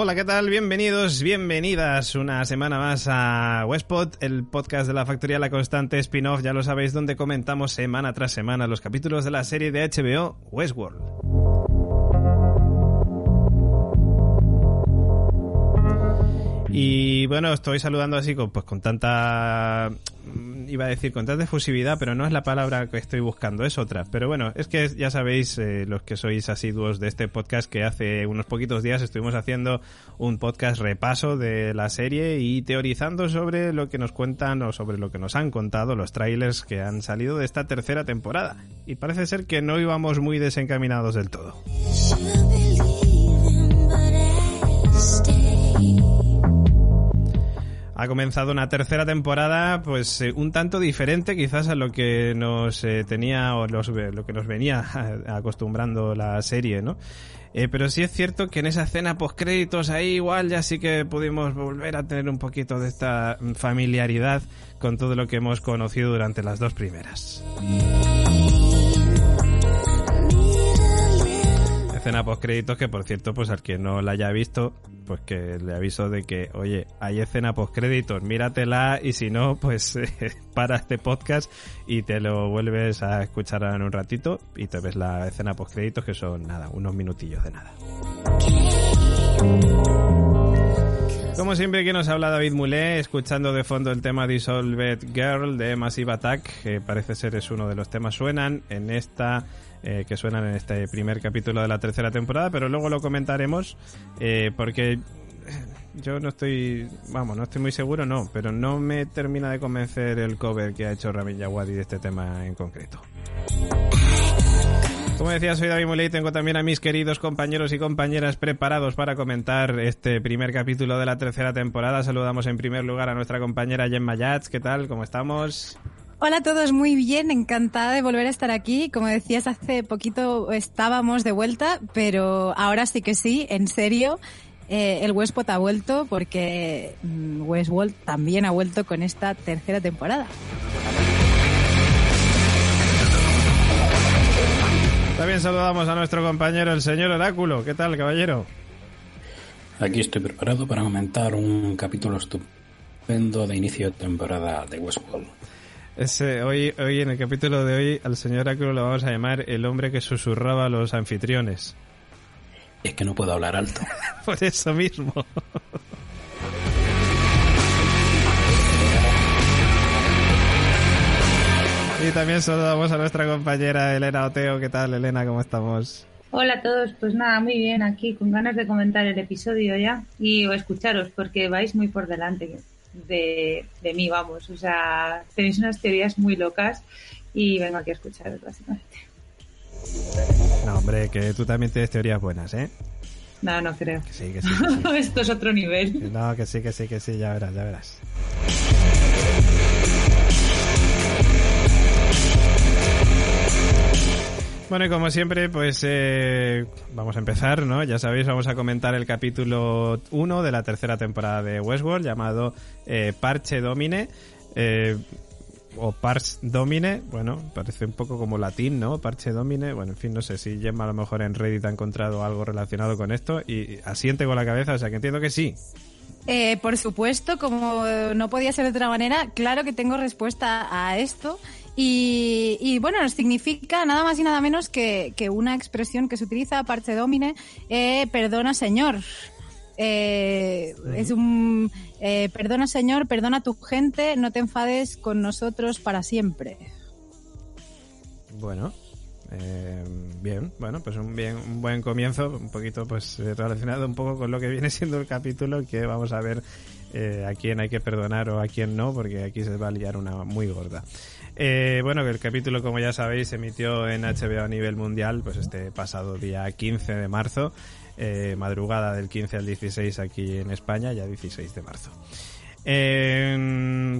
Hola, ¿qué tal? Bienvenidos, bienvenidas una semana más a Westpod, el podcast de la Factoría La Constante spin-off, ya lo sabéis, donde comentamos semana tras semana los capítulos de la serie de HBO Westworld. Y bueno, estoy saludando así con, pues con tanta iba a decir con tanta efusividad, pero no es la palabra que estoy buscando, es otra. Pero bueno, es que ya sabéis, eh, los que sois asiduos de este podcast, que hace unos poquitos días estuvimos haciendo un podcast repaso de la serie y teorizando sobre lo que nos cuentan o sobre lo que nos han contado los trailers que han salido de esta tercera temporada. Y parece ser que no íbamos muy desencaminados del todo. Ha comenzado una tercera temporada, pues eh, un tanto diferente quizás a lo que nos eh, tenía o lo que nos venía acostumbrando la serie, ¿no? Eh, pero sí es cierto que en esa escena post créditos ahí igual ya sí que pudimos volver a tener un poquito de esta familiaridad con todo lo que hemos conocido durante las dos primeras. Escena post créditos que por cierto pues al que no la haya visto pues que le aviso de que oye hay escena post créditos míratela y si no pues eh, para este podcast y te lo vuelves a escuchar en un ratito y te ves la escena post créditos que son nada unos minutillos de nada. Como siempre que nos habla David Moulet, escuchando de fondo el tema Dissolved Girl de Massive Attack, que parece ser es uno de los temas suenan en esta eh, que suenan en este primer capítulo de la tercera temporada, pero luego lo comentaremos eh, porque eh, yo no estoy, vamos, no estoy muy seguro, no, pero no me termina de convencer el cover que ha hecho Ramin Yawadi de este tema en concreto. Como decía, soy David Muley y tengo también a mis queridos compañeros y compañeras preparados para comentar este primer capítulo de la tercera temporada. Saludamos en primer lugar a nuestra compañera Gemma Yats. ¿Qué tal? ¿Cómo estamos? Hola a todos, muy bien, encantada de volver a estar aquí. Como decías, hace poquito estábamos de vuelta, pero ahora sí que sí, en serio. Eh, el Westpot ha vuelto porque mm, Westworld también ha vuelto con esta tercera temporada. También saludamos a nuestro compañero, el señor Oráculo. ¿Qué tal, caballero? Aquí estoy preparado para comentar un capítulo estupendo de inicio de temporada de Westworld. Ese, hoy, hoy, en el capítulo de hoy, al señor Oráculo lo vamos a llamar el hombre que susurraba a los anfitriones. Es que no puedo hablar alto. Por eso mismo. Y también saludamos a nuestra compañera Elena Oteo. ¿Qué tal, Elena? ¿Cómo estamos? Hola a todos, pues nada, muy bien aquí, con ganas de comentar el episodio ya y o escucharos, porque vais muy por delante de, de mí, vamos. O sea, tenéis unas teorías muy locas y vengo aquí a escucharos, básicamente. No, hombre, que tú también tienes teorías buenas, ¿eh? No, no creo. Que sí, que sí. Esto es otro nivel. No, que sí, que sí, que sí, ya verás, ya verás. Bueno, y como siempre, pues eh, vamos a empezar, ¿no? Ya sabéis, vamos a comentar el capítulo 1 de la tercera temporada de Westworld, llamado eh, Parche Domine. Eh, o Parche Domine, bueno, parece un poco como latín, ¿no? Parche Domine, bueno, en fin, no sé si Gemma a lo mejor en Reddit ha encontrado algo relacionado con esto y asiente con la cabeza, o sea que entiendo que sí. Eh, por supuesto, como no podía ser de otra manera, claro que tengo respuesta a esto y, bueno, nos significa nada más y nada menos que, una expresión que se utiliza, parte domine, eh, perdona señor. Eh, es un eh, perdona señor, perdona tu gente, no te enfades con nosotros para siempre. Bueno, bien, bueno, pues un bien, un buen comienzo, un poquito pues relacionado un poco con lo que viene siendo el capítulo que vamos a ver a quién hay que perdonar o a quién no, porque aquí se va a liar una muy gorda. Eh, bueno, que el capítulo, como ya sabéis, se emitió en HBO a nivel mundial, pues este pasado día 15 de marzo, eh, madrugada del 15 al 16 aquí en España, ya 16 de marzo.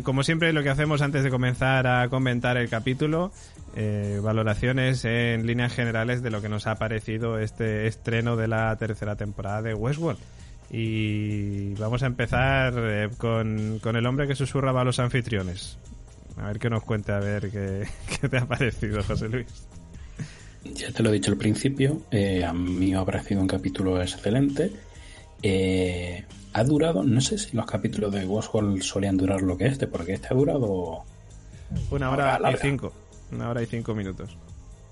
como siempre, lo que hacemos antes de comenzar a comentar el capítulo, eh, valoraciones en líneas generales de lo que nos ha parecido este estreno de la tercera temporada de Westworld. Y vamos a empezar con, con el hombre que susurraba a los anfitriones. A ver qué nos cuente, a ver qué, te ha parecido, José Luis. Ya te lo he dicho al principio, eh, a mí me ha parecido un capítulo excelente Eh, ha durado, no sé si los capítulos de Westworld solían durar lo que este, porque este ha durado una hora y cinco. Una hora y cinco minutos.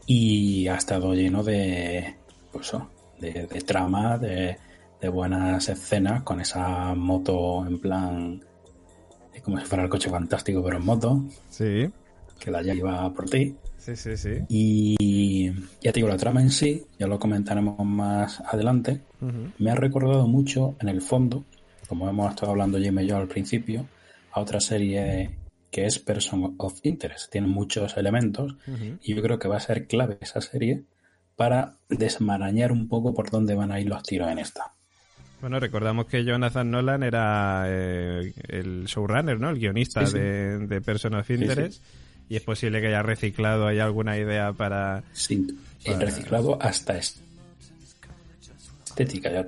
Y ha estado lleno de, pues, de, de trama, de, de buenas escenas con esa moto en plan como si fuera el coche fantástico pero en moto. Sí. Que la lleva por ti. Sí, sí, sí. Y ya te digo, la trama en sí, ya lo comentaremos más adelante, me ha recordado mucho en el fondo, como hemos estado hablando Jim y yo al principio, a otra serie que es Person of Interest. Tiene muchos elementos y yo creo que va a ser clave esa serie para desmarañar un poco por dónde van a ir los tiros en esta. Bueno, recordamos que Jonathan Nolan era eh, el showrunner, ¿no? El guionista De, de, Person of Interest. Y es posible que haya reciclado ahí alguna idea para... Sí, reciclado hasta estética ya.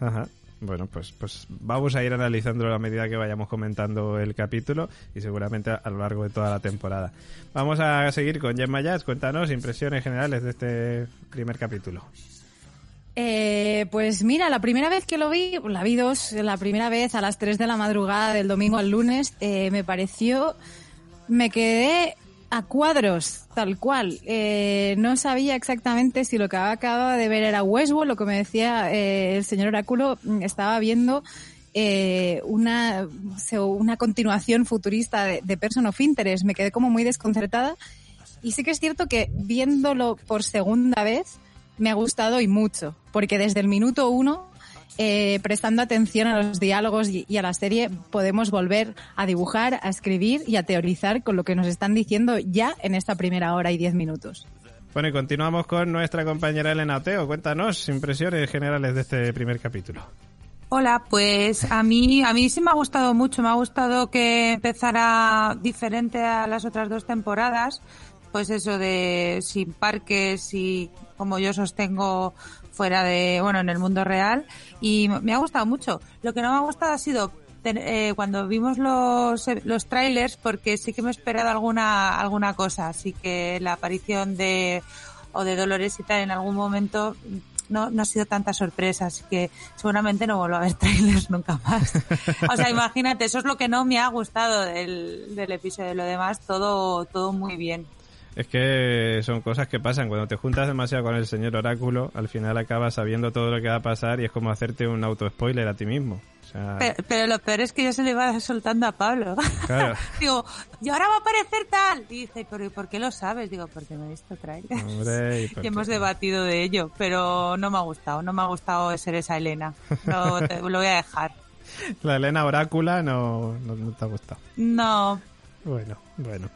Ajá. Bueno, pues, pues vamos a ir analizándolo a medida que vayamos comentando el capítulo y seguramente a, lo largo de toda la temporada. Vamos a seguir con Gemma Jazz. Cuéntanos impresiones generales de este primer capítulo. Eh, pues mira, la primera vez que lo vi, la vi dos, la primera vez a las 3 de la madrugada del domingo al lunes, eh, me pareció, me quedé a cuadros, tal cual. Eh, no sabía exactamente si lo que acababa de ver era Westworld, lo que me decía el señor Oráculo, mm, estaba viendo una, una continuación futurista de, de Person of Interest. Me quedé como muy desconcertada. Y sí que es cierto que viéndolo por segunda vez, me ha gustado y mucho, porque desde el minuto uno, eh, prestando atención a los diálogos y, a la serie, podemos volver a dibujar, a escribir y a teorizar con lo que nos están diciendo ya en esta primera hora y diez minutos. Bueno, y continuamos con nuestra compañera Elena Oteo. Cuéntanos impresiones generales de este primer capítulo. Hola, pues a mí, a mí sí me ha gustado mucho. Me ha gustado que empezara diferente a las otras dos temporadas. Pues eso de sin parques y como yo sostengo fuera de, bueno, en el mundo real y me ha gustado mucho. Lo que no me ha gustado ha sido eh, cuando vimos los, los trailers porque sí que me he esperado alguna, alguna cosa, así que la aparición de, o de Dolores y tal en algún momento no, no ha sido tanta sorpresa, así que seguramente no vuelvo a ver trailers nunca más. O sea, imagínate, eso es lo que no me ha gustado del, del episodio, lo demás todo, todo muy bien. Es que son cosas que pasan. Cuando te juntas demasiado con el señor Oráculo, al final acabas sabiendo todo lo que va a pasar y es como hacerte un auto-spoiler a ti mismo. pero, lo peor es que yo se le iba soltando a Pablo. Claro. Digo, y ahora va a aparecer tal. dice, pero ¿y por qué lo sabes? Digo, porque me he visto trailers. y, hemos debatido de ello, pero no me ha gustado. No me ha gustado ser esa Elena. Lo, lo voy a dejar. La Elena Orácula no, no, no te ha gustado. No. Bueno, bueno.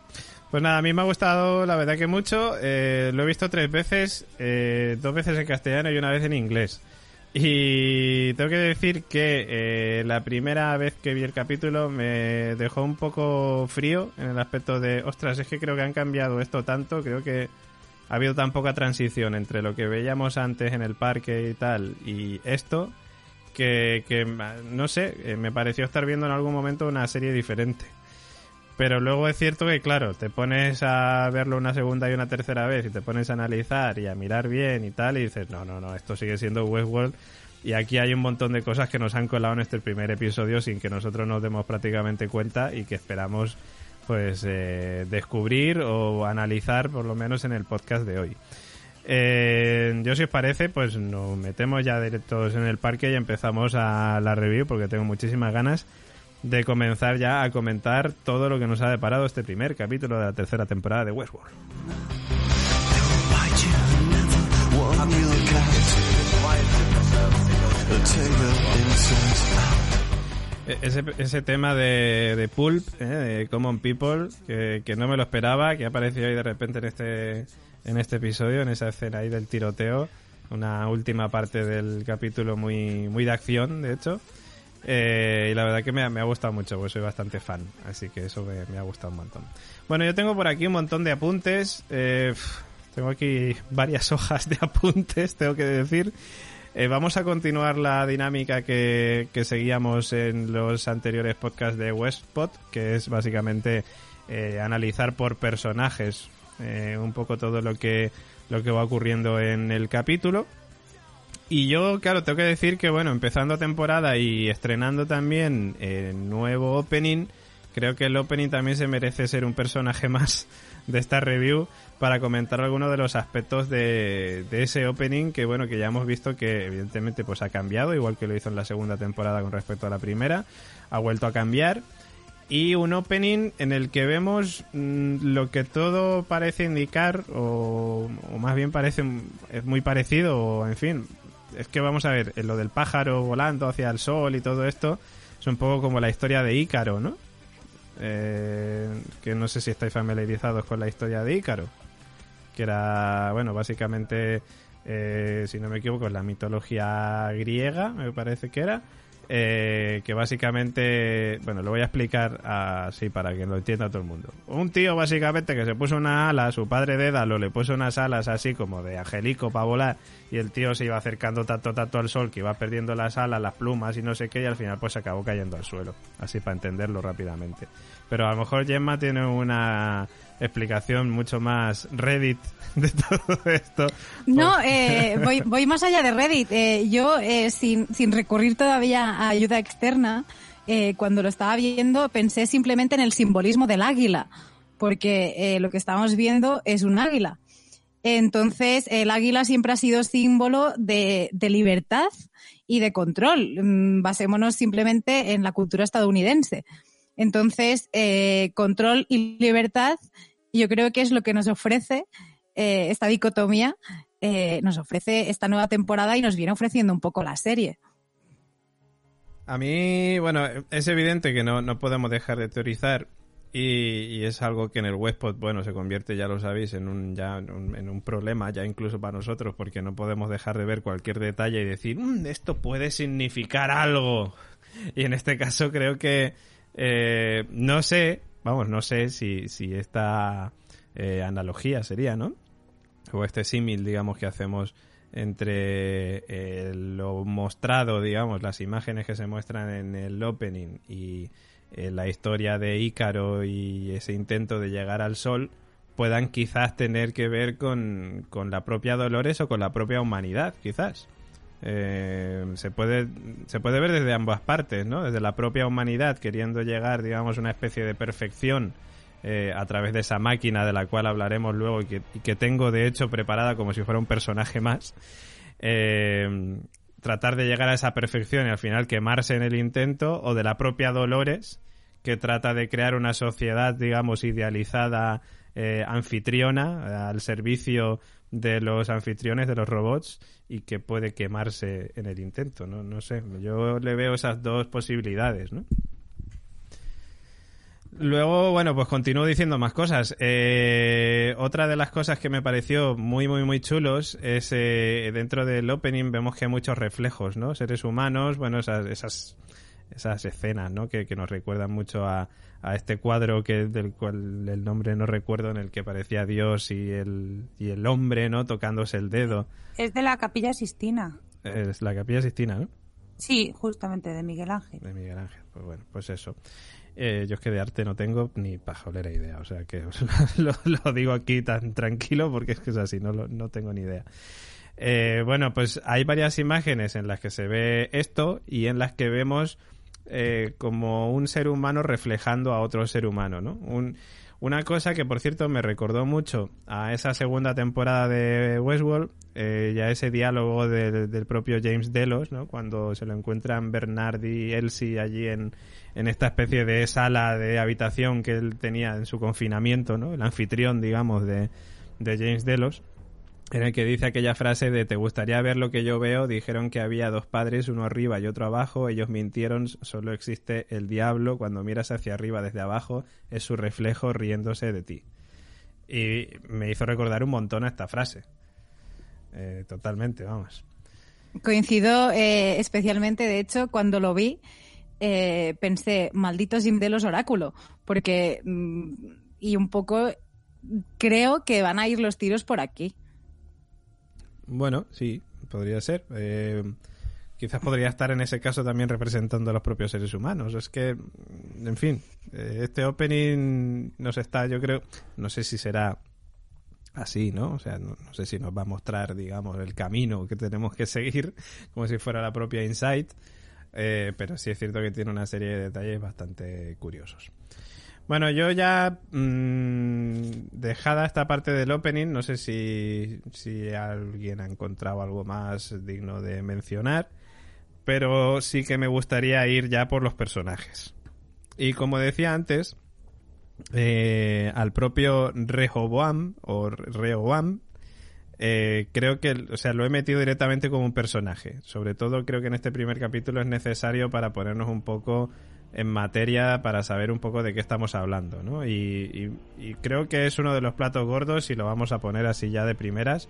Pues nada, a mí me ha gustado la verdad que mucho. Eh, lo he visto tres veces, eh, dos veces en castellano y una vez en inglés. Y tengo que decir que eh, la primera vez que vi el capítulo me dejó un poco frío en el aspecto de, ostras, es que creo que han cambiado esto tanto, creo que ha habido tan poca transición entre lo que veíamos antes en el parque y tal y esto, que, que no sé, me pareció estar viendo en algún momento una serie diferente. Pero luego es cierto que, claro, te pones a verlo una segunda y una tercera vez y te pones a analizar y a mirar bien y tal y dices, no, no, no, esto sigue siendo Westworld y aquí hay un montón de cosas que nos han colado en este primer episodio sin que nosotros nos demos prácticamente cuenta y que esperamos pues eh, descubrir o analizar por lo menos en el podcast de hoy. Eh, yo si os parece, pues nos metemos ya directos en el parque y empezamos a la review porque tengo muchísimas ganas de comenzar ya a comentar todo lo que nos ha deparado este primer capítulo de la tercera temporada de Westworld. E-, ese, ese tema de, de Pulp, eh, de Common People, que, que, no me lo esperaba, que apareció ahí de repente en este, en este episodio, en esa escena ahí del tiroteo, una última parte del capítulo muy, muy de acción, de hecho. Eh, y la verdad que me, ha gustado mucho, porque soy bastante fan, así que eso me, ha gustado un montón. Bueno, yo tengo por aquí un montón de apuntes. Eh, tengo aquí varias hojas de apuntes, tengo que decir. Eh, vamos a continuar la dinámica que, que, seguíamos en los anteriores podcasts de Westpot, que es básicamente analizar por personajes un poco todo lo que, lo que va ocurriendo en el capítulo. Y yo, claro, tengo que decir que, bueno, empezando temporada y estrenando también el nuevo opening, creo que el opening también se merece ser un personaje más de esta review para comentar algunos de los aspectos de, ese opening que bueno que ya hemos visto que evidentemente pues ha cambiado igual que lo hizo en la segunda temporada con respecto a la primera. Ha vuelto a cambiar. Y un opening en el que vemos mmm, lo que todo parece indicar o, o, más bien parece es muy parecido o en fin es que vamos a ver lo del pájaro volando hacia el sol y todo esto es un poco como la historia de Ícaro no eh, que no sé si estáis familiarizados con la historia de Ícaro, que era, bueno, básicamente, eh, si no me equivoco, la mitología griega, me parece que era, eh, que básicamente, bueno, lo voy a explicar así para que lo entienda todo el mundo. Un tío básicamente que se puso una ala, su padre Dédalo le puso unas alas así como de angelico para volar y el tío se iba acercando tanto tanto al sol que iba perdiendo las alas, las plumas y no sé qué y al final pues se acabó cayendo al suelo, así para entenderlo rápidamente. Pero a lo mejor Gemma tiene una explicación mucho más Reddit de todo esto. No, eh, voy, voy, más allá de Reddit. Eh, yo, eh, sin, sin recurrir todavía a ayuda externa, eh, cuando lo estaba viendo pensé simplemente en el simbolismo del águila, porque eh, lo que estamos viendo es un águila. Entonces, el águila siempre ha sido símbolo de, de libertad y de control. Mm, basémonos simplemente en la cultura estadounidense. Entonces, eh, control y libertad, yo creo que es lo que nos ofrece eh, esta dicotomía, eh, nos ofrece esta nueva temporada y nos viene ofreciendo un poco la serie. A mí, bueno, es evidente que no, no podemos dejar de teorizar y, es algo que en el Westpod, bueno, se convierte, ya lo sabéis, en un, ya, en un, problema, ya incluso para nosotros, porque no podemos dejar de ver cualquier detalle y decir, mmm, esto puede significar algo. Y en este caso creo que eh, no sé, vamos, no sé si, si esta eh, analogía sería, ¿no? O este símil, digamos, que hacemos entre eh, lo mostrado, digamos, las imágenes que se muestran en el opening y eh, la historia de Ícaro y ese intento de llegar al sol, puedan quizás tener que ver con, con la propia Dolores o con la propia humanidad, quizás. Eh, se puede se puede ver desde ambas partes, ¿no? Desde la propia humanidad queriendo llegar, digamos, a una especie de perfección eh, a través de esa máquina de la cual hablaremos luego y que, que, tengo de hecho preparada como si fuera un personaje más. Eh, tratar de llegar a esa perfección y al final quemarse en el intento o de la propia Dolores que trata de crear una sociedad, digamos, idealizada anfitriona al servicio de los anfitriones, de los robots, y que puede quemarse en el intento, ¿no? No sé, yo le veo esas dos posibilidades, ¿no? Luego, bueno, pues continúo diciendo más cosas. Eh, otra de las cosas que me pareció muy, muy, muy chulos es eh, dentro del opening vemos que hay muchos reflejos, ¿no? Seres humanos, bueno, esas, esas, esas escenas, ¿no? Que, que nos recuerdan mucho a, a este cuadro que del cual el nombre no recuerdo en el que parecía Dios y el y el hombre no tocándose el dedo. Es de la capilla Sistina. Es la capilla Sistina no sí justamente de Miguel Ángel. De Miguel Ángel. Pues bueno pues eso. Eh, yo es que de arte no tengo ni pajolera idea o sea que lo, lo, digo aquí tan tranquilo porque es que es así no no tengo ni idea. Eh, bueno pues hay varias imágenes en las que se ve esto y en las que vemos eh, como un ser humano reflejando a otro ser humano, ¿no? Un, una cosa que, por cierto, me recordó mucho a esa segunda temporada de Westworld, eh, ya ese diálogo de, del propio James Delos, ¿no? Cuando se lo encuentran Bernard y Elsie allí en, en esta especie de sala de habitación que él tenía en su confinamiento, ¿no? El anfitrión, digamos, de James Delos en el que dice aquella frase de te gustaría ver lo que yo veo, dijeron que había dos padres, uno arriba y otro abajo, ellos mintieron, solo existe el diablo, cuando miras hacia arriba desde abajo es su reflejo riéndose de ti. Y me hizo recordar un montón a esta frase. Eh, totalmente, vamos. Coincido eh, especialmente, de hecho, cuando lo vi, eh, pensé, maldito Jim de los oráculo, porque, mm, y un poco, creo que van a ir los tiros por aquí. Bueno, sí, podría ser. Eh, quizás podría estar en ese caso también representando a los propios seres humanos. Es que, en fin, eh, este opening nos está, yo creo, no sé si será así, ¿no? O sea, no, sé si nos va a mostrar, digamos, el camino que tenemos que seguir, como si fuera la propia Insight, eh, pero sí es cierto que tiene una serie de detalles bastante curiosos. Bueno, yo ya mmm, dejada esta parte del opening, no sé si, si alguien ha encontrado algo más digno de mencionar, pero sí que me gustaría ir ya por los personajes. Y como decía antes, eh, al propio Rehoboam o Rehoboam, eh, creo que, o sea, lo he metido directamente como un personaje. Sobre todo creo que en este primer capítulo es necesario para ponernos un poco en materia para saber un poco de qué estamos hablando, ¿no? Y, creo que es uno de los platos gordos y lo vamos a poner así ya de primeras,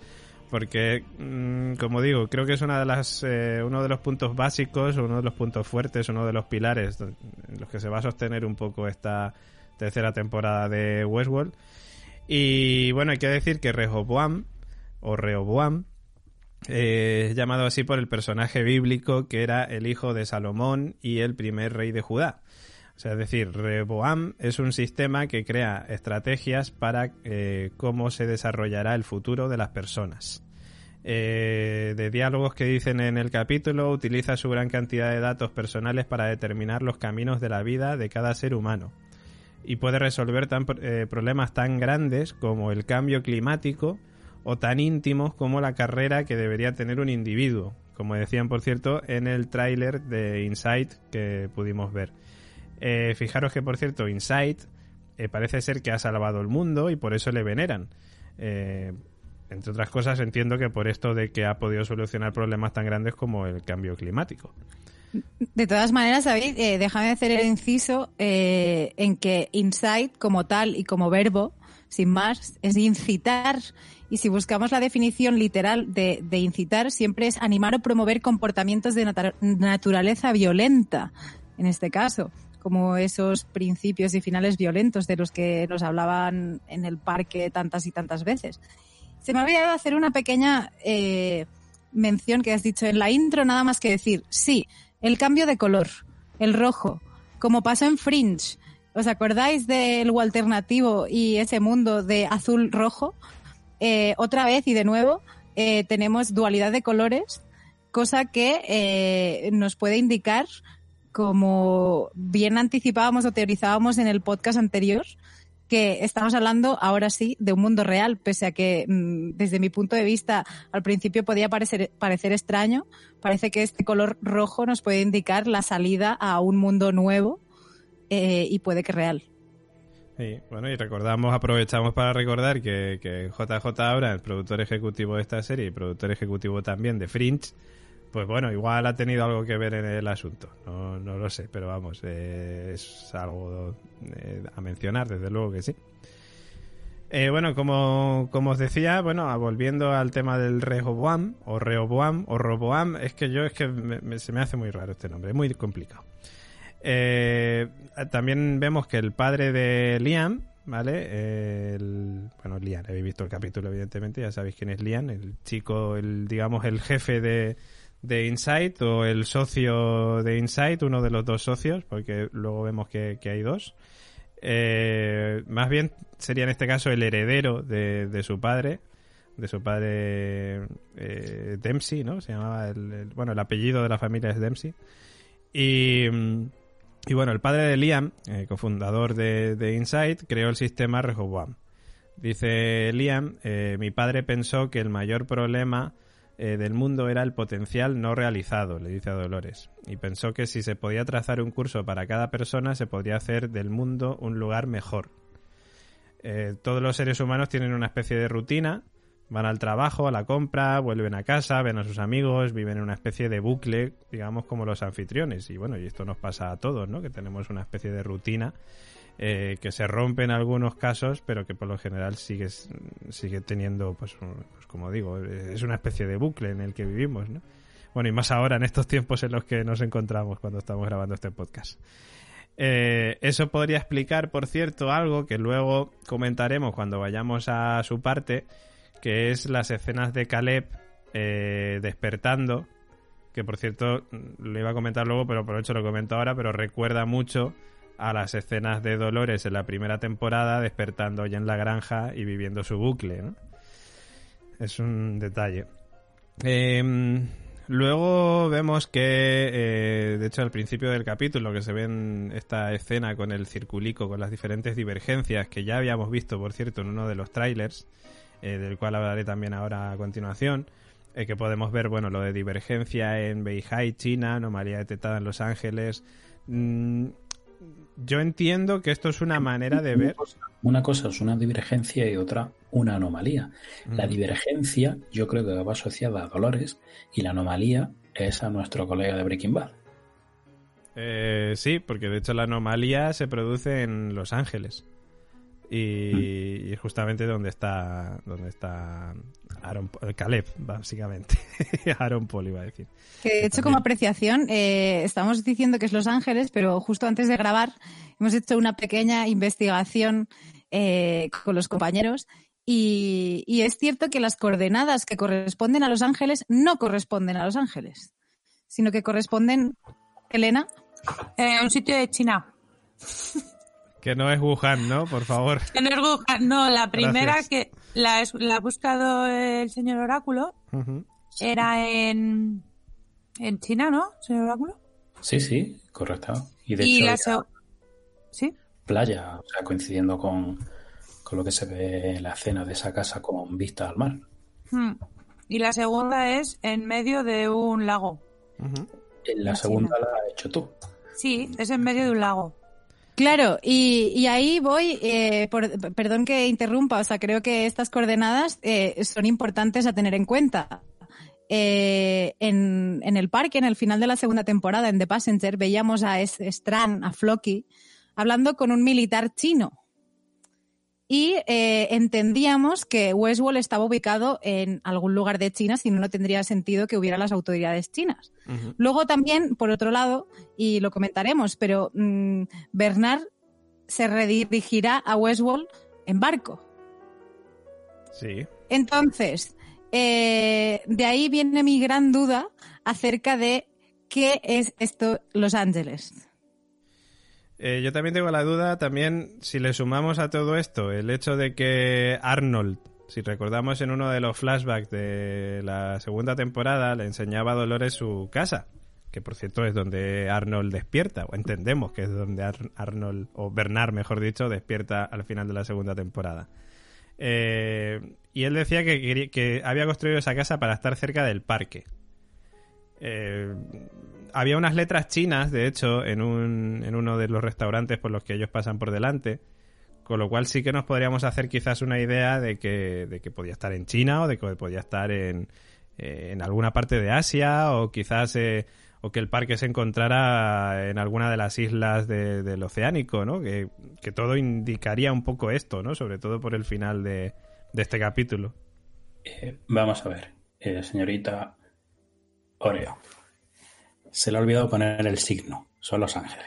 porque, mm, como digo, creo que es una de las, eh, uno de los puntos básicos, uno de los puntos fuertes, uno de los pilares en los que se va a sostener un poco esta tercera temporada de Westworld. Y bueno, hay que decir que Rehoboam, o Rehoboam, eh, llamado así por el personaje bíblico que era el hijo de Salomón y el primer rey de Judá. O sea, es decir, Rehoboam es un sistema que crea estrategias para eh, cómo se desarrollará el futuro de las personas. Eh, de diálogos que dicen en el capítulo, utiliza su gran cantidad de datos personales para determinar los caminos de la vida de cada ser humano y puede resolver tan, problemas tan grandes como el cambio climático, o tan íntimos como la carrera que debería tener un individuo, como decían por cierto en el tráiler de Insight que pudimos ver. Eh, fijaros que por cierto Insight eh, parece ser que ha salvado el mundo y por eso le veneran. Eh, entre otras cosas entiendo que por esto de que ha podido solucionar problemas tan grandes como el cambio climático. De todas maneras, David, déjame hacer el inciso en que insight como tal y como verbo, sin más, es incitar y si buscamos la definición literal de, incitar, siempre es animar o promover comportamientos de naturaleza violenta, en este caso, como esos principios y finales violentos de los que nos hablaban en el parque tantas y tantas veces. Se me ha olvidado hacer una pequeña eh, mención que has dicho en la intro, nada más que decir, sí, el cambio de color, el rojo, como pasó en Fringe. ¿Os acordáis del alternativo y ese mundo de azul-rojo? Eh, otra vez y de nuevo eh, tenemos dualidad de colores, cosa que eh, nos puede indicar, como bien anticipábamos o teorizábamos en el podcast anterior, que estamos hablando ahora sí de un mundo real, pese a que mm, desde mi punto de vista al principio podía parecer, parecer extraño, parece que este color rojo nos puede indicar la salida a un mundo nuevo y puede que real. Sí, bueno, y recordamos, aprovechamos para recordar que, que JJ ahora, el productor ejecutivo de esta serie y productor ejecutivo también de Fringe, pues bueno, igual ha tenido algo que ver en el asunto. No, no lo sé, pero vamos, eh, es algo eh, a mencionar, desde luego que sí. Eh, bueno, como, como os decía, bueno, volviendo al tema del Rehoboam, o Rehoboam, o Roboam, es que yo es que se me hace muy raro este nombre, es muy complicado. Eh, también vemos que el padre de Liam, ¿vale? bueno, Liam, habéis visto el capítulo, evidentemente, ya sabéis quién es Liam, el chico, el digamos, el jefe de, de Insight o el socio de Insight, uno de los dos socios, porque luego vemos que, hay dos. Eh, más bien sería en este caso el heredero de, su padre, de su padre eh, Dempsey, ¿no? Se llamaba el, bueno, el apellido de la familia es Dempsey. Y, mm, y bueno, el padre de Liam, eh, cofundador de, de, Insight, creó el sistema Rehoboam. Dice Liam, eh, mi padre pensó que el mayor problema eh, del mundo era el potencial no realizado, le dice a Dolores, y pensó que si se podía trazar un curso para cada persona se podría hacer del mundo un lugar mejor. todos los seres humanos tienen una especie de rutina Van al trabajo, a la compra, vuelven a casa, ven a sus amigos, viven en una especie de bucle, digamos, como los anfitriones. Y bueno, y esto nos pasa a todos, ¿no? Que tenemos una especie de rutina eh, que se rompe en algunos casos, pero que por lo general sigue, sigue teniendo, pues, pues, como digo, es una especie de bucle en el que vivimos, ¿no? Bueno, y más ahora en estos tiempos en los que nos encontramos cuando estamos grabando este podcast. Eh, eso podría explicar, por cierto, algo que luego comentaremos cuando vayamos a su parte, que es las escenas de Caleb eh, despertando, que por cierto lo iba a comentar luego, pero por hecho lo comento ahora, pero recuerda mucho a las escenas de Dolores en la primera temporada, despertando ya en la granja y viviendo su bucle, es un detalle. Em, luego vemos que, eh, de hecho, al principio del capítulo, que se ve esta escena con el circulico, con las diferentes divergencias que ya habíamos visto, por cierto, en uno de los trailers, eh, del cual hablaré también ahora a continuación, eh, que podemos ver, bueno, lo de divergencia en Beihai, China, anomalía detectada en Los Ángeles. Mm, yo entiendo que esto es una manera de ver. Una cosa es una divergencia y otra una anomalía. La divergencia yo creo que va asociada a Dolores y la anomalía es a nuestro colega de Breaking Bad. Eh, sí, porque de hecho la anomalía se produce en Los Ángeles. Y, y es justamente donde está donde está Aaron, Caleb, básicamente. Aaron Paul iba a decir. Que de hecho, como apreciación, eh, estamos diciendo que es Los Ángeles, pero justo antes de grabar hemos hecho una pequeña investigación eh, con los compañeros y, y, es cierto que las coordenadas que corresponden a Los Ángeles no corresponden a Los Ángeles, sino que corresponden, Elena. Eh, un sitio de China. Que no es Wuhan, ¿no? Por favor. Que no es Wuhan. No, la primera que la, la, ha buscado el señor Oráculo uh -huh. era en, en China, ¿no, señor Oráculo? Sí, sí, correcto. Y de y hecho, la so ¿Sí? playa, o sea, coincidiendo con, con, lo que se ve en la escena de esa casa con vista al mar. Hmm. Y la segunda es en medio de un lago. Uh -huh. La segunda China. la has hecho tú. Sí, es en medio de un lago. Claro, y, ahí voy, eh, por, perdón que interrumpa, o sea, creo que estas coordenadas eh, son importantes a tener en cuenta. Eh, en, en, el parque, en el final de la segunda temporada, en The Passenger, veíamos a Strand, a Floki, hablando con un militar chino. Y eh, entendíamos que Westworld estaba ubicado en algún lugar de China, si no, no tendría sentido que hubiera las autoridades chinas. Uh -huh. Luego también, por otro lado, y lo comentaremos, pero mmm, Bernard se redirigirá a Westworld en barco. Sí. Entonces, eh, de ahí viene mi gran duda acerca de qué es esto Los Ángeles. Eh, yo también tengo la duda, también si le sumamos a todo esto el hecho de que Arnold, si recordamos en uno de los flashbacks de la segunda temporada, le enseñaba a Dolores su casa, que por cierto es donde Arnold despierta, o entendemos que es donde Ar Arnold, o Bernard mejor dicho, despierta al final de la segunda temporada. Eh, y él decía que, que, había construido esa casa para estar cerca del parque. Eh, había unas letras chinas, de hecho, en, un, en uno de los restaurantes por los que ellos pasan por delante. Con lo cual sí que nos podríamos hacer quizás una idea de que, de que podía estar en China o de que podía estar en, eh, en alguna parte de Asia o quizás eh, o que el parque se encontrara en alguna de las islas de, del Oceánico, ¿no? Que, que, todo indicaría un poco esto, ¿no? Sobre todo por el final de, de este capítulo. Vamos a ver, señorita Oreo se le ha olvidado poner el signo. Son los ángeles.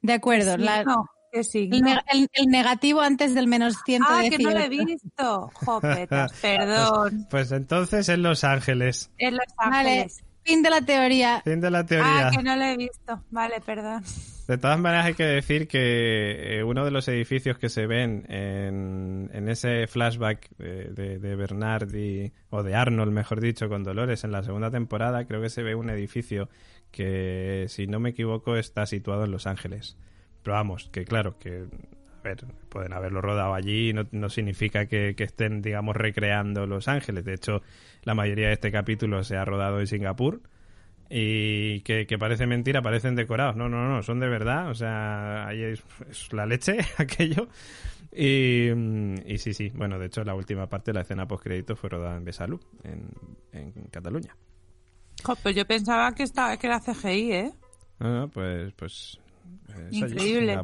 De acuerdo. Sí, la, no, ¿qué signo? el, ne el, el, negativo antes del menos 118. Ah, que no lo he visto. Jopetas, perdón. Pues entonces en Los Ángeles. En Los Ángeles. Fin de la teoría. Fin de la teoría. Ah, que no lo he visto. Vale, perdón. De todas maneras hay que decir que eh, uno de los edificios que se ven en, en ese flashback de, de, de, Bernard y, o de Arnold, mejor dicho, con Dolores en la segunda temporada, creo que se ve un edificio que, si no me equivoco, está situado en Los Ángeles. Pero vamos, que claro, que ver, pueden haberlo rodado allí, no, no significa que, que estén, digamos, recreando Los Ángeles. De hecho, la mayoría de este capítulo se ha rodado en Singapur y que, que, parece mentira, parecen decorados. No, no, no, son de verdad. O sea, ahí es, es la leche, aquello. Y, y, sí, sí. Bueno, de hecho, la última parte de la escena post-crédito fue rodada en Besalú, en, en Cataluña. Jo, pues yo pensaba que, estaba, que era CGI, ¿eh? No, no, pues... pues Increíble.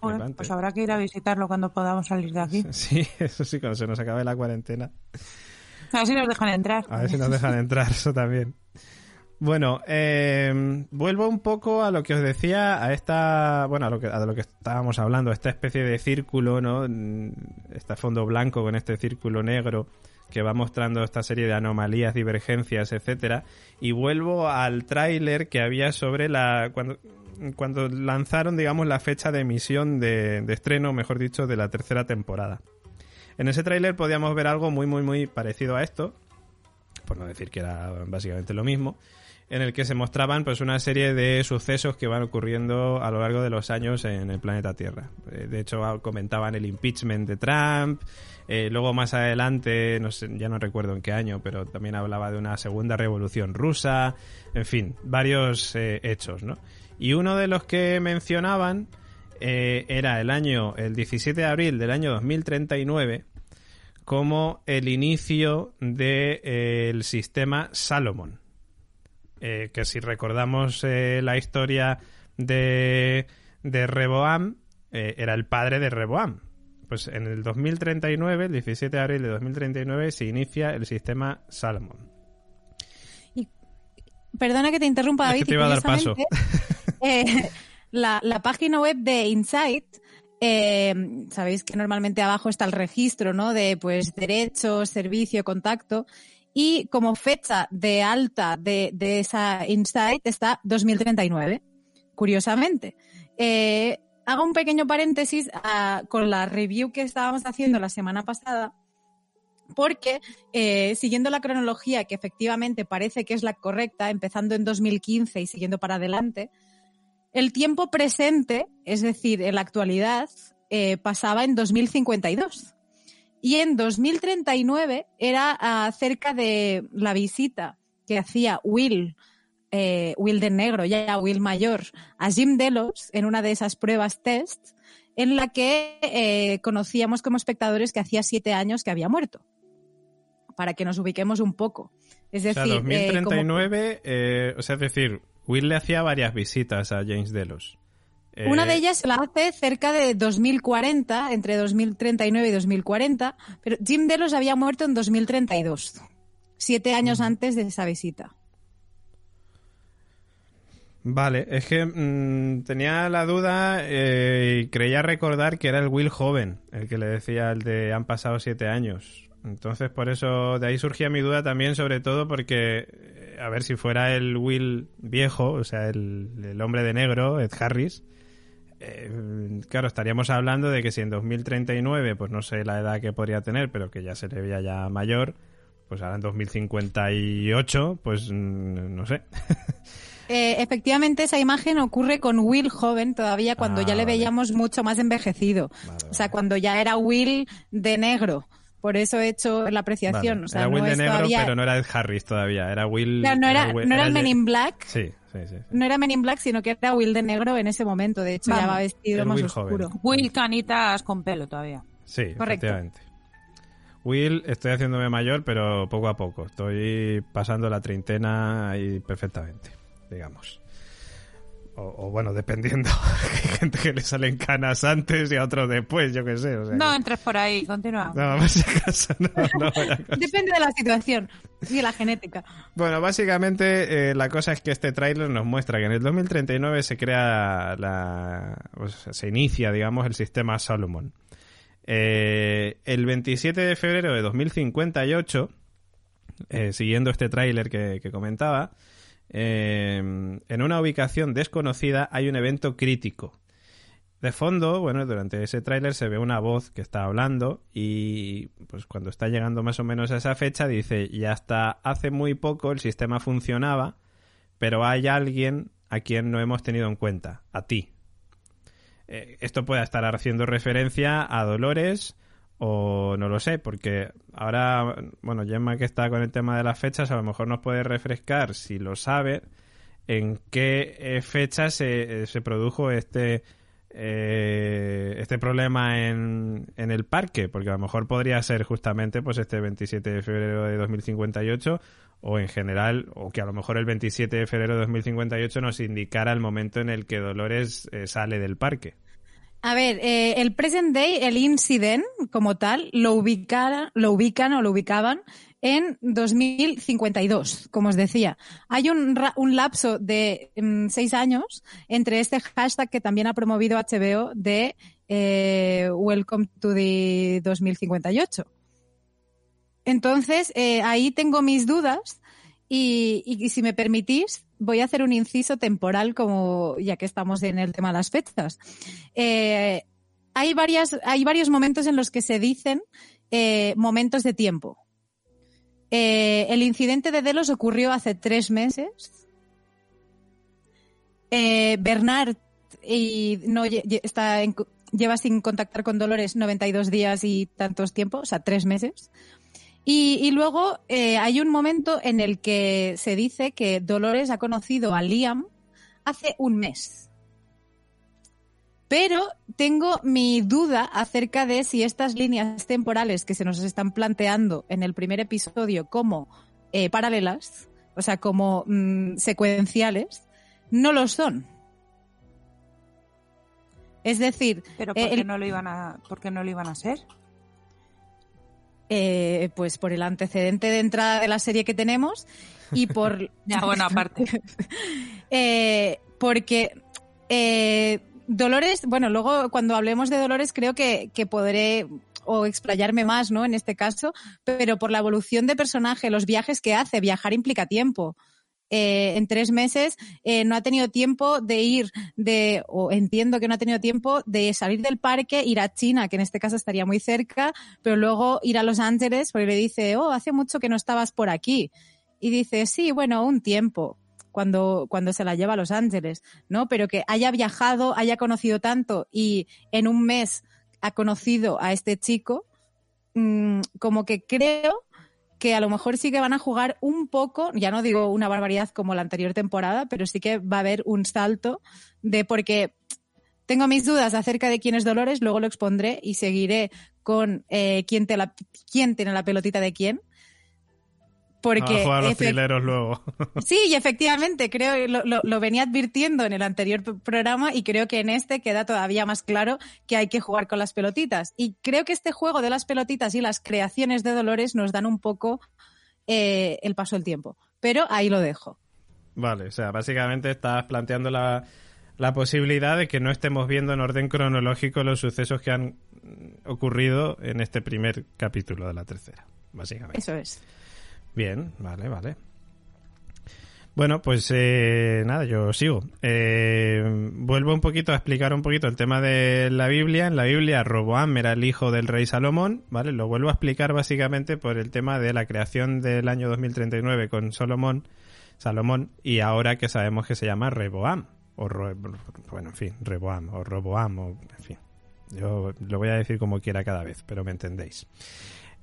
Joder, pues habrá que ir a visitarlo cuando podamos salir de aquí. Sí, eso sí, cuando se nos acabe la cuarentena. A ver si nos dejan entrar. A ver si nos dejan entrar, eso también. Bueno, eh, vuelvo un poco a lo que os decía, a esta, bueno, a lo que, a lo que estábamos hablando, esta especie de círculo, ¿no? Este fondo blanco con este círculo negro que va mostrando esta serie de anomalías, divergencias, etcétera. Y vuelvo al tráiler que había sobre la cuando, cuando lanzaron, digamos, la fecha de emisión de, estreno, mejor dicho, de la tercera temporada. En ese tráiler podíamos ver algo muy, muy, muy parecido a esto, por no decir que era básicamente lo mismo, en el que se mostraban pues una serie de sucesos que van ocurriendo a lo largo de los años en el planeta Tierra. Eh, de hecho, comentaban el impeachment de Trump, eh, luego más adelante, no sé, ya no recuerdo en qué año, pero también hablaba de una segunda revolución rusa, en fin, varios eh, hechos, ¿no? Y uno de los que mencionaban era el año, el 17 de abril del año 2039, como el inicio del sistema Salomon eh, que si recordamos eh, la historia de, de Reboam, eh, era el padre de Reboam. Pues en el 2039, el 17 de abril de 2039, se inicia el sistema Salomon. Y, perdona que te interrumpa, David. te iba a dar paso. La, la, página web de Insight sabéis que normalmente abajo está el registro, ¿no? De pues derechos, servicio, contacto y como fecha de alta de, esa Insight está 2039, curiosamente. Eh, hago un pequeño paréntesis ah, con la review que estábamos haciendo la semana pasada, porque eh, siguiendo la cronología que efectivamente parece que es la correcta, empezando en 2015 y siguiendo para adelante, el tiempo presente, es decir, en la actualidad, eh, pasaba en 2052. Y en 2039 era acerca de la visita que hacía Will, eh, Will de negro, ya Will mayor, a Jim Delos en una de esas pruebas test en la que eh, conocíamos como espectadores que hacía siete años que había muerto. Para que nos ubiquemos un poco. Es decir, o sea, 2039, eh, o sea, es decir, Will le hacía varias visitas a James Delos. Una de eh, ellas la hace cerca de 2040, entre 2039 y 2040, pero Jim Delos había muerto en 2032, siete años antes de esa visita. Vale, es que mm, tenía la duda eh, y creía recordar que era el Will joven, el que le decía el de han pasado siete años. Entonces, por eso, de ahí surgía mi duda también, sobre todo porque, eh, a ver, si fuera el Will viejo, o sea, el, el hombre de negro, Ed Harris, eh, claro, estaríamos hablando de que si en 2039, pues no sé la edad que podría tener, pero que ya se le veía ya mayor, pues ahora en 2058, pues no sé. Eh, efectivamente, esa imagen ocurre con Will joven todavía, cuando ya le ah, veíamos mucho más envejecido. o sea, cuando ya era Will de negro. Por eso he hecho la apreciación. era Will de negro, pero no era Ed Harris todavía. Era Will. no, era, no era, el Men in Black. Sí. No era Men in Black, sino que era Will de negro en ese momento. De hecho, ya va vestido más oscuro. Will canitas con pelo todavía. Sí, Correcto. efectivamente. Will, estoy haciéndome mayor, pero poco a poco. Estoy pasando la treintena y perfectamente, digamos. O, bueno, dependiendo. Hay gente que le salen canas antes y a otros después, yo qué sé. no entres por ahí, continúa. No, básicamente no, Depende de la situación y de la genética. Bueno, básicamente eh, la cosa es que este tráiler nos muestra que en el 2039 se crea la... se inicia, digamos, el sistema Solomon. Eh, el 27 de febrero de 2058, eh, siguiendo este tráiler que comentaba, Em, en una ubicación desconocida hay un evento crítico. De fondo, bueno, durante ese tráiler se ve una voz que está hablando y pues cuando está llegando más o menos a esa fecha dice, ya hasta hace muy poco el sistema funcionaba, pero hay alguien a quien no hemos tenido en cuenta, a ti. Eh, esto puede estar haciendo referencia a Dolores o no lo sé, porque ahora, bueno, Gemma que está con el tema de las fechas, a lo mejor nos puede refrescar, si lo sabe, en qué eh, fecha se, eh, se produjo este eh, este problema en, en el parque, porque a lo mejor podría ser justamente pues este 27 de febrero de 2058 o en general, o que a lo mejor el 27 de febrero de 2058 nos indicara el momento en el que Dolores sale del parque. A ver, eh, el present day, el incident como tal, lo, ubicara, lo ubican o lo ubicaban en 2052, como os decía. Hay un, un lapso de mm, seis años entre este hashtag que también ha promovido HBO de eh, Welcome to the 2058. Entonces, eh, ahí tengo mis dudas y, si me permitís, voy a hacer un inciso temporal, como ya que estamos en el tema de las fechas. Eh, hay, varias, hay varios momentos en los que se dicen eh, momentos de tiempo. Eh, el incidente de Delos ocurrió hace tres meses. Bernard y no está lleva sin contactar con Dolores 92 días y tantos tiempos, o sea, tres meses. Y, luego hay un momento en el que se dice que Dolores ha conocido a Liam hace un mes. Pero tengo mi duda acerca de si estas líneas temporales que se nos están planteando en el primer episodio como eh, paralelas, o sea, como mm, secuenciales, no lo son. Es decir, pero ¿por qué no lo iban a, por qué no lo iban a ser? Eh, pues por el antecedente de entrada de la serie que tenemos y por ya bueno aparte eh, porque Dolores, bueno, luego cuando hablemos de Dolores creo que, podré o explayarme más, ¿no? En este caso, pero por la evolución de personaje, los viajes que hace, viajar implica tiempo. Eh, en tres meses eh, no ha tenido tiempo de ir de, o entiendo que no ha tenido tiempo de salir del parque, ir a China, que en este caso estaría muy cerca, pero luego ir a Los Ángeles porque le dice, oh, hace mucho que no estabas por aquí. Y dice, sí, bueno, un tiempo cuando, cuando se la lleva a Los Ángeles, ¿no? Pero que haya viajado, haya conocido tanto y en un mes ha conocido a este chico, mm, como que creo que a lo mejor sí que van a jugar un poco, ya no digo una barbaridad como la anterior temporada, pero sí que va a haber un salto de porque tengo mis dudas acerca de quién es Dolores, luego lo expondré y seguiré con eh, quién, te la, quién tiene la pelotita de quién. Porque a los trileros luego. Sí, y efectivamente, creo lo, lo, venía advirtiendo en el anterior programa y creo que en este queda todavía más claro que hay que jugar con las pelotitas. Y creo que este juego de las pelotitas y las creaciones de Dolores nos dan un poco eh, el paso del tiempo. Pero ahí lo dejo. Vale, o sea, básicamente estás planteando la, la posibilidad de que no estemos viendo en orden cronológico los sucesos que han ocurrido en este primer capítulo de la tercera, básicamente. Eso es. Bien, vale, vale. Bueno, pues eh, nada, yo sigo. Eh, vuelvo un poquito a explicar un poquito el tema de la Biblia. En la Biblia, Roboam era el hijo del rey Salomón, ¿vale? Lo vuelvo a explicar básicamente por el tema de la creación del año 2039 con Salomón, Salomón, y ahora que sabemos que se llama Reboam, o bueno, en fin, Reboam, o Roboam, o en fin. Yo lo voy a decir como quiera cada vez, pero me entendéis.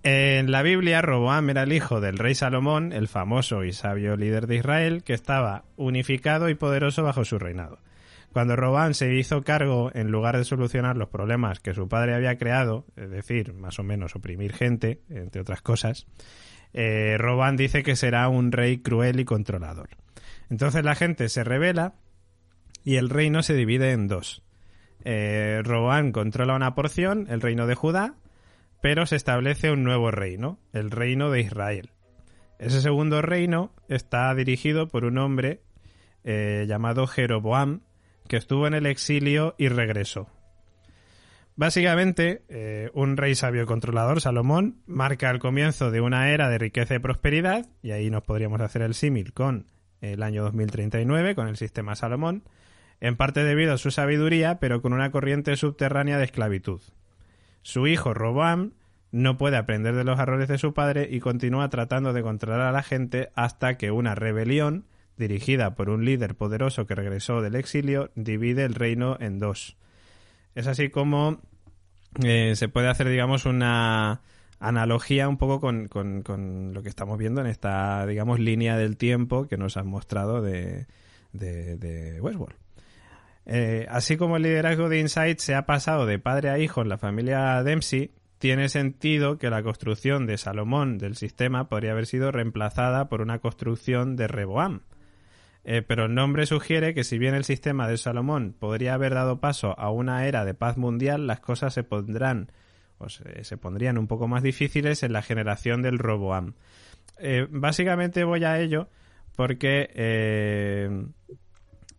En la Biblia, Roboam era el hijo del rey Salomón, el famoso y sabio líder de Israel, que estaba unificado y poderoso bajo su reinado. Cuando Roboam se hizo cargo, en lugar de solucionar los problemas que su padre había creado, es decir, más o menos oprimir gente, entre otras cosas, eh, dice que será un rey cruel y controlador. Entonces la gente se revela y el reino se divide en dos. Eh, controla una porción, el reino de Judá, pero se establece un nuevo reino, el reino de Israel. Ese segundo reino está dirigido por un hombre eh, llamado Jeroboam, que estuvo en el exilio y regresó. Básicamente, eh, un rey sabio y controlador, Salomón, marca el comienzo de una era de riqueza y prosperidad, y ahí nos podríamos hacer el símil con el año 2039, con el sistema Salomón, en parte debido a su sabiduría, pero con una corriente subterránea de esclavitud. Su hijo Roboam no puede aprender de los errores de su padre y continúa tratando de controlar a la gente hasta que una rebelión, dirigida por un líder poderoso que regresó del exilio, divide el reino en dos. Es así como eh, se puede hacer, digamos, una analogía un poco con, lo que estamos viendo en esta, digamos, línea del tiempo que nos han mostrado de, de Westworld. Eh, así como el liderazgo de Insight se ha pasado de padre a hijo en la familia Dempsey, tiene sentido que la construcción de Salomón del sistema podría haber sido reemplazada por una construcción de Reboam. Eh, pero el nombre sugiere que si bien el sistema de Salomón podría haber dado paso a una era de paz mundial, las cosas se pondrán o se, pondrían un poco más difíciles en la generación del Roboam. Eh, básicamente voy a ello porque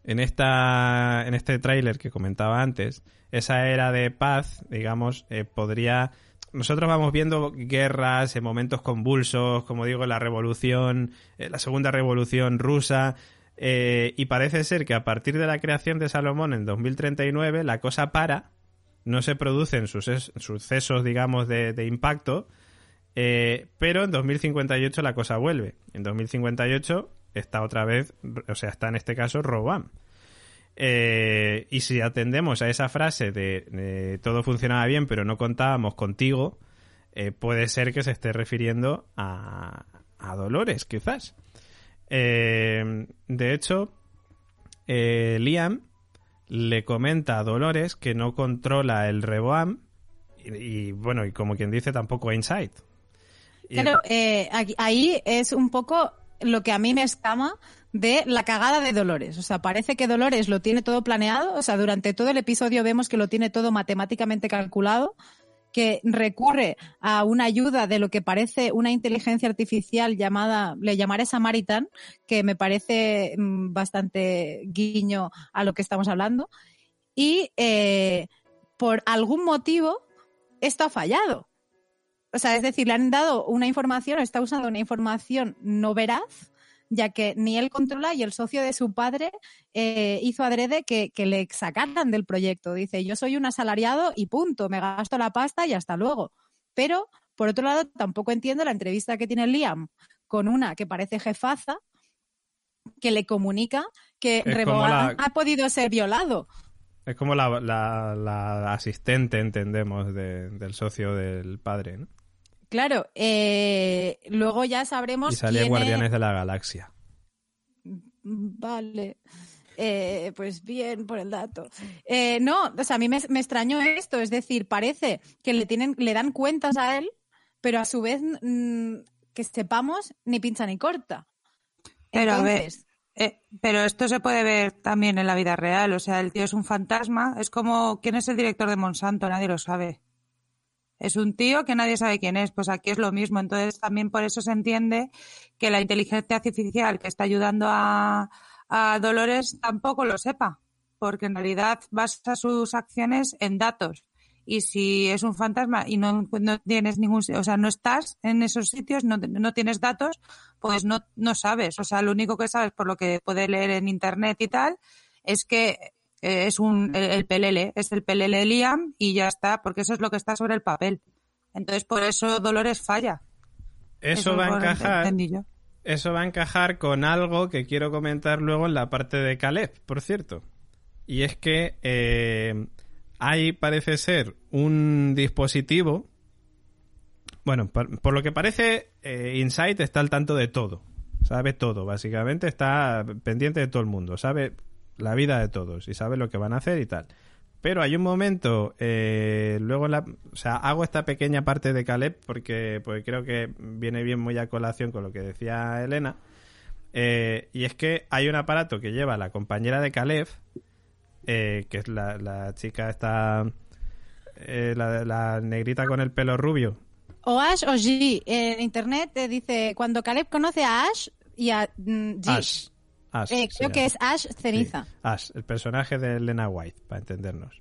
en, esta, en este tráiler que comentaba antes, esa era de paz, digamos, eh, podría... Nosotros vamos viendo guerras en momentos convulsos, como digo, la revolución, eh, la segunda revolución rusa, eh, y parece ser que a partir de la creación de Salomón en 2039 la cosa para, no se producen sucesos, digamos, de, impacto, eh, pero en 2058 la cosa vuelve. En 2058 está otra vez, o sea, está en este caso Robam. Eh, y si atendemos a esa frase de, todo funcionaba bien, pero no contábamos contigo, eh, puede ser que se esté refiriendo a, a Dolores, quizás. de hecho, Liam le comenta a Dolores que no controla el Reboam y, bueno, y como quien dice, tampoco Insight. Claro, eh, ahí es un poco lo que a mí me escama de la cagada de Dolores. O sea, parece que Dolores lo tiene todo planeado. O sea, durante todo el episodio vemos que lo tiene todo matemáticamente calculado que recurre a una ayuda de lo que parece una inteligencia artificial llamada, le llamaré Samaritan, que me parece mm, bastante guiño a lo que estamos hablando. Y eh, por algún motivo, esto ha fallado. O sea, es decir, le han dado una información, está usando una información no veraz ya que ni él controla y el socio de su padre eh, hizo adrede que, le sacaran del proyecto. Dice, yo soy un asalariado y punto, me gasto la pasta y hasta luego. Pero, por otro lado, tampoco entiendo la entrevista que tiene Liam con una que parece jefaza, que le comunica que ha podido ser violado. Es como la, asistente, entendemos, del socio del padre, ¿no? Claro, eh, luego ya sabremos. Y salía Guardianes de la Galaxia. Vale. Eh, pues bien por el dato. Eh, no, o sea, a mí me, extrañó esto, es decir, parece que le tienen, le dan cuentas a él, pero a su vez mm, que sepamos ni pincha ni corta. Pero a ver, pero esto se puede ver también en la vida real, o sea, el tío es un fantasma, es como quién es el director de Monsanto, nadie lo sabe es un tío que nadie sabe quién es, pues aquí es lo mismo. Entonces también por eso se entiende que la inteligencia artificial que está ayudando a, Dolores tampoco lo sepa, porque en realidad basa sus acciones en datos. Y si es un fantasma y no, tienes ningún, o sea, no estás en esos sitios, no, no tienes datos, pues no, no sabes. O sea, lo único que sabes por lo que puedes leer en internet y tal, es que eh, es un, el, PLL, es el PLL Liam y ya está, porque eso es lo que está sobre el papel. Entonces, por eso Dolores falla. Eso, va a encajar. Eso va a encajar con algo que quiero comentar luego en la parte de Caleb, por cierto. Y es que eh, hay, parece ser, un dispositivo. Bueno, por, lo que parece, eh, Insight está al tanto de todo. Sabe todo, básicamente. Está pendiente de todo el mundo. Sabe la vida de todos y sabe lo que van a hacer y tal. Pero hay un momento, eh, luego, la, o sea, hago esta pequeña parte de Caleb porque, porque creo que viene bien muy a colación con lo que decía Elena. Eh, y es que hay un aparato que lleva la compañera de Caleb, eh, que es la, la chica esta, la, la, negrita con el pelo rubio. O Ash o G. En internet te dice, cuando Caleb conoce a Ash y a mm, G. Ash. Eh, creo que es Ash Ceniza. Ash, el personaje de Lena White, para entendernos.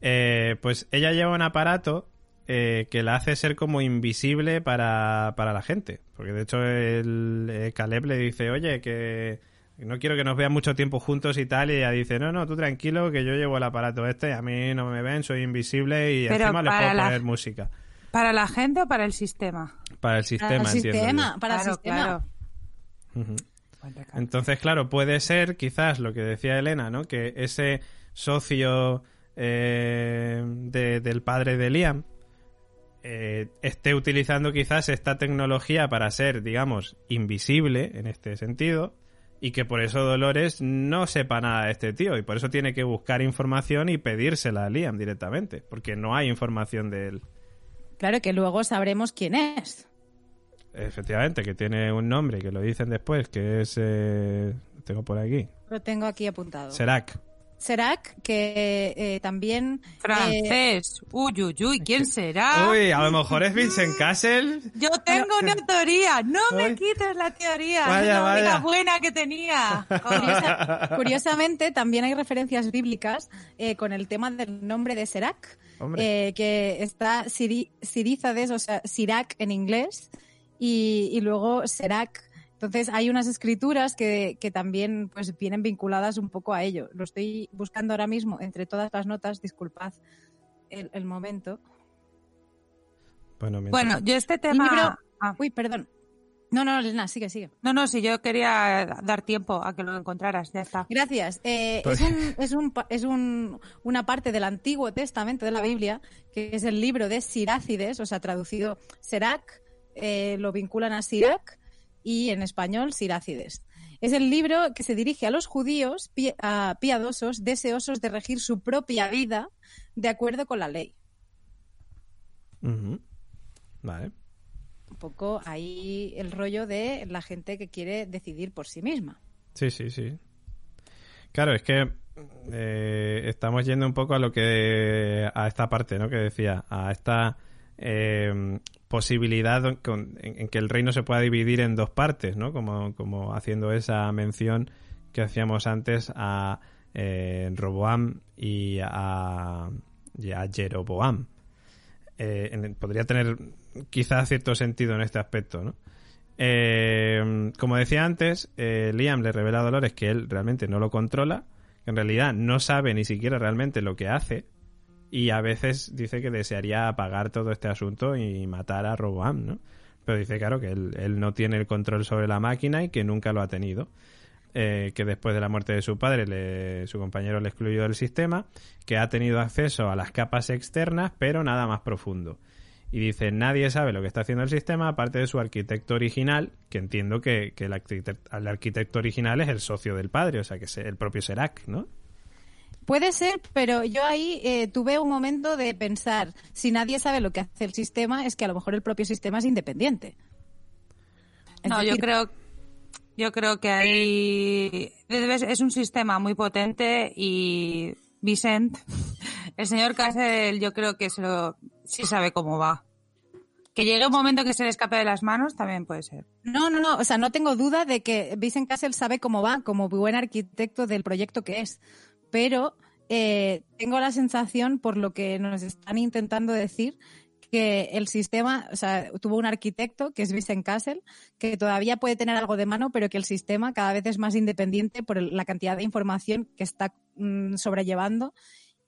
Eh, pues ella lleva un aparato eh, que la hace ser como invisible para, la gente. Porque de hecho el, Caleb le dice, oye, que no quiero que nos vean mucho tiempo juntos y tal. Y ella dice, no, no, tú tranquilo, que yo llevo el aparato este, a mí no me ven, soy invisible y encima les puedo poner música. ¿Para la gente o para el sistema? Para el sistema, para el sistema, para el sistema. Entonces, claro, puede ser quizás lo que decía Elena, ¿no? Que ese socio eh, del padre de Liam eh, esté utilizando quizás esta tecnología para ser, digamos, invisible en este sentido y que por eso Dolores no sepa nada de este tío y por eso tiene que buscar información y pedírsela a Liam directamente, porque no hay información de él. Claro que luego sabremos quién es. Efectivamente, que tiene un nombre, que lo dicen después, que es... Eh, tengo por aquí. Lo tengo aquí apuntado. Serac. Serac, que eh, también... Eh, Francés. uy, uy, uy, ¿quién será? Uy, a lo mejor es Vincent Castle. Yo tengo una teoría. No me quites la teoría. Vaya, la vaya. buena que tenía. curiosamente, también hay referencias bíblicas con el tema del nombre de Serac, que está Sirízades, o sea, Sirac en inglés, y, luego Serac. Entonces hay unas escrituras que, que, también pues vienen vinculadas un poco a ello. Lo estoy buscando ahora mismo entre todas las notas, disculpad. el, momento. Bueno, bueno, yo este tema... Ah. Uy, perdón. No, no, Elena, sigue, sigue. No, no, si yo quería dar tiempo a que lo encontraras, ya está. Gracias. Eh, pues es, un, es, un, es un, una parte del Antiguo Testamento de la Biblia, que es el libro de Sirácides, o sea, traducido Serac, eh, lo vinculan a Sirac y en español Sirácides. Es el libro que se dirige a los judíos piadosos deseosos de regir su propia vida de acuerdo con la ley. Vale un poco ahí el rollo de la gente que quiere decidir por sí misma. Sí, sí, sí. Claro, es que eh, estamos yendo un poco a lo que a esta parte, ¿no? Que decía, a esta eh, posibilidad en, que el reino se pueda dividir en dos partes, ¿no? Como, como haciendo esa mención que hacíamos antes a eh, Roboam y a, a Jeroboam. Eh, podría tener quizás cierto sentido en este aspecto, ¿no? Eh, como decía antes, eh, Liam le revela a Dolores que él realmente no lo controla, que en realidad no sabe ni siquiera realmente lo que hace, y a veces dice que desearía apagar todo este asunto y matar a Roboam, ¿no? Pero dice, claro, que él, no tiene el control sobre la máquina y que nunca lo ha tenido. Eh, que después de la muerte de su padre su compañero le excluyó del sistema, que ha tenido acceso a las capas externas, pero nada más profundo. Y dice, nadie sabe lo que está haciendo el sistema, aparte de su arquitecto original, que entiendo que, el, arquitecto, original es el socio del padre, o sea, que es el propio Serac, ¿no? Puede ser, pero yo ahí eh, tuve un momento de pensar, si nadie sabe lo que hace el sistema, es que a lo mejor el propio sistema es independiente. no, yo creo yo creo que ahí es un sistema muy potente y Vicent, el señor Castle, yo creo que sí sabe cómo va. Que llegue un momento que se le escape de las manos también puede ser. No, no, no. O sea, no tengo duda de que Vicent Castle sabe cómo va como buen arquitecto del proyecto que es. Pero eh, tengo la sensación, por lo que nos están intentando decir, que el sistema, o sea, tuvo un arquitecto, que es Vincent Castle, que todavía puede tener algo de mano, pero que el sistema cada vez es más independiente por la cantidad de información que está mm, sobrellevando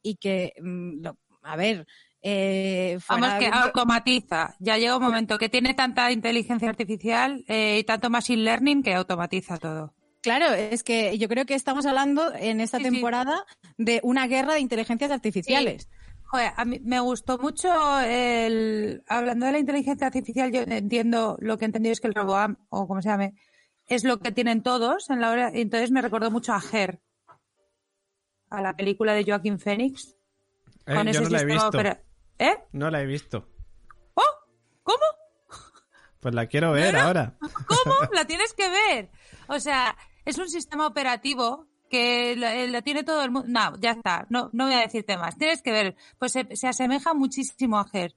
y que, mm, a ver, eh, Vamos que automatiza. Ya llega un momento que tiene tanta inteligencia artificial eh, y tanto machine learning que automatiza todo. Claro, es que yo creo que estamos hablando en esta temporada de una guerra de inteligencias artificiales. Joder, a mí me gustó mucho el. Hablando de la inteligencia artificial, yo entiendo lo que he entendido es que el RoboAm, o como se llame, es lo que tienen todos en la hora. Entonces me recordó mucho a Her, a la película de Joaquín Phoenix. Eh, con yo no la he visto. ¿Eh? No la he visto. ¿Oh? ¿Cómo? Pues la quiero ver ahora. ¿Cómo? La tienes que ver. O sea, es un sistema operativo que la, tiene todo el mundo. No, ya está, no, no voy a decirte más. Tienes que ver, pues se, asemeja muchísimo a Ger.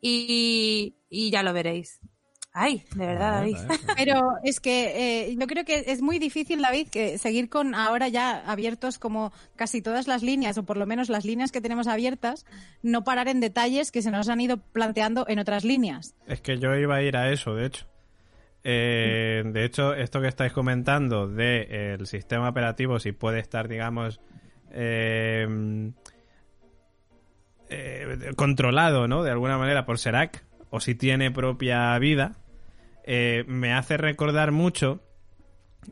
Y, y ya lo veréis. Ay, de verdad, David. Pero es que eh, yo creo que es muy difícil, David, que seguir con ahora ya abiertos como casi todas las líneas, o por lo menos las líneas que tenemos abiertas, no parar en detalles que se nos han ido planteando en otras líneas. Es que yo iba a ir a eso, de hecho. Eh, de hecho, esto que estáis comentando del de, el sistema operativo, si puede estar, digamos, eh, eh, controlado, ¿no? De alguna manera por Serac, o si tiene propia vida, me hace recordar mucho,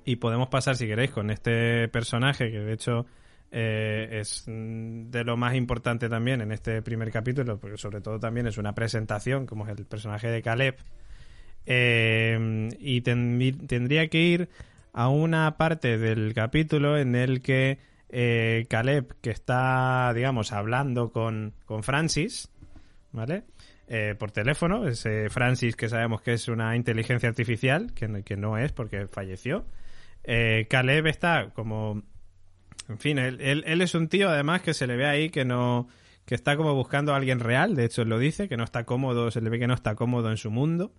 y podemos pasar, si queréis, con este personaje, que de hecho es de lo más importante también en este primer capítulo, porque sobre todo también es una presentación, como es el personaje de Caleb, eh, y tendría que ir a una parte del capítulo en el que eh, Caleb, que está, digamos, hablando con, con Francis, ¿vale? Eh, por teléfono, ese Francis que sabemos que es una inteligencia artificial, que, que no es porque falleció. Caleb está como... En fin, él, él, es un tío además que se le ve ahí que no... que está como buscando a alguien real, de hecho lo dice, que no está cómodo, se le ve que no está cómodo en su mundo.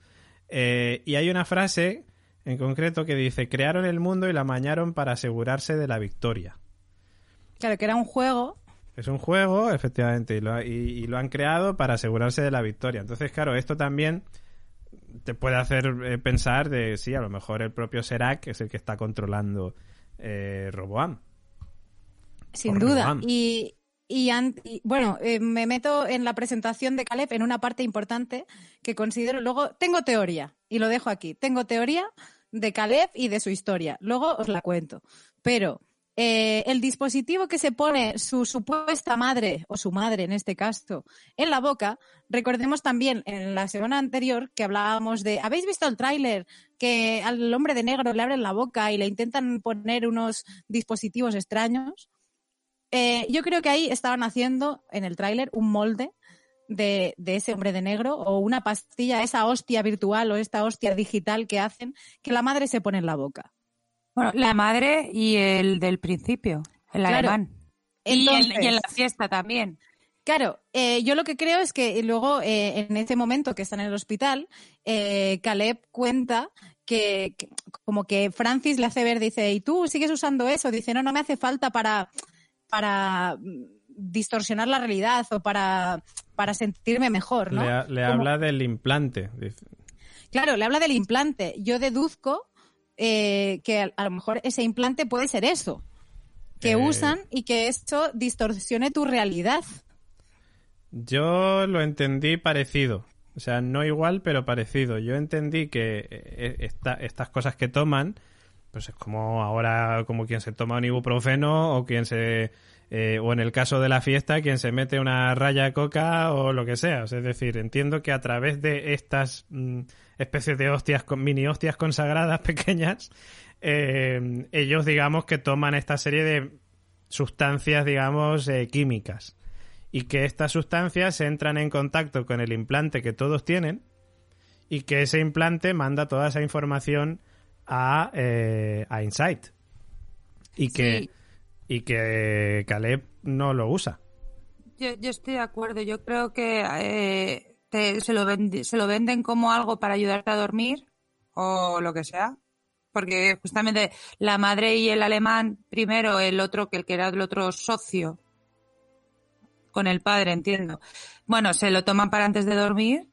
Eh, y hay una frase en concreto que dice, crearon el mundo y la amañaron para asegurarse de la victoria. Claro, que era un juego. Es un juego, efectivamente, y lo, y, lo han creado para asegurarse de la victoria. Entonces, claro, esto también te puede hacer eh, pensar de, sí, a lo mejor el propio Serac es el que está controlando eh, Roboam. Sin duda. Y, y, bueno, eh, me meto en la presentación de Caleb en una parte importante que considero luego, tengo teoría, y lo dejo aquí, tengo teoría de Caleb y de su historia, luego os la cuento, pero eh, el dispositivo que se pone su supuesta madre, o su madre en este caso, en la boca, recordemos también en la semana anterior que hablábamos de, ¿habéis visto el tráiler? Que al hombre de negro le abren la boca y le intentan poner unos dispositivos extraños. Eh, yo creo que ahí estaban haciendo en el tráiler un molde de, de, ese hombre de negro o una pastilla, esa hostia virtual o esta hostia digital que hacen que la madre se pone en la boca. Bueno, la madre y el del principio, el alemán. y, en la fiesta también. Claro, eh, yo lo que creo es que luego, eh, en ese momento que están en el hospital, eh, Caleb cuenta que, como que Francis le hace ver, dice, ¿y tú sigues usando eso? Dice, no, no me hace falta para, para distorsionar la realidad o para, para sentirme mejor, ¿no? Le, habla del implante. Claro, le habla del implante. Yo deduzco eh, que a, lo mejor ese implante puede ser eso, que eh. usan y que esto distorsione tu realidad. Yo lo entendí parecido. O sea, no igual, pero parecido. Yo entendí que eh, estas cosas que toman, pues es como ahora, como quien se toma un ibuprofeno o quien se. o en el caso de la fiesta, quien se mete una raya coca o lo que sea. es decir, entiendo que a través de estas mm, especies de hostias, mini hostias consagradas pequeñas, eh, ellos digamos que toman esta serie de sustancias, digamos, eh, químicas. Y que estas sustancias entran en contacto con el implante que todos tienen y que ese implante manda toda esa información a, eh, a Insight. Y que, y que Caleb no lo usa. Yo, yo estoy de acuerdo. Yo creo que se, lo se lo venden como algo para ayudarte a dormir o lo que sea. Porque justamente la madre y el alemán, primero el otro, que el que era el otro socio, con el padre, entiendo. Bueno, se lo toman para antes de dormir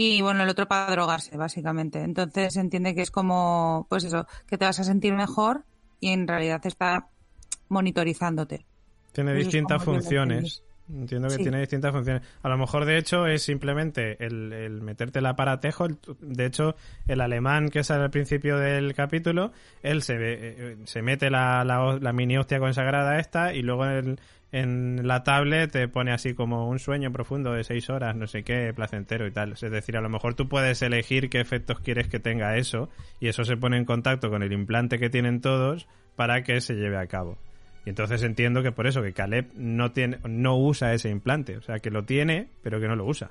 y bueno, el otro para drogarse, básicamente. Entonces se entiende que es como, pues eso, que te vas a sentir mejor y en realidad está monitorizándote. Tiene distintas funciones. Entiendo que tiene distintas funciones. A lo mejor, de hecho, es simplemente el, meterte el aparatejo. de hecho, el alemán que sale al principio del capítulo, él se, eh, se mete la, la, mini hostia consagrada esta y luego en, en la tablet te pone así como un sueño profundo de seis horas, no sé qué, placentero y tal. Es decir, a lo mejor tú puedes elegir qué efectos quieres que tenga eso y eso se pone en contacto con el implante que tienen todos para que se lleve a cabo. Y entonces entiendo que por eso que Caleb no tiene, no usa ese implante, o sea que lo tiene, pero que no lo usa.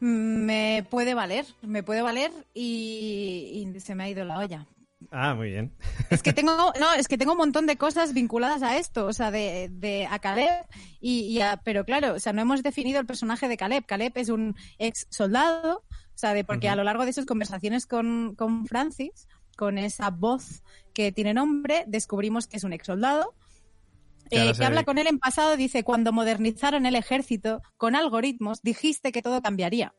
Me puede valer, me puede valer y, se me ha ido la olla. Ah, muy bien. Es que tengo, no, es que tengo un montón de cosas vinculadas a esto, o sea, de, de a Caleb y, a, pero claro, o sea, no hemos definido el personaje de Caleb. Caleb es un ex soldado, o sea, de, porque a lo largo de sus conversaciones con, con Francis, con esa voz que tiene nombre, descubrimos que es un ex soldado. Eh, que habla con él en pasado, dice, cuando modernizaron el ejército con algoritmos, dijiste que todo cambiaría.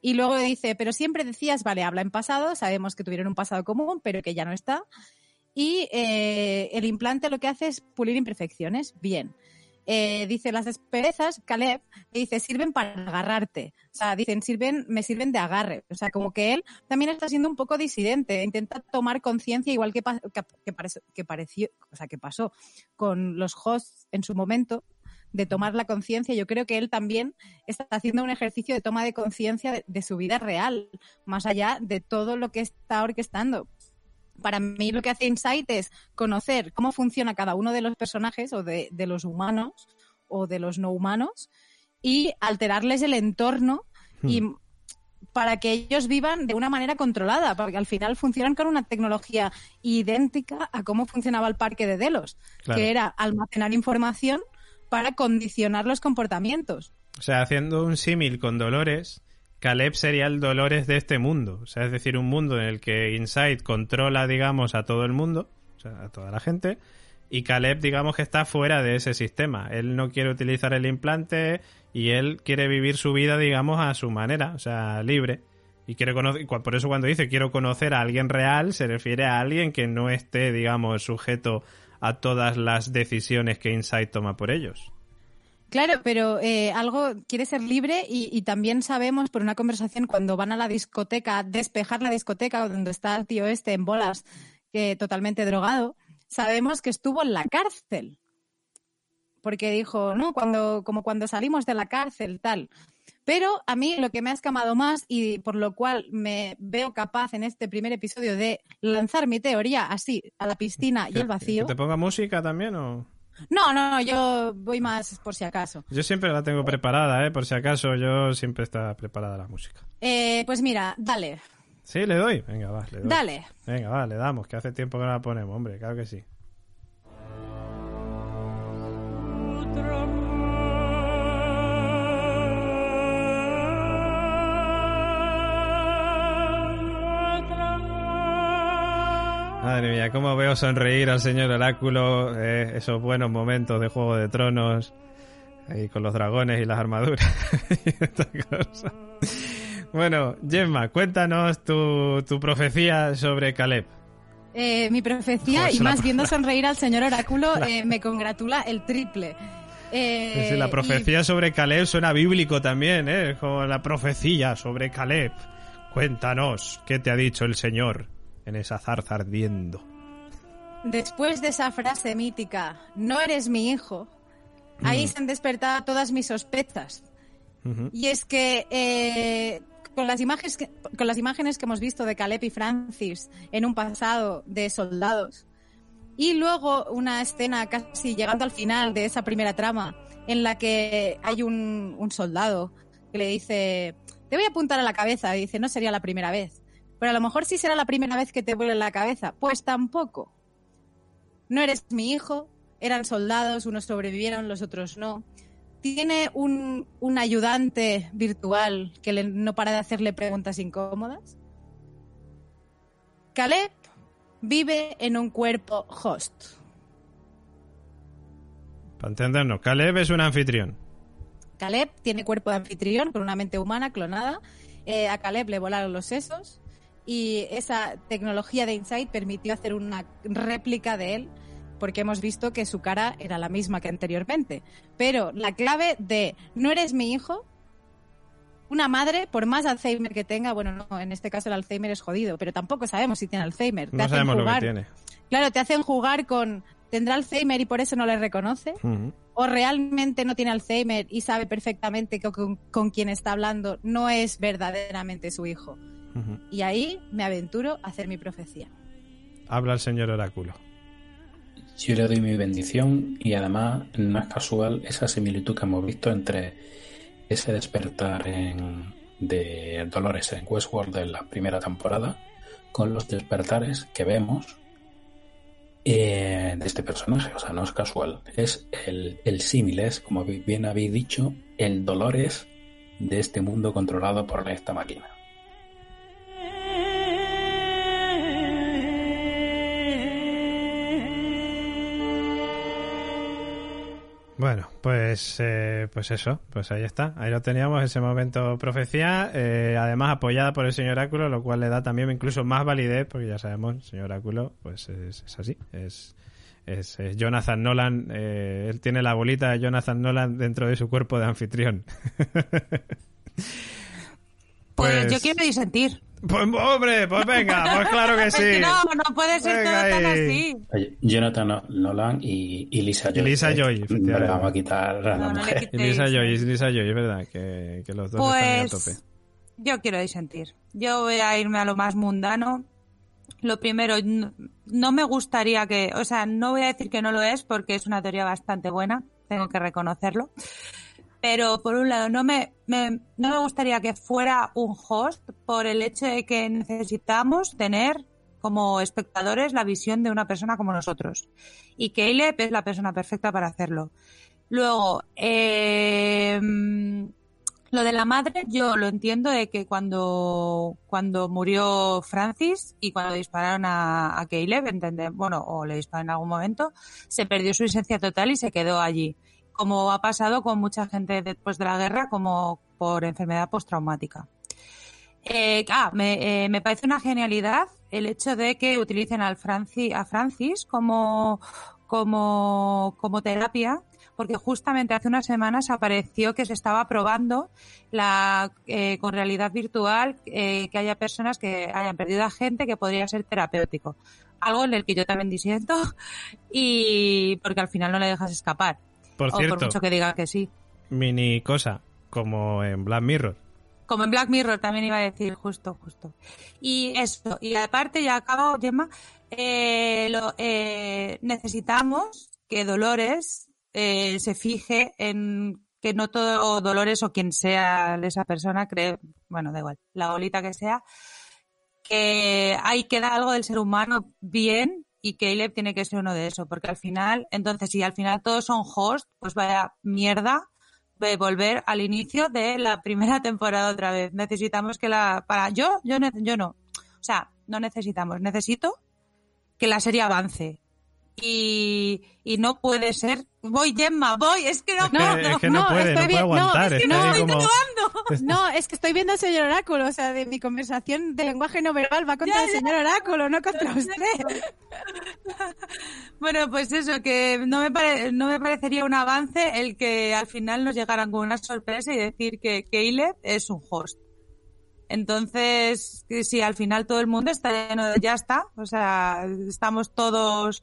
Y luego dice, pero siempre decías, vale, habla en pasado, sabemos que tuvieron un pasado común, pero que ya no está. Y eh, el implante lo que hace es pulir imperfecciones. Bien. Eh, dice, las esperezas, Caleb, dice, sirven para agarrarte. O sea, dicen, sirven, me sirven de agarre. O sea, como que él también está siendo un poco disidente, intenta tomar conciencia, igual que, que, que, pareció, o sea, que pasó con los hosts en su momento, de tomar la conciencia. Yo creo que él también está haciendo un ejercicio de toma de conciencia de, su vida real, más allá de todo lo que está orquestando para mí lo que hace Insight es conocer cómo funciona cada uno de los personajes o de, los humanos o de los no humanos y alterarles el entorno y hmm. para que ellos vivan de una manera controlada, porque al final funcionan con una tecnología idéntica a cómo funcionaba el parque de Delos, que era almacenar información para condicionar los comportamientos. O sea, haciendo un símil con Dolores, Caleb sería el Dolores de este mundo. O sea, es decir, un mundo en el que Insight controla, digamos, a todo el mundo, o sea, a toda la gente, y Caleb, digamos, que está fuera de ese sistema. Él no quiere utilizar el implante y él quiere vivir su vida, digamos, a su manera, o sea, libre. Y quiere conocer, por eso cuando dice quiero conocer a alguien real, se refiere a alguien que no esté, digamos, sujeto a todas las decisiones que Insight toma por ellos. Claro, pero eh, algo quiere ser libre y, también sabemos por una conversación cuando van a la discoteca, despejar la discoteca donde está el tío este en bolas, que totalmente drogado, sabemos que estuvo en la cárcel. Porque dijo, no, cuando, como cuando salimos de la cárcel, tal. Pero a mí lo que me ha escamado más y por lo cual me veo capaz en este primer episodio de lanzar mi teoría así a la piscina y el vacío. ¿Que te ponga música también o...? No, no, no, yo voy más por si acaso. Yo siempre la tengo preparada, ¿eh? Por si acaso, yo siempre está preparada la música. Eh, pues mira, dale. ¿Sí? ¿Le doy? Venga, va, le doy. Dale. Venga, va, le damos, que hace tiempo que no la ponemos, hombre, claro que sí. Madre mía, cómo veo sonreír al señor Oráculo, eh, esos buenos momentos de Juego de Tronos, ahí con los dragones y las armaduras y esta cosa. Bueno, Gemma, cuéntanos tu, tu profecía sobre Caleb. Eh, mi profecía, Joder, y más viendo sonreír al señor Oráculo, eh, me congratula el triple. Eh, Sí, la y- profecía sobre Caleb suena bíblico también, ¿eh? Como la profecía sobre Caleb. Cuéntanos, ¿qué te ha dicho el Señor en esa zarza ardiendo? Después de esa frase mítica, no eres mi hijo, ahí se han despertado todas mis sospechas. Y es que eh, con, las imágenes que con las imágenes que hemos visto de Caleb y Francis en un pasado de soldados, y luego una escena casi llegando al final de esa primera trama, en la que hay un, un soldado que le dice, te voy a apuntar a la cabeza, y dice, no sería la primera vez. Pero a lo mejor sí será la primera vez que te vuele la cabeza. Pues tampoco. No eres mi hijo, eran soldados, unos sobrevivieron, los otros no. Tiene un, un ayudante virtual que le- no para de hacerle preguntas incómodas. Caleb vive en un cuerpo host. Para entendernos, Caleb es un anfitrión. Caleb tiene cuerpo de anfitrión con una mente humana clonada. Eh, a Caleb le volaron los sesos y esa tecnología de Insight permitió hacer una réplica de él porque hemos visto que su cara era la misma que anteriormente. Pero la clave de no eres mi hijo, una madre, por más Alzheimer que tenga, bueno, no, en este caso el Alzheimer es jodido, pero tampoco sabemos si tiene Alzheimer. Te No hacen sabemos lo que tiene. Claro, te hacen jugar con tendrá Alzheimer y por eso no le reconoce o realmente no tiene Alzheimer y sabe perfectamente que con, con quien está hablando no es verdaderamente su hijo. Y ahí me aventuro a hacer mi profecía. Habla el señor Oráculo. Yo le doy mi bendición y además no es casual esa similitud que hemos visto entre ese despertar en- de Dolores en Westworld de la primera temporada con los despertares que vemos eh, de este personaje. O sea, no es casual. Es el, el símil, es, como bien habéis dicho, el Dolores de este mundo controlado por esta máquina. Bueno, pues, eh, pues eso, pues ahí está, ahí lo teníamos, ese momento profecía, eh, además apoyada por el señor Oráculo, lo cual le da también incluso más validez, porque ya sabemos, el señor Oráculo, pues es, es así, es, es, es Jonathan Nolan, eh, él tiene la bolita de Jonathan Nolan dentro de su cuerpo de anfitrión. Pues, yo quiero disentir. Pues hombre, pues venga, pues claro que Es sí. que no, no puede ser Venga todo tan así. Oye, Jonathan Nolan y, y Lisa Joy. Lisa ¿eh? Joy, No le vamos a quitar a la No, no le mujer. Lisa Joy. Lisa Joy, es verdad que, que los dos están ahí a tope. Pues yo quiero disentir. Yo voy a irme a lo más mundano. Lo primero, no, no me gustaría que, o sea, no voy a decir que no lo es porque es una teoría bastante buena, tengo que reconocerlo. Pero por un lado, no me, no me gustaría que fuera un host por el hecho de que necesitamos tener como espectadores la visión de una persona como nosotros. Y Caleb es la persona perfecta para hacerlo. Luego, eh, lo de la madre, yo lo entiendo de que cuando, cuando murió Francis y cuando dispararon a, a Caleb, bueno, o le dispararon en algún momento, se perdió su esencia total y se quedó allí. Como ha pasado con mucha gente después de la guerra, como por enfermedad postraumática. Eh, ah, me, eh, me parece una genialidad el hecho de que utilicen al Franci- a Francis como, como, como terapia, porque justamente hace unas semanas apareció que se estaba probando la, eh, con realidad virtual eh, que haya personas que hayan perdido a gente que podría ser terapéutico. Algo en el que yo también disiento y porque al final no le dejas escapar. Por o cierto, por mucho que diga que sí. mini cosa, como en Black Mirror. Como en Black Mirror también iba a decir, justo, justo. Y eso, y aparte, ya acabo, Gemma, eh, lo, eh, necesitamos que Dolores eh, se fije en que no todo Dolores o quien sea esa persona cree, bueno, da igual, la bolita que sea, que hay que dar algo del ser humano bien y Caleb tiene que ser uno de eso, porque al final, entonces si al final todos son hosts, pues vaya mierda de volver al inicio de la primera temporada otra vez. Necesitamos que la para yo yo yo no. O sea, no necesitamos, necesito que la serie avance. Y, y no puede ser. Voy, Gemma, voy. Es que no, Es que, puedo. es que no, no, puede, estoy no puede no, es que no, estoy como- No, es que estoy viendo al señor Oráculo, o sea, de mi conversación de lenguaje no verbal va contra Ya, el señor Oráculo, no contra usted. Bueno, pues eso, que no me, pare- no me parecería un avance el que al final nos llegaran con una sorpresa y decir que Caleb es un host. Entonces, que si al final todo el mundo está lleno de ya está, o sea, estamos todos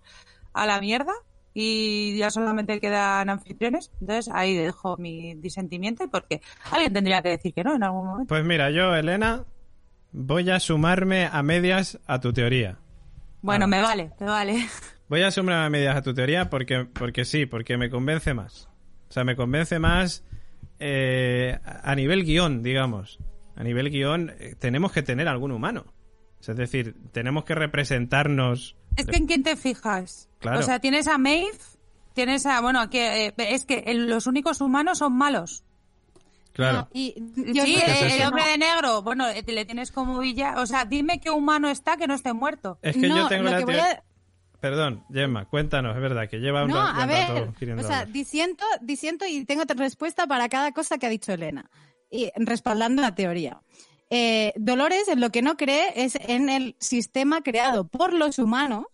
a la mierda y ya solamente quedan anfitriones, entonces ahí dejo mi disentimiento porque alguien tendría que decir que no en algún momento. Pues mira, yo, Elena, voy a sumarme a medias a tu teoría. Bueno, Ah. me vale, me vale. Voy a sumarme a medias a tu teoría porque, porque sí, porque me convence más. O sea, me convence más eh, a nivel guion, digamos. A nivel guion, eh, tenemos que tener algún humano. Es decir, tenemos que representarnos. Es que en quién te fijas. Claro. O sea, tienes a Maeve, tienes a, bueno, que eh, es que el- los únicos humanos son malos. Claro. No, y yo sí, es el, hombre de negro, bueno, eh, le tienes como villa, o sea, dime qué humano está que no esté muerto. Es que no, yo tengo la teoría. a- Perdón, Gemma, cuéntanos, es verdad, que lleva un No, ra- a ver, rato o sea, hablar. disiento, disiento y tengo te- respuesta para cada cosa que ha dicho Elena, y respaldando la teoría. Eh, Dolores en lo que no cree es en el sistema creado por los humanos.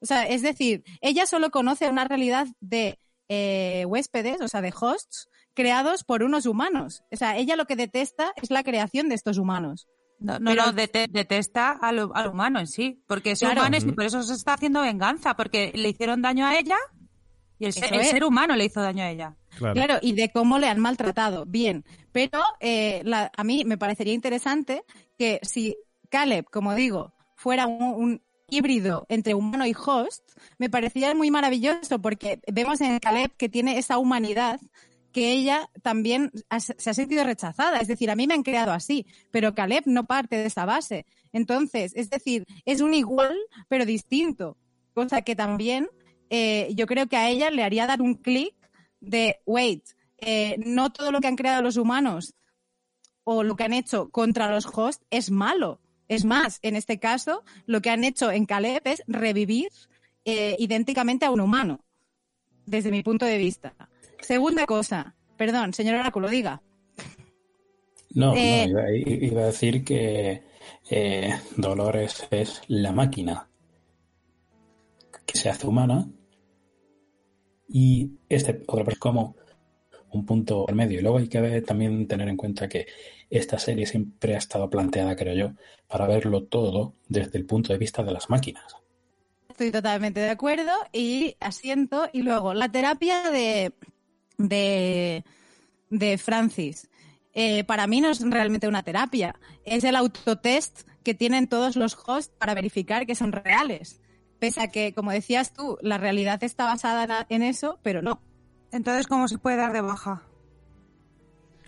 O sea, es decir, ella solo conoce una realidad de eh, huéspedes, o sea, de hosts, creados por unos humanos. O sea, ella lo que detesta es la creación de estos humanos. No, no, Pero- no, dete- detesta al, al humano en sí, porque es Claro. humano y por eso se está haciendo venganza, porque le hicieron daño a ella y el, ser, el humano le hizo daño a ella. Claro. Claro, y de cómo le han maltratado. Bien, pero eh, la- a mí me parecería interesante que si Caleb, como digo, fuera un, un híbrido entre humano y host, me parecería muy maravilloso porque vemos en Caleb que tiene esa humanidad que ella también ha- se ha sentido rechazada. Es decir, a mí me han creado así, pero Caleb no parte de esa base. Entonces, es decir, es un igual, pero distinto. Cosa que también eh, yo creo que a ella le haría dar un clic de, wait, eh, no todo lo que han creado los humanos o lo que han hecho contra los hosts es malo. Es más, en este caso, lo que han hecho en Caleb es revivir eh, idénticamente a un humano, desde mi punto de vista. Segunda cosa, perdón, señor Oráculo, diga. No, Eh, no, iba, iba a decir que Dolores es la máquina que se hace humana y este otra persona como un punto medio. Y luego hay que también tener en cuenta que esta serie siempre ha estado planteada, creo yo, para verlo todo desde el punto de vista de las máquinas. Estoy totalmente de acuerdo y asiento. Y luego, la terapia de, de, de Francis. Eh, para mí no es realmente una terapia. Es el autotest que tienen todos los hosts para verificar que son reales. Pese a que, como decías tú, la realidad está basada en eso, pero no. Entonces, ¿cómo se puede dar de baja?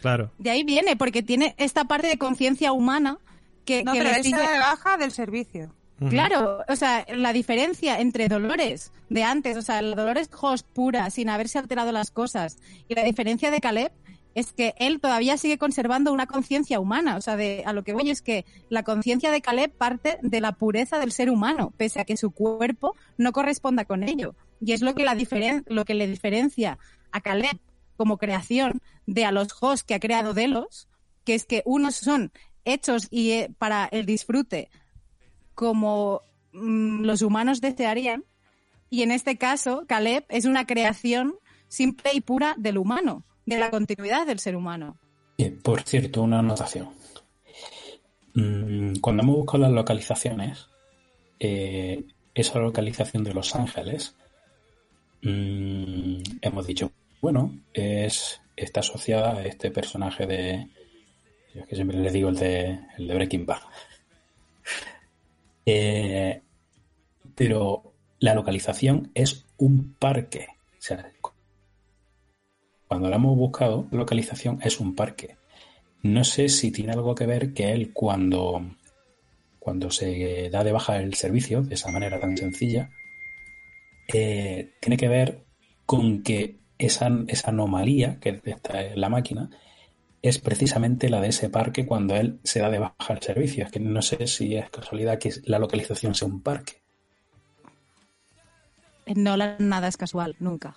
Claro. De ahí viene, porque tiene esta parte de conciencia humana que, No, que pero sigue- de baja del servicio. Claro, o sea, la diferencia entre Dolores de antes, o sea, la Dolores host pura, sin haberse alterado las cosas, y la diferencia de Caleb es que él todavía sigue conservando una conciencia humana. O sea, de, a lo que voy es que la conciencia de Caleb parte de la pureza del ser humano, pese a que su cuerpo no corresponda con ello. Y es lo que, la diferen lo que le diferencia a Caleb como creación de a los hosts que ha creado Delos, que es que unos son hechos y eh, para el disfrute como mm, los humanos desearían Y en este caso, Caleb es una creación simple y pura del humano, de la continuidad del ser humano. por cierto, una anotación. Mm, cuando hemos buscado las localizaciones, eh, esa localización de Los Ángeles, mm, hemos dicho, bueno, es está asociada a este personaje de. Es que siempre le digo el de, el de Breaking Bad. Eh, pero la localización es un parque. O sea, cuando la hemos buscado, la localización es un parque. No sé si tiene algo que ver que él cuando, cuando se da de baja el servicio, de esa manera tan sencilla, eh, tiene que ver con que esa, esa anomalía que está en la máquina es precisamente la de ese parque cuando él se da de baja el servicio. Es que no sé si es casualidad que la localización sea un parque. No, nada es casual, nunca.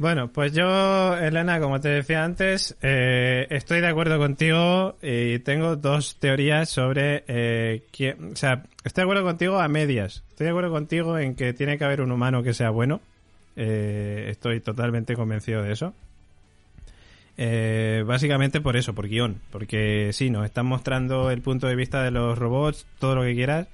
Bueno, pues yo, Elena, como te decía antes, eh, estoy de acuerdo contigo y tengo dos teorías sobre eh, quién, o sea, estoy de acuerdo contigo a medias. Estoy de acuerdo contigo en que tiene que haber un humano que sea bueno. Eh, estoy totalmente convencido de eso. básicamente por eso, por guion. Porque sí, nos están mostrando el punto de vista de los robots, todo lo que quieras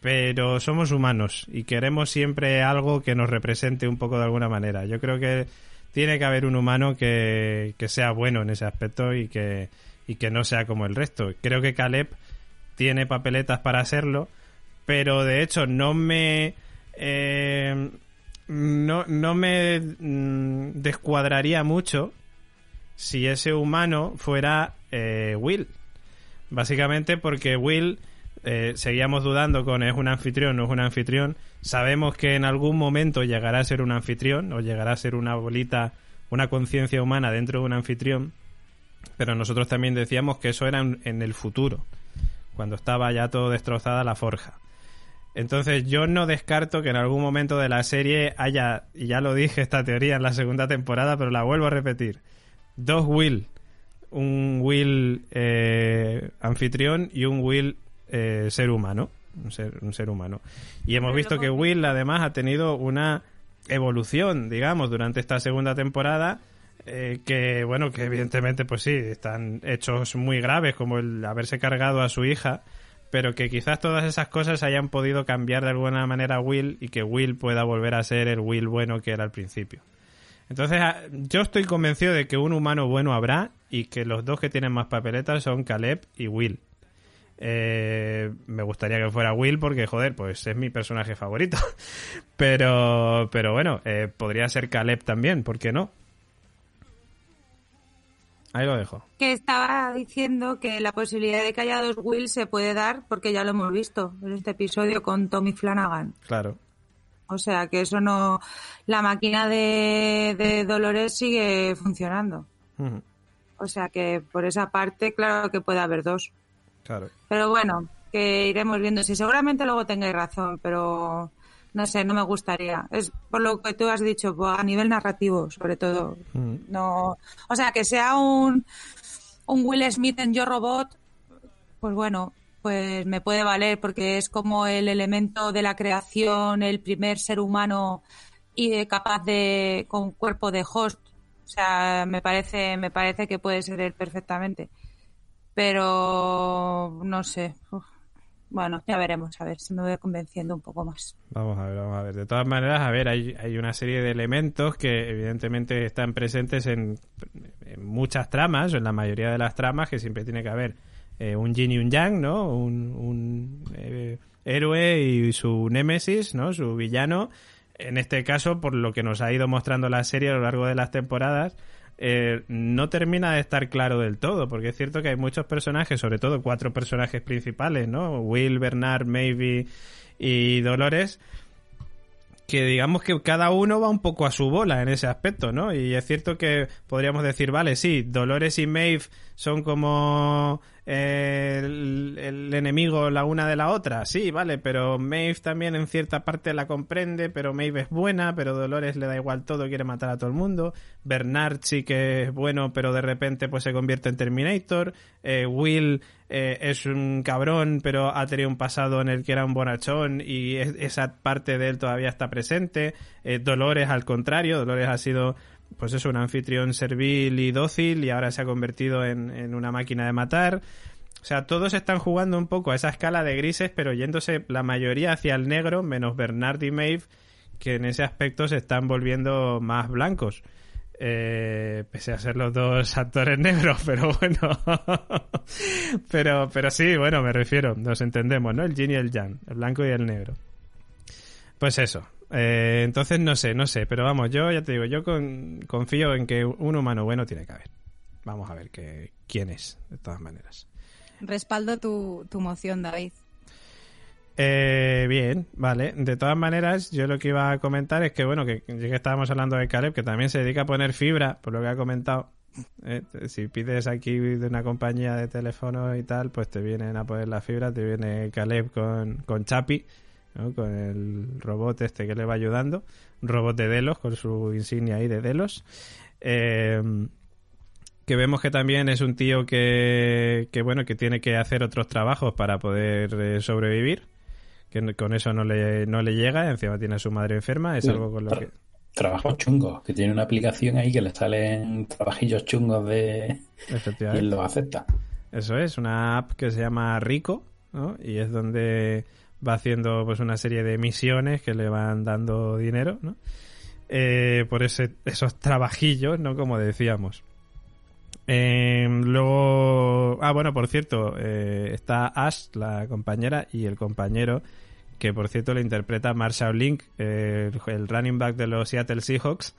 pero somos humanos y queremos siempre algo que nos represente un poco de alguna manera. Yo creo que tiene que haber un humano que, sea bueno en ese aspecto y que, y que no sea como el resto. Creo que Caleb tiene papeletas para hacerlo, pero de hecho no me... Eh, no, no me mm, descuadraría mucho si ese humano fuera eh, Will. Básicamente porque Will eh, seguíamos dudando con es un anfitrión o no es un anfitrión. Sabemos que en algún momento llegará a ser un anfitrión o llegará a ser una bolita, una conciencia humana dentro de un anfitrión. Pero nosotros también decíamos que eso era en, el futuro, cuando estaba ya todo destrozada la forja. Entonces yo no descarto que en algún momento de la serie haya, y ya lo dije esta teoría en la segunda temporada, pero la vuelvo a repetir, dos Will. Un Will eh, anfitrión y un Will eh, ser humano. Un ser, un ser humano. Y hemos visto que Will además ha tenido una evolución, digamos, durante esta segunda temporada. Eh, que bueno, que evidentemente pues sí, están hechos muy graves como el haberse cargado a su hija, pero que quizás todas esas cosas hayan podido cambiar de alguna manera a Will y que Will pueda volver a ser el Will bueno que era al principio. Entonces, ah, yo estoy convencido de que un humano bueno habrá y que los dos que tienen más papeletas son Caleb y Will. Eh, me gustaría que fuera Will porque, joder, pues es mi personaje favorito. pero, pero bueno, eh, podría ser Caleb también, ¿por qué no? Ahí lo dejo. Que estaba diciendo que la posibilidad de que haya dos Will se puede dar porque ya lo hemos visto en este episodio con Tommy Flanagan. Claro. O sea que eso no. La máquina de, Dolores sigue funcionando. O sea que por esa parte, claro que puede haber dos. Pero bueno, que iremos viendo. Si seguramente luego tengáis razón, pero no sé, no me gustaría. Es por lo que tú has dicho, pues, a nivel narrativo, sobre todo. Mm. No, o sea, que sea un, un Will Smith en Yo Robot, pues bueno, pues me puede valer porque es como el elemento de la creación, el primer ser humano y capaz de con cuerpo de host. O sea, me parece, me parece que puede ser él perfectamente pero no sé. Bueno, ya veremos, a ver si me voy convenciendo un poco más. Vamos a ver, vamos a ver. De todas maneras, a ver, hay, hay una serie de elementos que evidentemente están presentes en, muchas tramas, o en la mayoría de las tramas, que siempre tiene que haber eh, un yin y un yang, ¿no? Un, eh, héroe y su némesis, ¿no? Su villano. En este caso, por lo que nos ha ido mostrando la serie a lo largo de las temporadas, eh, no termina de estar claro del todo, porque es cierto que hay muchos personajes, sobre todo cuatro personajes principales, ¿no? Will, Bernard, Maybe y Dolores, que digamos que cada uno va un poco a su bola en ese aspecto, ¿no? Y es cierto que podríamos decir, vale, sí, Dolores y Maeve son como eh, el, el, enemigo la una de la otra, sí, vale, pero Maeve también en cierta parte la comprende, pero Maeve es buena, pero Dolores le da igual todo, quiere matar a todo el mundo, Bernard sí que es bueno, pero de repente pues se convierte en Terminator, eh, Will eh, es un cabrón, pero ha tenido un pasado en el que era un bonachón y esa parte de él todavía está presente, Dolores al contrario, Dolores ha sido pues es un anfitrión servil y dócil y ahora se ha convertido en, en, una máquina de matar. O sea, todos están jugando un poco a esa escala de grises, pero yéndose la mayoría hacia el negro, menos Bernard y Maeve, que en ese aspecto se están volviendo más blancos. Eh, pese a ser los dos actores negros, pero bueno. pero, pero sí, bueno, me refiero, nos entendemos, ¿no? El yin y el yang, el blanco y el negro. Pues eso, eh, entonces no sé, no sé, pero vamos, yo ya te digo, yo confío en que un humano bueno tiene que haber. Vamos a ver que, quién es, de todas maneras. Respaldo tu, tu moción, David. Eh, bien, vale. De todas maneras, yo lo que iba a comentar es que, bueno, que ya que estábamos hablando de Caleb, que también se dedica a poner fibra, por lo que ha comentado. Eh, si pides aquí de una compañía de teléfono y tal, pues te vienen a poner la fibra, te viene Caleb con, con Chapi con el robot este que le va ayudando, un robot de Delos con su insignia ahí de Delos. Eh, que vemos que también es un tío que, que, bueno que tiene que hacer otros trabajos para poder eh, sobrevivir que con eso no le, no le llega encima tiene a su madre enferma es algo con lo que trabajos chungos que tiene una aplicación ahí que le salen trabajillos chungos de y él lo acepta eso es una app que se llama Rico ¿no? y es donde va haciendo pues una serie de misiones que le van dando dinero, ¿no? Eh, por ese, esos trabajillos, ¿no? Como decíamos. Eh, luego, ah, bueno, por cierto, eh, está Ash, la compañera, y el compañero, que por cierto le interpreta Marshall Link, el running back de los Seattle Seahawks,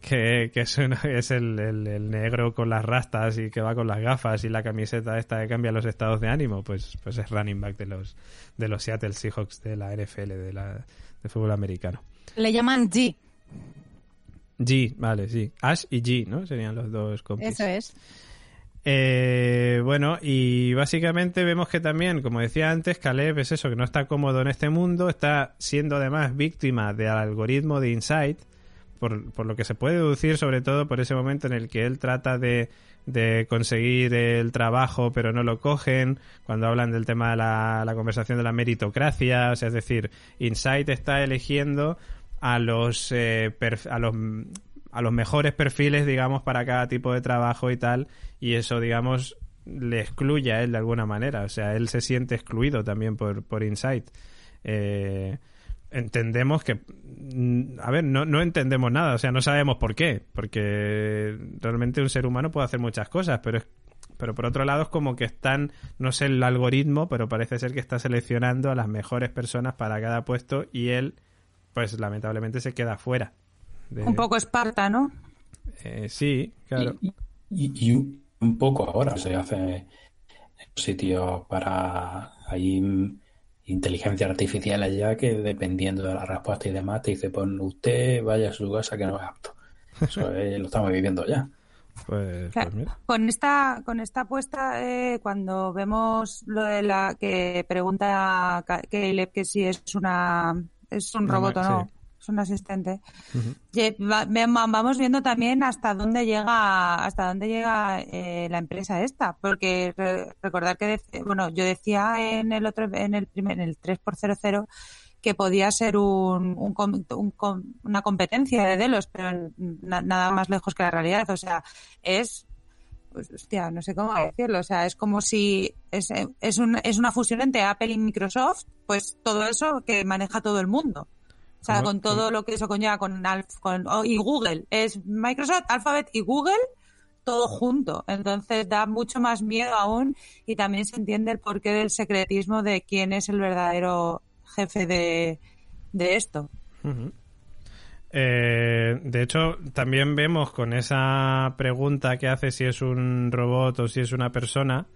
que, es, es el, el, negro con las rastas y que va con las gafas y la camiseta esta que cambia los estados de ánimo, pues, pues es running back de los, de los Seattle Seahawks de la NFL, de la, de fútbol americano. Le llaman G. G, vale, sí. Ash y G, ¿no? Serían los dos compis. Eso es. Eh, bueno, y básicamente vemos que también, como decía antes, Caleb es eso, que no está cómodo en este mundo, está siendo además víctima del algoritmo de Insight, por, por, lo que se puede deducir sobre todo por ese momento en el que él trata de, de conseguir el trabajo pero no lo cogen, cuando hablan del tema de la, la conversación de la meritocracia, o sea, es decir, Insight está eligiendo a los, eh, a los a los mejores perfiles, digamos, para cada tipo de trabajo y tal, y eso, digamos, le excluye a él de alguna manera, o sea, él se siente excluido también por, por Insight. Eh, entendemos que mm, a ver no, no entendemos nada o sea no sabemos por qué porque realmente un ser humano puede hacer muchas cosas pero pero por otro lado es como que están no sé el algoritmo pero parece ser que está seleccionando a las mejores personas para cada puesto y él pues lamentablemente se queda fuera un poco esparta no eh, sí claro. Y, un poco ahora se hace sitio para ahí inteligencia artificial allá que dependiendo de la respuesta y demás te dice, pues usted vaya a su casa que no es apto. Eso lo estamos viviendo ya. Pues, pues Con esta, con esta apuesta, eh, cuando vemos lo de la que pregunta Caleb que si es una es un robot o no, un asistente. Vamos viendo también hasta dónde llega hasta dónde llega eh, la empresa esta, porque recordar que bueno, yo decía en el otro en el primer en el 3x00 que podía ser un, una competencia de Delos, pero nada más lejos que la realidad, o sea, es pues hostia, no sé cómo decirlo, o sea, es como si es, es, un, es una fusión entre Apple y Microsoft, pues todo eso que maneja todo el mundo. O sea, con todo lo que eso conlleva con, con oh, y Google. Es Microsoft, Alphabet y Google todo junto. Entonces da mucho más miedo aún y también se entiende el porqué del secretismo de quién es el verdadero jefe de, esto. Eh, de hecho, también vemos con esa pregunta que hace si es un robot o si es una persona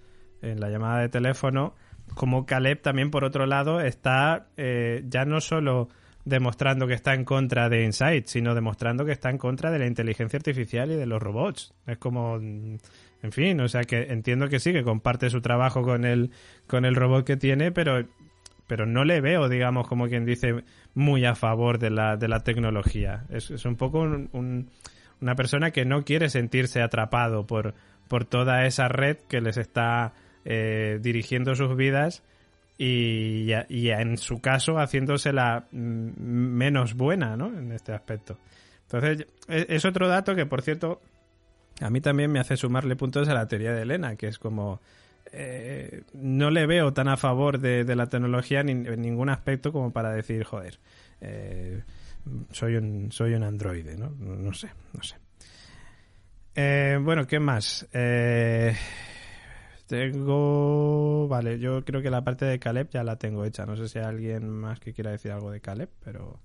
en la llamada de teléfono, como Caleb también por otro lado está eh, ya no solo demostrando que está en contra de Insight, sino demostrando que está en contra de la inteligencia artificial y de los robots. Es como mm, en fin, o sea que entiendo que sí, que comparte su trabajo con el, con el robot que tiene, pero, pero no le veo, digamos, como quien dice, muy a favor de la, de la tecnología. Es, un poco una persona que no quiere sentirse atrapado por, por toda esa red que les está eh, dirigiendo sus vidas y, y, en su caso haciéndosela menos buena, ¿no? En este aspecto. Entonces, e, es otro dato que, por cierto, a mí también me hace sumarle puntos a la teoría de Elena, que es como... Eh, no le veo tan a favor de, la tecnología en ningún aspecto como para decir, joder, eh, soy un soy un androide, ¿no? No, sé, no sé. Eh, bueno, ¿qué más? Tengo... Vale, yo creo que la parte de Caleb ya la tengo hecha. No sé si hay alguien más que quiera decir algo de Caleb, pero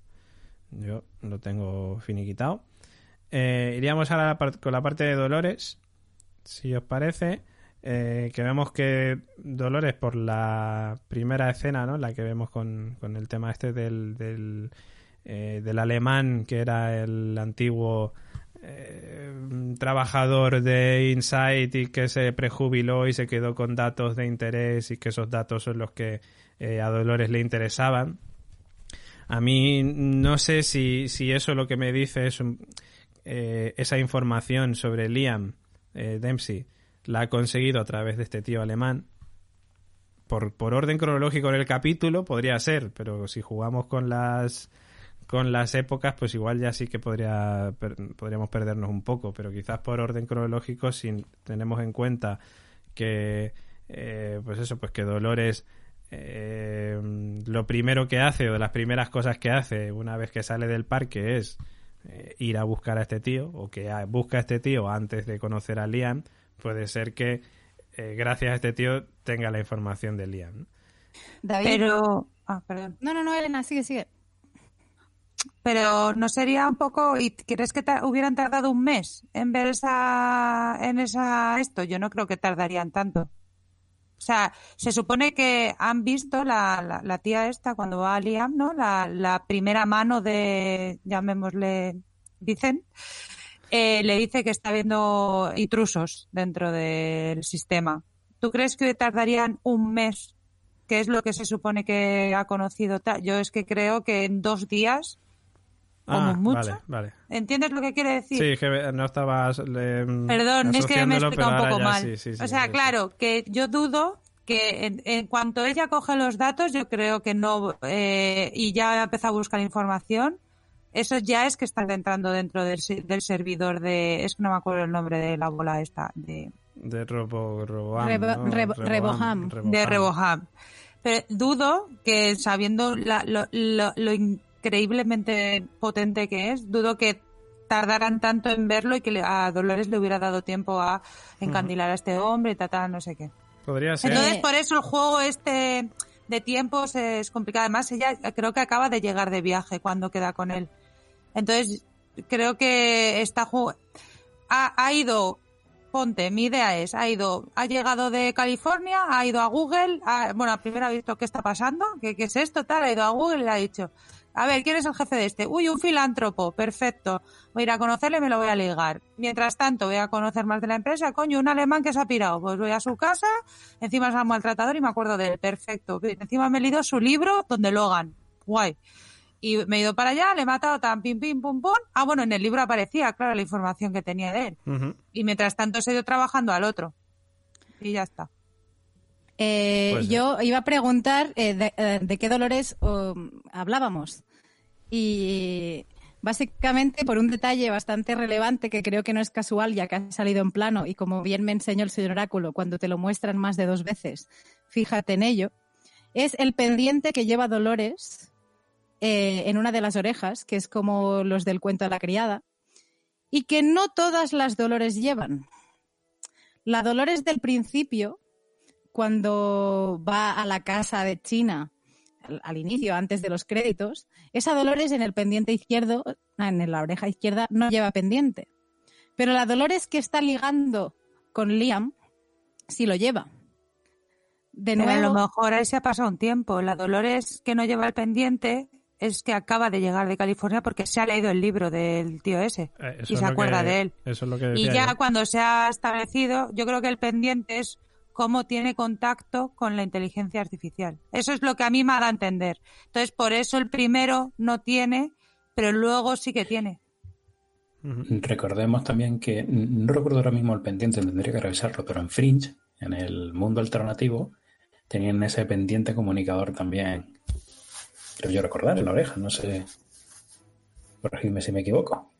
yo lo tengo finiquitado. Eh, iríamos ahora con la parte de Dolores, si os parece. Eh, que vemos que Dolores, por la primera escena, ¿no? La que vemos con, el tema este del, del, eh, del, alemán, que era el antiguo trabajador de Insight y que se prejubiló y se quedó con datos de interés y que esos datos son los que a Dolores le interesaban. A mí no sé si, si eso lo que me dice es eh, esa información sobre Liam eh, Dempsey la ha conseguido a través de este tío alemán. Por, por orden cronológico en el capítulo podría ser, pero si jugamos con las con las épocas, pues igual ya sí que podría, podríamos perdernos un poco, pero quizás por orden cronológico, si tenemos en cuenta que, eh, pues eso, pues que Dolores lo primero que hace o de las primeras cosas que hace una vez que sale del parque es eh, ir a buscar a este tío o que busca a este tío antes de conocer a Liam, puede ser que eh, gracias a este tío tenga la información de Liam. David. Pero. Ah, perdón. No, no, no, Elena, sigue, sigue. Pero no sería un poco. ¿Y crees que hubieran tardado un mes en ver esa. en esa. esto? Yo no creo que tardarían tanto. O sea, se supone que han visto la, la, tía esta cuando va a Liam, ¿no? La, la primera mano de, llamémosle, dicen, eh, le dice que está viendo intrusos dentro del sistema. ¿Tú crees que tardarían un mes? ¿Qué es lo que se supone que ha conocido? Yo es que creo que en dos días como ah, mucho. Vale, ¿Entiendes lo que quiere decir? Sí, que no estabas. Perdón, es que me he explicado un poco mal. o sea, claro, que yo dudo que en, cuanto ella coge los datos, yo creo que no. Eh, y ya empieza a buscar información. Eso ya es que están entrando dentro del, del servidor de. Es que no me acuerdo el nombre de la bola esta. De, de Robo, Reboham. De Reboham. Pero dudo que sabiendo la, lo, lo, lo, increíblemente potente que es, dudo que tardaran tanto en verlo y que a Dolores le hubiera dado tiempo a encandilar a este hombre y tal, no sé qué. Podría ser. Entonces, por eso el juego este de tiempos es complicado. Además, ella creo que acaba de llegar de viaje cuando queda con él. Entonces, creo que está ha, ha ido ponte, mi idea es, ha ido, ha llegado de California, ha ido a Google, bueno, primero ha visto qué está pasando, qué, qué es esto, tal, ha ido a Google y le ha dicho, a ver, ¿quién es el jefe de este? Uy, un filántropo, perfecto. Voy a ir a conocerle y me lo voy a ligar. Mientras tanto, voy a conocer más de la empresa. Coño, un alemán que se ha pirado. Pues voy a su casa, encima es un maltratador y me acuerdo de él. Perfecto. Encima me he leído su libro donde Logan. Guay. Y me he ido para allá, le he matado tan pim pim pum pum. Ah, bueno, en el libro aparecía, claro, la información que tenía de él. Y mientras tanto se ido trabajando al otro. Y ya está. Eh, pues yo iba a preguntar eh, eh, de, qué dolores um, hablábamos. Y básicamente por un detalle bastante relevante que creo que no es casual ya que ha salido en plano y como bien me enseñó el señor Oráculo cuando te lo muestran más de dos veces, fíjate en ello, es el pendiente que lleva Dolores en una de las orejas, que es como los del cuento de la criada, y que no todas las Dolores llevan. La Dolores del principio cuando va a la casa de China al, inicio, antes de los créditos, esa Dolores en el pendiente izquierdo, en la oreja izquierda, no lleva pendiente. Pero la Dolores que está ligando con Liam, sí lo lleva. De nuevo. a lo mejor ahí se ha pasado un tiempo. La Dolores que no lleva el pendiente es que acaba de llegar de California porque se ha leído el libro del tío ese Eh, y se acuerda que- de él. Eso es lo que Y ya yo. cuando se ha establecido, yo creo que el pendiente es cómo tiene contacto con la inteligencia artificial. Eso es lo que a mí me ha dado a entender. Entonces, por eso el primero no tiene, pero luego sí que tiene. Recordemos también que, no recuerdo ahora mismo el pendiente, tendría que revisarlo, pero en Fringe, en el mundo alternativo, tenían ese pendiente comunicador también. Creo yo recordar en la oreja, no sé. Corregidme si me equivoco.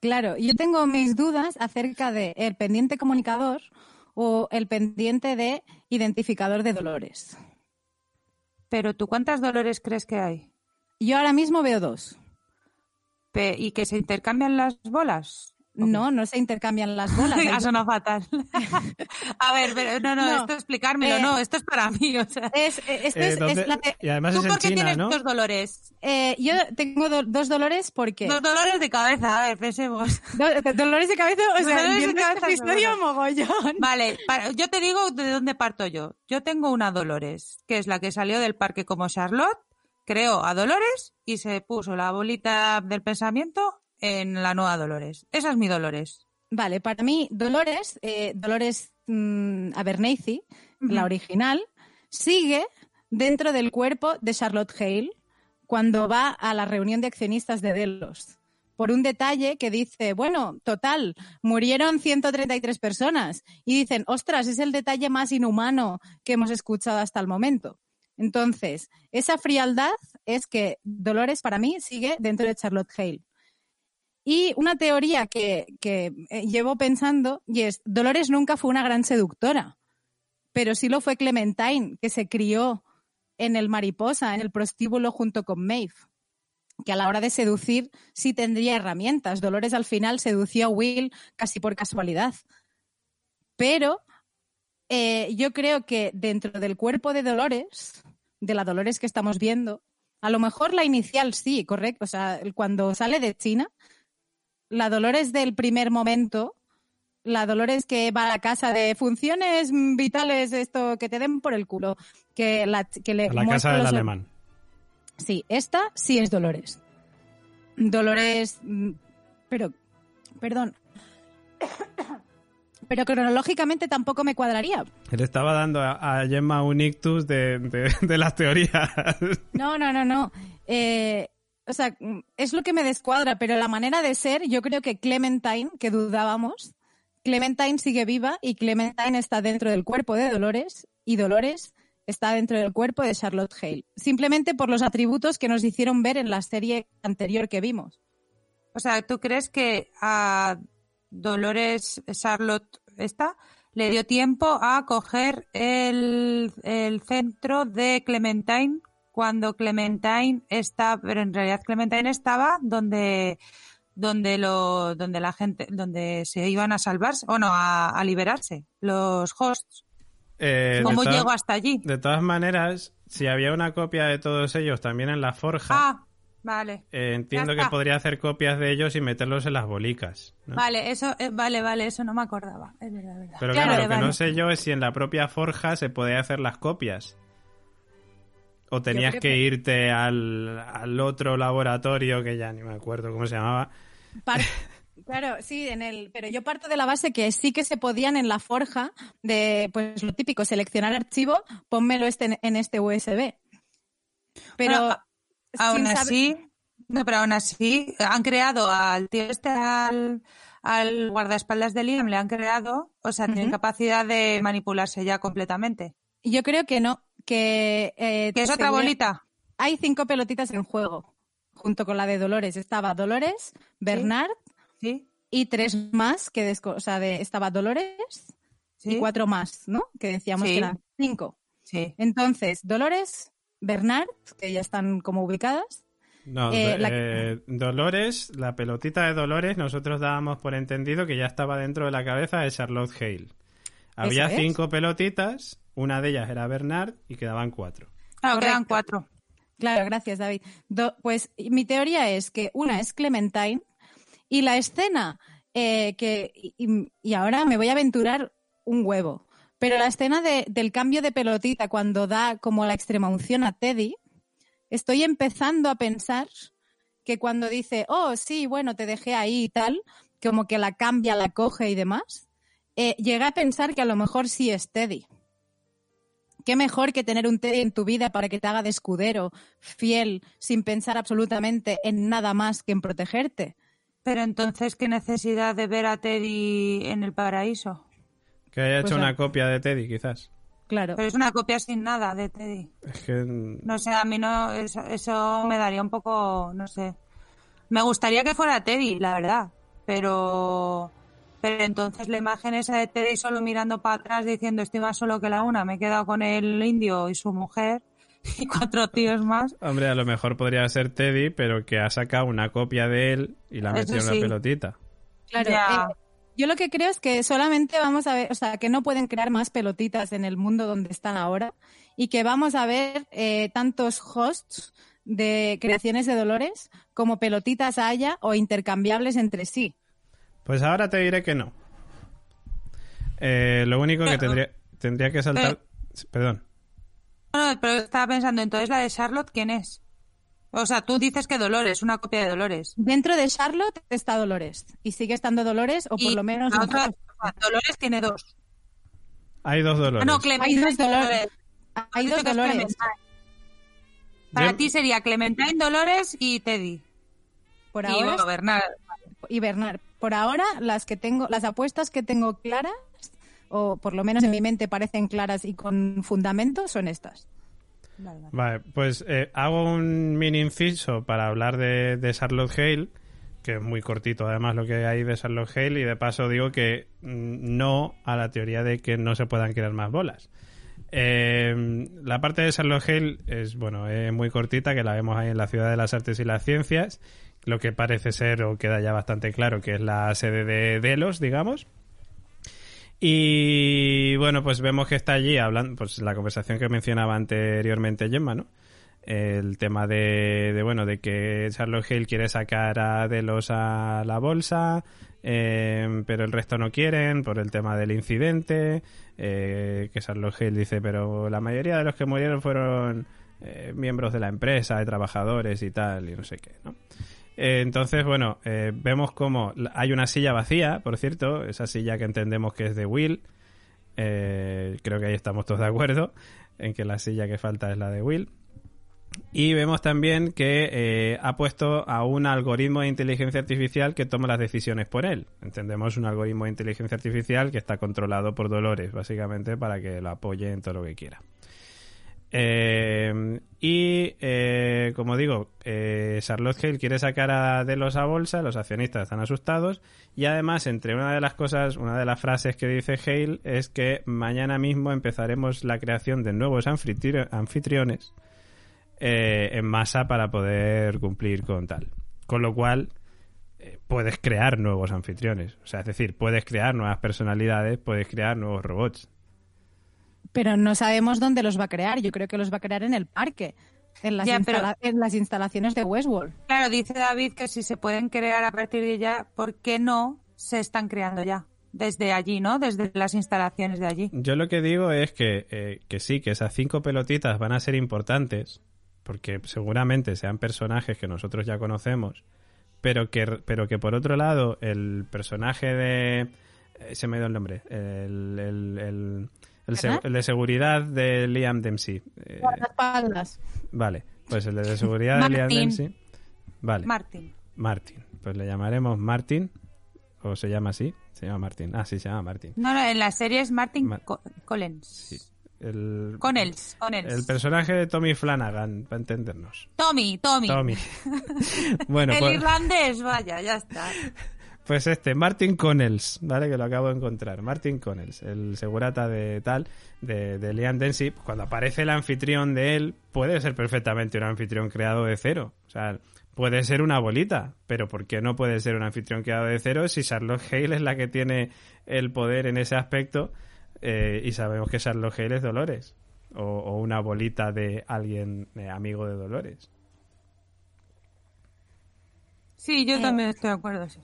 Claro, yo tengo mis dudas acerca de el pendiente comunicador o el pendiente de identificador de dolores. Pero tú, ¿cuántas dolores crees que hay? Yo ahora mismo veo dos. ¿Y que se intercambian las bolas? No, no se intercambian las bolas. ha sonado fatal. a ver, pero, no, no, No, esto explicármelo, eh, no, esto es para mí, o sea. Es, eh, esto Eh, es- ¿dónde- es la Y además ¿Tú es en por qué China, tienes ¿no? dos dolores? eh, yo tengo do- dos dolores porque... Dos dolores de cabeza, a ver, pensemos. Do- dolores de cabeza, o sea, Dolores de este cabeza, episodio seguro. mogollón. Vale, para- yo te digo de dónde parto yo. Yo tengo una Dolores, que es la que salió del parque como Charlotte, creó a Dolores y se puso la bolita del pensamiento en la nueva Dolores. Esa es mi Dolores. Vale, para mí, Dolores, eh, Dolores mm, Abernathy, la original, sigue dentro del cuerpo de Charlotte Hale cuando va a la reunión de accionistas de Delos. Por un detalle que dice, bueno, total, murieron 133 personas. Y dicen, ostras, es el detalle más inhumano que hemos escuchado hasta el momento. Entonces, esa frialdad es que Dolores para mí sigue dentro de Charlotte Hale. Y una teoría que, eh, llevo pensando y es, Dolores nunca fue una gran seductora, pero sí lo fue Clementine, que se crió en el mariposa, en el prostíbulo junto con Maeve, que a la hora de seducir sí tendría herramientas. Dolores al final sedució a Will casi por casualidad. Pero eh, yo creo que dentro del cuerpo de Dolores, de la Dolores que estamos viendo, a lo mejor la inicial sí, correcto. O sea, cuando sale de China, la Dolores del primer momento, la Dolores que va a la casa de funciones vitales, esto que te den por el culo, que, la, que le A la casa del los- alemán. Sí, esta sí es Dolores. Dolores, mm, pero, perdón, pero cronológicamente tampoco me cuadraría. Le estaba dando a, a Gemma un ictus de, de- de las teorías. No, no, no, no. Eh, o sea, mm, es lo que me descuadra, pero la manera de ser, yo creo que Clementine, que dudábamos, Clementine sigue viva y Clementine está dentro del cuerpo de Dolores y Dolores está dentro del cuerpo de Charlotte Hale. Simplemente por los atributos que nos hicieron ver en la serie anterior que vimos. O sea, ¿tú crees que a Dolores Charlotte esta le dio tiempo a coger el, el centro de Clementine cuando Clementine está, pero en realidad Clementine estaba donde donde lo donde la gente donde se iban a salvarse o no a, a liberarse los hosts Eh, cómo llegó hasta allí De todas maneras, si había una copia de todos ellos también en la forja, ah vale eh, entiendo que podría hacer copias de ellos y meterlos en las bolicas. ¿no? vale eso eh, vale vale eso no me acordaba es verdad. Pero Claro, claro, lo que no sé yo es si en la propia forja se podía hacer las copias. O tenías que, que- irte al, al otro laboratorio que ya ni me acuerdo cómo se llamaba. Par- Claro, sí, en el, pero yo parto de la base que sí que se podían en la forja de, pues lo típico, seleccionar archivo, pónmelo este en, este USB. Pero Bueno, Aún saber- así, no, pero aún así han creado al tío este, al, al guardaespaldas de Liam, le han creado, o sea, tienen Ujú. capacidad de manipularse ya completamente. yo creo que no, que eh, ¿Que es otra bolita? Hay cinco pelotitas en juego, junto con la de Dolores. Estaba Dolores, Bernard Sí, y tres más que desco- o sea, de, estaba Dolores sí, y cuatro más, ¿no? Que decíamos Sí. que eran cinco. sí. Entonces, Dolores, Bernard, que ya están como ubicadas, No, Eh, la- eh, Dolores, la pelotita de Dolores, nosotros dábamos por entendido que ya estaba dentro de la cabeza de Charlotte Hale. Había es. cinco pelotitas, una de ellas era Bernard y quedaban cuatro. Claro, quedan Correcto. cuatro. Claro, gracias, David. Do- pues mi teoría es que una es Clementine y la escena eh, que. Y, y ahora me voy a aventurar un huevo. Pero la escena de- del cambio de pelotita cuando da como la extrema unción a Teddy, estoy empezando a pensar que cuando dice, oh, sí, bueno, te dejé ahí y tal, como que la cambia, la coge y demás, eh, llega a pensar que a lo mejor sí es Teddy. Qué mejor que tener un Teddy en tu vida para que te haga de escudero, fiel, sin pensar absolutamente en nada más que en protegerte. Pero entonces, ¿qué necesidad de ver a Teddy en el paraíso? Que haya hecho Pues, una copia de Teddy, quizás. Claro. Pero es una copia sin nada de Teddy. Es que... No sé, a mí no, eso, eso me daría un poco, no sé. Me gustaría que fuera Teddy, la verdad, pero, pero entonces la imagen esa de Teddy solo mirando para atrás diciendo estoy más solo que la una, me he quedado con el indio y su mujer y cuatro tíos más. Hombre, a lo mejor podría ser Teddy, pero que ha sacado una copia de él y la ha metido en sí. una pelotita. Claro, eh, yo lo que creo es que solamente vamos a ver, o sea, que no pueden crear más pelotitas en el mundo donde están ahora y que vamos a ver eh, tantos hosts de creaciones de Dolores como pelotitas haya o intercambiables entre sí. Pues ahora te diré que no. Eh, lo único que Pero- tendría, tendría que saltar... Perdón. No, no, pero estaba pensando, entonces la de Charlotte, ¿quién es? O sea, tú dices que Dolores, una copia de Dolores. Dentro de Charlotte está Dolores y sigue estando Dolores o por Y lo menos la otra- Dolores tiene dos. Hay dos Ah, dolores. no, Clementine Hay dos Dolores. hay dos Dolores. Para Yo- ti sería Clementine, Dolores y Teddy. Por y ahora bueno, Bernard. y Bernard. Por ahora, las que tengo, las apuestas que tengo claras, o por lo menos en mi mente parecen claras y con fundamento, son estas. Vale, pues eh, hago un mini inciso para hablar de, Charlotte Hale, que es muy cortito además lo que hay de Charlotte Hale, y de paso digo que mm, no a la teoría de que no se puedan crear más bolas. Eh, la parte de Charlotte Hale es, bueno, es muy cortita, que la vemos ahí en la Ciudad de las Artes y las Ciencias, lo que parece ser, o queda ya bastante claro, que es la sede de Delos, digamos. Y bueno, pues vemos que está allí hablando, pues la conversación que mencionaba anteriormente Gemma, ¿no? El tema de, de, bueno, de que Charlotte Hale quiere sacar a Delos a la bolsa, eh, pero el resto no quieren por el tema del incidente, eh, que Charlotte Hale dice, pero la mayoría de los que murieron fueron eh, miembros de la empresa, de trabajadores y tal, y no sé qué, ¿no? Eh, entonces, bueno, eh, vemos como hay una silla vacía, por cierto, esa silla que entendemos que es de Will. Eh, creo que ahí estamos todos de acuerdo en que la silla que falta es la de Will. Y vemos también que ha puesto a un algoritmo de inteligencia artificial que toma las decisiones por él. Entendemos un algoritmo de inteligencia artificial que está controlado por Dolores, básicamente, para que lo apoye en todo lo que quiera. Eh, y eh, como digo, eh, Charlotte Hale quiere sacar a Delos a bolsa, los accionistas están asustados y además entre una de las cosas, una de las frases que dice Hale es que mañana mismo empezaremos la creación de nuevos anfitri- anfitriones eh, en masa para poder cumplir con tal. Con lo cual eh, puedes crear nuevos anfitriones, o sea, es decir, puedes crear nuevas personalidades, puedes crear nuevos robots. Pero no sabemos dónde los va a crear. Yo creo que los va a crear en el parque, en las, Ya, pero- instala- en las instalaciones de Westworld. Claro, dice David que si se pueden crear a partir de ya, ¿por qué no se están creando ya? Desde allí, ¿no? Desde las instalaciones de allí. Yo lo que digo es que, eh, que sí, que esas cinco pelotitas van a ser importantes, porque seguramente sean personajes que nosotros ya conocemos, pero que, pero que por otro lado, el personaje de. eh, se me dio el nombre. El, el, el, el el de seguridad de Liam Dempsey. Eh, Guardaespaldas. vale, pues el de seguridad de Liam Martin. Dempsey. Vale, Martín. Martin. Pues le llamaremos Martin, o se llama así. Se llama Martin. Ah, sí, se llama Martin. No, no, en la serie es Martin Ma- Co- Collins. Sí. El, Connells, Connells. El personaje de Tommy Flanagan, para entendernos. Tommy, Tommy. Tommy. bueno, el pues, irlandés, vaya, ya está. Pues este, Martin Connells, ¿vale? Que lo acabo de encontrar. Martin Connells, el segurata de tal, de, de Liam Dempsey. Cuando aparece el anfitrión de él, puede ser perfectamente un anfitrión creado de cero. O sea, puede ser una bolita, pero ¿por qué no puede ser un anfitrión creado de cero si Charlotte Hale es la que tiene el poder en ese aspecto eh, y sabemos que Charlotte Hale es Dolores? O, o una bolita de alguien eh, amigo de Dolores. Sí, yo Eh, también estoy de acuerdo, sí.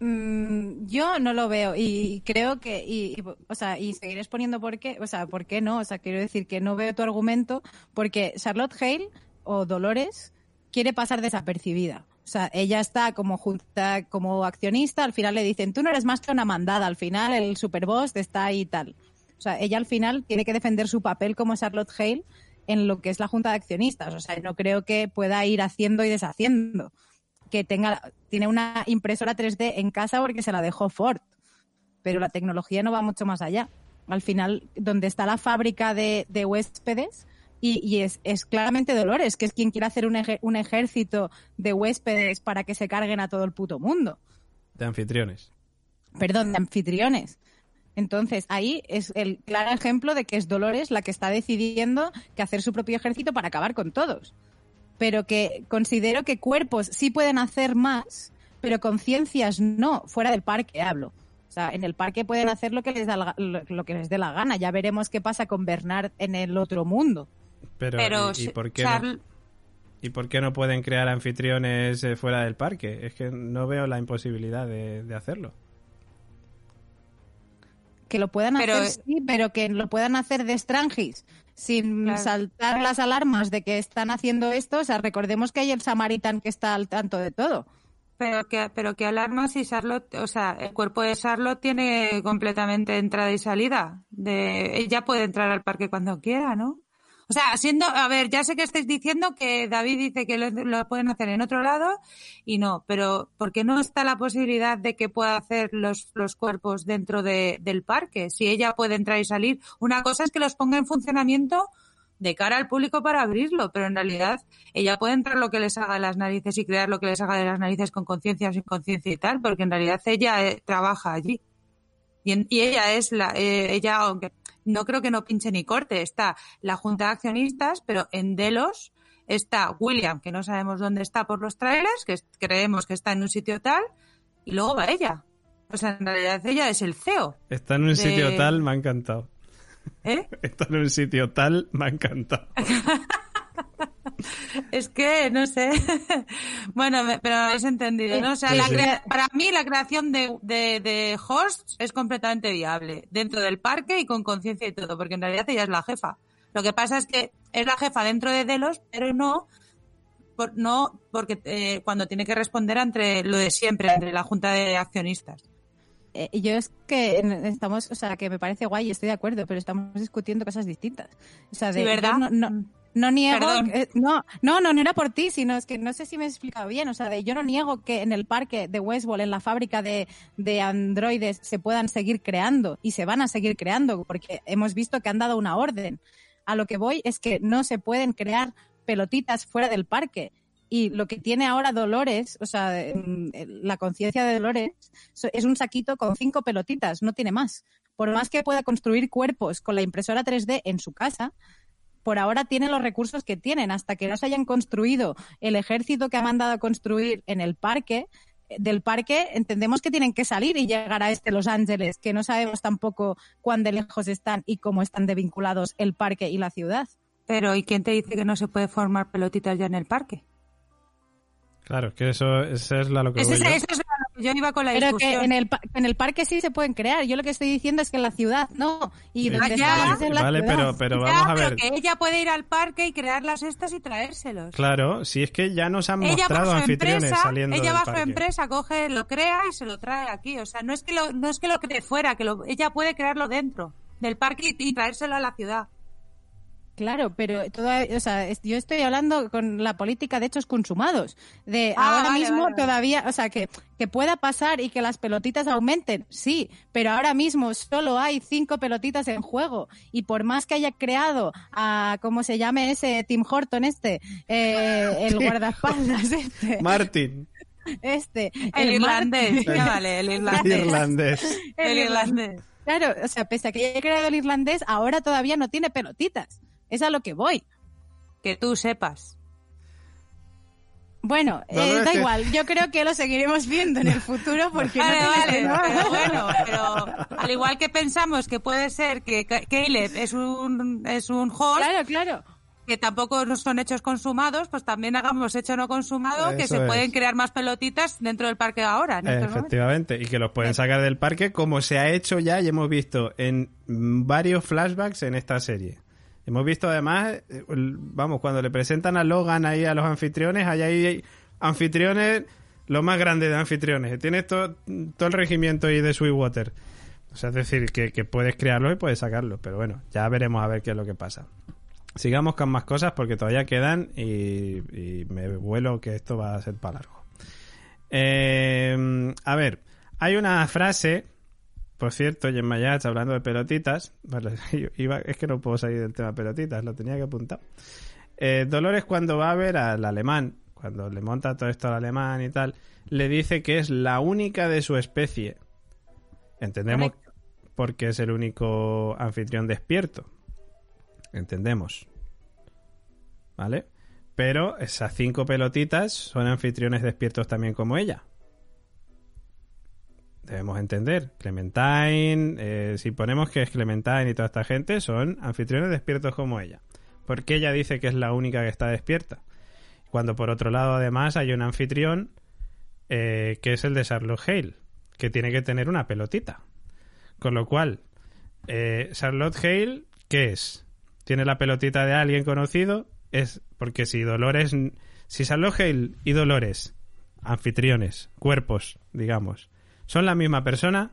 Mm, yo no lo veo y creo que y, o sea y seguiré exponiendo por qué o sea por qué no o sea quiero decir que no veo tu argumento porque Charlotte Hale o Dolores quiere pasar desapercibida. O sea, ella está como junta, como accionista, al final le dicen, tú no eres más que una mandada, al final el superboss está ahí y tal. O sea, ella al final tiene que defender su papel como Charlotte Hale en lo que es la junta de accionistas. O sea, no creo que pueda ir haciendo y deshaciendo. Que tenga, tiene una impresora 3D en casa porque se la dejó Ford. Pero la tecnología no va mucho más allá. Al final, donde está la fábrica de, de huéspedes, y, es, es, claramente Dolores, que es quien quiere hacer un, un, ejército de huéspedes para que se carguen a todo el puto mundo. De anfitriones. Perdón, de anfitriones. Entonces, ahí es el claro ejemplo de que es Dolores la que está decidiendo que hacer su propio ejército para acabar con todos. Pero que considero que cuerpos sí pueden hacer más, pero conciencias no, fuera del parque hablo. O sea, en el parque pueden hacer lo que les da lo que les dé la gana. Ya veremos qué pasa con Bernard en el otro mundo. Pero, ¿y, por qué no, ¿y por qué no pueden crear anfitriones eh, fuera del parque? Es que no veo la imposibilidad de, hacerlo. Que lo puedan hacer, sí, pero que lo puedan hacer de Strangis, sin saltar las alarmas de que están haciendo esto. O sea, recordemos que hay el Samaritan que está al tanto de todo. Pero que, pero que alarmas si Charlotte, o sea, el cuerpo de Charlotte tiene completamente entrada y salida. De, ella puede entrar al parque cuando quiera, ¿no? O sea, siendo, a ver, ya sé que estáis diciendo que David dice que lo, pueden hacer en otro lado y no, pero ¿por qué no está la posibilidad de que pueda hacer los, los cuerpos dentro de, del parque? Si ella puede entrar y salir. Una cosa es que los ponga en funcionamiento de cara al público para abrirlo, pero en realidad ella puede entrar lo que les haga de las narices y crear lo que les haga de las narices con conciencia sin conciencia y tal, porque en realidad ella eh, trabaja allí. Y, y, ella es la, eh, ella, aunque no creo que no pinche ni corte. Está la Junta de Accionistas, pero en Delos está William, que no sabemos dónde está por los trailers, que creemos que está en un sitio tal, y luego va ella. O sea, en realidad ella es el CEO. Está en un sitio tal, me ha encantado. ¿Eh? Está en un sitio tal, me ha encantado. Es que, no sé. bueno, pero habéis entendido, ¿no? O sea, para mí la creación de, de, hosts es completamente viable. Dentro del parque y con conciencia y todo, porque en realidad ella es la jefa. Lo que pasa es que es la jefa dentro de Delos, pero no no porque eh, cuando tiene que responder entre lo de siempre, entre la junta de accionistas. Eh, yo es que estamos, o sea, que me parece guay, estoy de acuerdo, pero estamos discutiendo cosas distintas. O sea, de, ¿verdad? no, no niego, no, no, no, no era por ti, sino es que no sé si me he explicado bien. O sea, de, yo no niego que en el parque de Westworld, en la fábrica de, de androides, se puedan seguir creando y se van a seguir creando porque hemos visto que han dado una orden. A lo que voy es que no se pueden crear pelotitas fuera del parque. Y lo que tiene ahora Dolores, o sea, la conciencia de Dolores, es un saquito con cinco pelotitas, no tiene más. Por más que pueda construir cuerpos con la impresora 3D en su casa, por ahora tienen los recursos que tienen. Hasta que no se hayan construido el ejército que ha mandado a construir en el parque, del parque entendemos que tienen que salir y llegar a este Los Ángeles, que no sabemos tampoco cuán de lejos están y cómo están desvinculados el parque y la ciudad. Pero ¿y quién te dice que no se puede formar pelotitas ya en el parque? Claro, que eso, eso es la lo que eso, voy yo. Eso es lo que yo iba con la Pero discusión. que en el, en el parque sí se pueden crear. Yo lo que estoy diciendo es que en la ciudad no. Y donde ya, está en la vale, ciudad. pero, pero Ya, vamos a pero ver. que ella puede ir al parque y crear las estas y traérselos. Claro, si es que ya nos han ella mostrado anfitriones empresa, saliendo ella del bajo parque. empresa coge, lo crea y se lo trae aquí. O sea, no es que lo, no es que lo cree fuera, que lo, ella puede crearlo dentro del parque y, y traérselo a la ciudad. Claro, pero toda, o sea, yo estoy hablando con la política de hechos consumados. De Ah, ahora vale, mismo vale, todavía, o sea, que, que pueda pasar y que las pelotitas aumenten, sí, pero ahora mismo solo hay cinco pelotitas en juego. Y por más que haya creado a, ¿cómo se llame ese Tim Horton este? Eh, el guardaespaldas este. Martin, este. El, irlandés, ya vale, el irlandés. irlandés. El irlandés. Claro, o sea, pese a que haya creado el irlandés, ahora todavía no tiene pelotitas. Es a lo que voy. Que tú sepas. Bueno, No, no, eh, da que- igual, yo creo que lo seguiremos viendo en el futuro porque Vale, no vale, pero bueno, pero al igual que pensamos que puede ser que Ca- Caleb es un, es un host, Claro, claro. que tampoco no son hechos consumados, pues también hagamos hecho no consumado, que se es. pueden crear más pelotitas dentro del parque ahora. en momentos. Efectivamente, y que los pueden sacar del parque como se ha hecho ya y hemos visto en varios flashbacks en esta serie. Hemos visto además, eh, vamos, cuando le presentan a Logan ahí a los anfitriones, hay ahí anfitriones, lo más grande de anfitriones. Tienes todo, todo el regimiento ahí de Sweetwater. O sea, es decir, que, puedes crearlo y puedes sacarlo. Pero bueno, ya veremos a ver qué es lo que pasa. Sigamos con más cosas porque todavía quedan y, me vuelo que esto va a ser para largo. Eh, a ver, hay una frase por cierto, en Mayach, hablando de pelotitas, es que no puedo salir del tema pelotitas, lo tenía que apuntar. Eh, Dolores cuando va a ver al alemán, cuando le monta todo esto al alemán y tal, le dice que es la única de su especie. Entendemos porque es el único anfitrión despierto. Entendemos. ¿Vale? Pero esas cinco pelotitas son anfitriones despiertos también como ella debemos entender. Clementine, eh, si ponemos que es Clementine y toda esta gente, son anfitriones despiertos como ella. Porque ella dice que es la única que está despierta. Cuando por otro lado, además, hay un anfitrión eh, que es el de Charlotte Hale, que tiene que tener una pelotita. Con lo cual, eh, Charlotte Hale, ¿qué es? ¿Tiene la pelotita de alguien conocido? Es porque si Dolores. Si Charlotte Hale y Dolores, anfitriones, cuerpos, digamos, son la misma persona,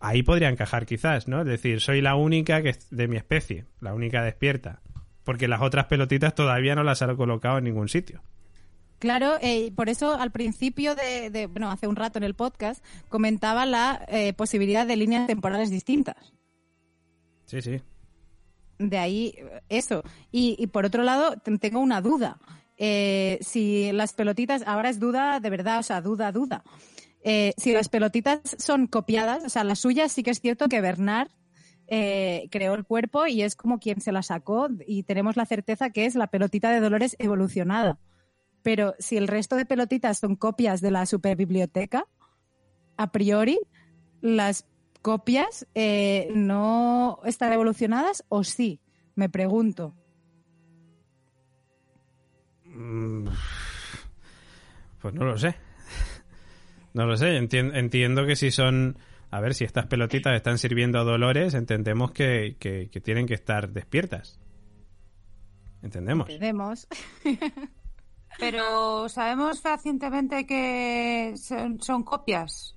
ahí podría encajar quizás, ¿no? Es decir, soy la única que de mi especie, la única despierta, porque las otras pelotitas todavía no las han colocado en ningún sitio. Claro, eh, por eso al principio de, bueno, hace un rato en el podcast comentaba la eh, posibilidad de líneas temporales distintas. Sí, sí. De ahí eso. Y, y por otro lado, tengo una duda. Eh, si las pelotitas, ahora es duda de verdad, o sea, duda, duda. Eh, si las pelotitas son copiadas, o sea, las suyas sí que es cierto que Bernard eh, creó el cuerpo y es como quien se la sacó y tenemos la certeza que es la pelotita de Dolores evolucionada. Pero si el resto de pelotitas son copias de la superbiblioteca, a priori las copias eh, no están evolucionadas o sí, me pregunto. Mm, pues no lo sé. No lo sé, entiendo que si son... A ver, si estas pelotitas están sirviendo a Dolores, entendemos que, tienen que estar despiertas. Entendemos. Entendemos. Pero sabemos fehacientemente que son, copias.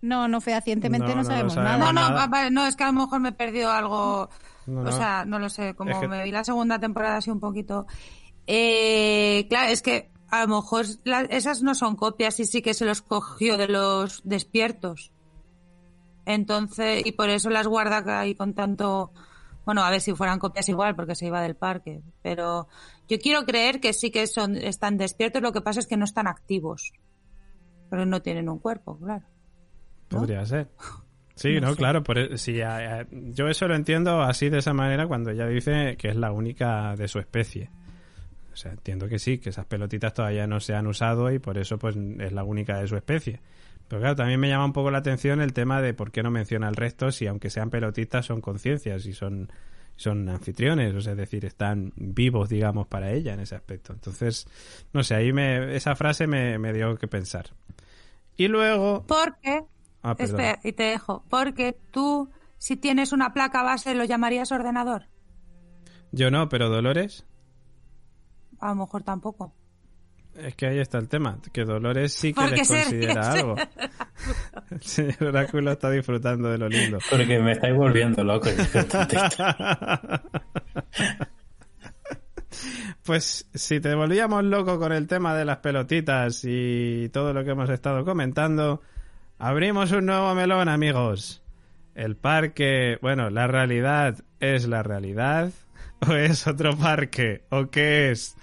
No, no fehacientemente no, sabemos, nada. No, no, no, es que a lo mejor me he perdido algo. o sea, no lo sé, como me vi la segunda temporada así un poquito. Eh, claro, es que a lo mejor esas no son copias y sí que se los cogió de los despiertos. Entonces, y por eso las guarda ahí con tanto. Bueno, a ver si fueran copias igual, porque se iba del parque. Pero yo quiero creer que sí que son, están despiertos, lo que pasa es que no están activos. Pero no tienen un cuerpo, claro. Podría ser. Sí, no, claro. Por, e, si, yo eso lo entiendo así de esa manera cuando ella dice que es la única de su especie. O sea, entiendo que sí, que esas pelotitas todavía no se han usado y por eso pues es la única de su especie. Pero claro, también me llama un poco la atención el tema de por qué no menciona el resto si aunque sean pelotitas son conciencias y son son anfitriones, o sea, es decir, están vivos, digamos, para ella en ese aspecto. Entonces, no sé, ahí me, esa frase me, dio que pensar. Y luego... Porque, ah, espera, y te dejo, porque tú, si tienes una placa base, ¿lo llamarías ordenador? Yo no, pero Dolores a lo mejor tampoco. Es que ahí está el tema, que Dolores sí que les considera algo. el señor Oráculo está disfrutando de lo lindo. Porque me estáis volviendo loco. pues si te volvíamos loco con el tema de las pelotitas y todo lo que hemos estado comentando, abrimos un nuevo melón, amigos. El parque, bueno, la realidad es la realidad o es otro parque o qué es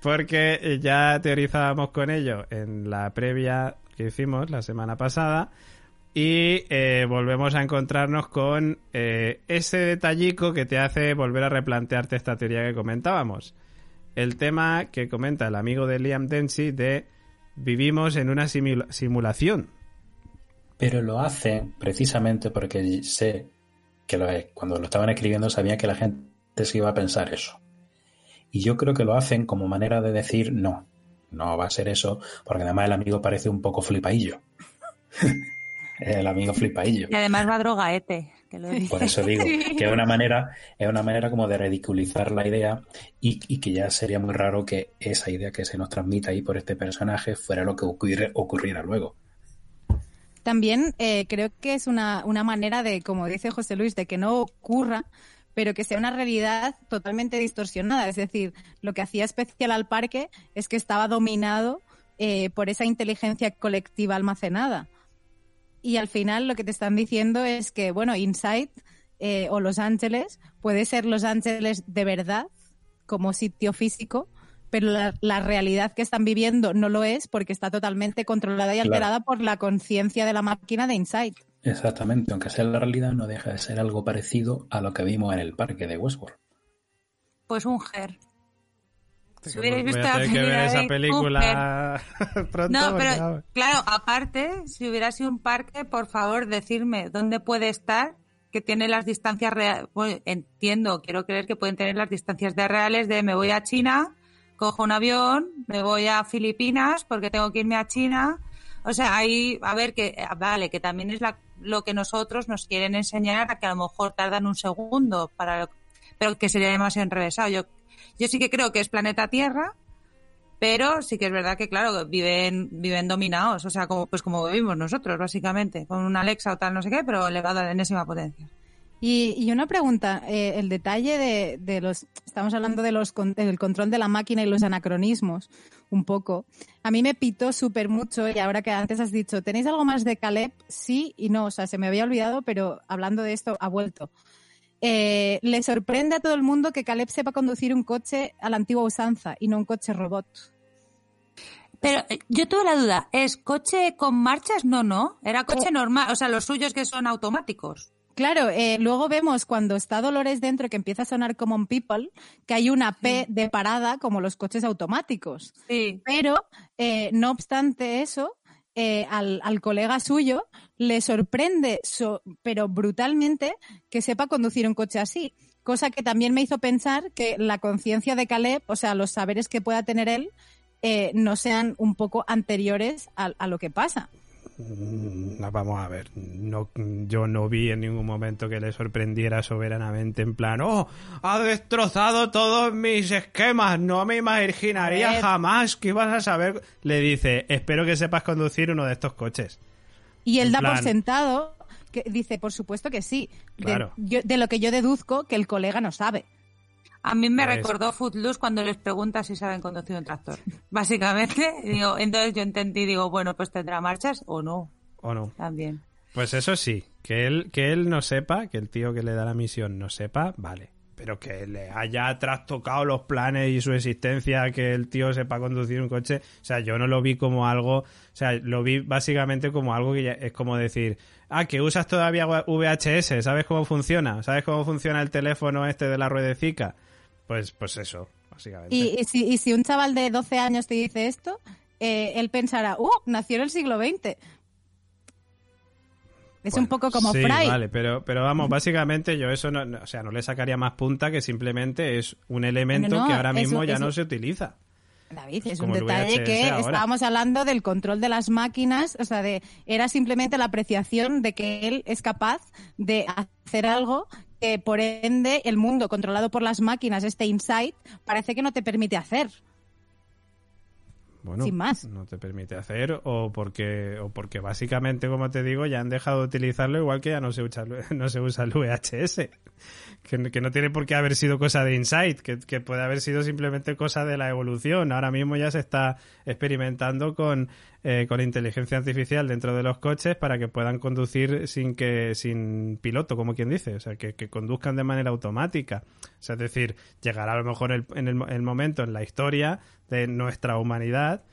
porque ya teorizábamos con ello en la previa que hicimos la semana pasada y eh, volvemos a encontrarnos con eh, ese detallico que te hace volver a replantearte esta teoría que comentábamos. El tema que comenta el amigo de Liam Dempsey de vivimos en una simulación. Pero lo hace precisamente porque sé que cuando lo estaban escribiendo sabía que la gente se iba a pensar eso. Y yo creo que lo hacen como manera de decir no, no va a ser eso, porque además el amigo parece un poco flipaillo. El amigo flipaillo. Y además va drogaete. Que lo dice. Por eso digo que es una manera, es una manera como de ridiculizar la idea y, y, que ya sería muy raro que esa idea que se nos transmite ahí por este personaje fuera lo que ocurre, ocurriera luego. También eh, creo que es una, una manera de, como dice José Luis, de que no ocurra, pero que sea una realidad totalmente distorsionada. Es decir, lo que hacía especial al parque es que estaba dominado eh, por esa inteligencia colectiva almacenada. Y al final lo que te están diciendo es que, bueno, Insight eh, o Los Ángeles puede ser Los Ángeles de verdad como sitio físico, pero la, la, realidad que están viviendo no lo es porque está totalmente controlada y alterada claro. por la conciencia de la máquina de Insight. Exactamente, aunque sea la realidad, no deja de ser algo parecido a lo que vimos en el parque de Westworld. Pues un ger. Si hubierais visto la que ver esa película pronto. No, pero ya... claro, aparte, si hubiera sido un parque, por favor, decirme dónde puede estar, que tiene las distancias reales. Bueno, entiendo, quiero creer que pueden tener las distancias de reales de me voy a China, cojo un avión, me voy a Filipinas porque tengo que irme a China. O sea, ahí, a ver, que vale, que también es la, lo que nosotros nos quieren enseñar, a que a lo mejor tardan un segundo, para lo, pero que sería demasiado enrevesado. Yo, yo sí que creo que es planeta Tierra, pero sí que es verdad que, claro, viven, viven dominados, o sea, como, pues como vivimos nosotros, básicamente, con una Alexa o tal, no sé qué, pero elevado a la enésima potencia. Y, y, una pregunta, eh, el detalle de, de, los, estamos hablando de los, del control de la máquina y los anacronismos, un poco. A mí me pitó súper mucho y ahora que antes has dicho, ¿tenéis algo más de Caleb? Sí y no, o sea, se me había olvidado, pero hablando de esto, ha vuelto. Eh, le sorprende a todo el mundo que Caleb sepa conducir un coche a la antigua usanza y no un coche robot. Pero eh, yo tuve la duda, ¿es coche con marchas? No, no, era coche normal, o sea, los suyos que son automáticos. Claro, eh, luego vemos cuando está Dolores dentro que empieza a sonar Common People, que hay una P de parada como los coches automáticos. Sí. Pero, eh, no obstante eso, eh, al, al, colega suyo le sorprende, so, pero brutalmente, que sepa conducir un coche así. Cosa que también me hizo pensar que la conciencia de Caleb, o sea, los saberes que pueda tener él, eh, no sean un poco anteriores a, a lo que pasa. Vamos a ver, no, yo no vi en ningún momento que le sorprendiera soberanamente en plan, oh, ha destrozado todos mis esquemas, no me imaginaría jamás que ibas a saber. Le dice, espero que sepas conducir uno de estos coches. Y él en da plan... por sentado, que dice, por supuesto que sí. Claro. De, yo, de lo que yo deduzco que el colega no sabe. A mí me recordó Footloose cuando les pregunta si saben conducir un tractor. Básicamente, digo, entonces yo entendí, digo, bueno, pues tendrá marchas o no. O no. También. Pues eso sí, que él, que él no sepa, que el tío que le da la misión no sepa, vale. Pero que le haya trastocado los planes y su existencia, que el tío sepa conducir un coche, o sea, yo no lo vi como algo, o sea, lo vi básicamente como algo que ya, es como decir, ah, que usas todavía VHS, ¿sabes cómo funciona? ¿Sabes cómo funciona el teléfono este de la ruedecica? Pues, pues eso, básicamente. Y, y, si, y, si, un chaval de 12 años te dice esto, eh, él pensará, ¡uh! Nació en el siglo XX. Es bueno, un poco como sí, Fry. Vale, pero, pero vamos, básicamente yo eso no, no, o sea, no le sacaría más punta que simplemente es un elemento no, no, que ahora mismo ya no se utiliza. David, es un detalle que ahora. estábamos hablando del control de las máquinas, o sea, de era simplemente la apreciación de que él es capaz de hacer algo que por ende el mundo controlado por las máquinas, este insight, parece que no te permite hacer. Bueno, Sin más. no te permite hacer o porque o porque básicamente, como te digo, ya han dejado de utilizarlo igual que ya no se usa, no se usa el VHS. Que, que no tiene por qué haber sido cosa de Insight, que, que, puede haber sido simplemente cosa de la evolución. Ahora mismo ya se está experimentando con, eh, con inteligencia artificial dentro de los coches para que puedan conducir sin que sin piloto, como quien dice, o sea, que, que conduzcan de manera automática. O sea, es decir, llegará a lo mejor el, en el, el momento en la historia de nuestra humanidad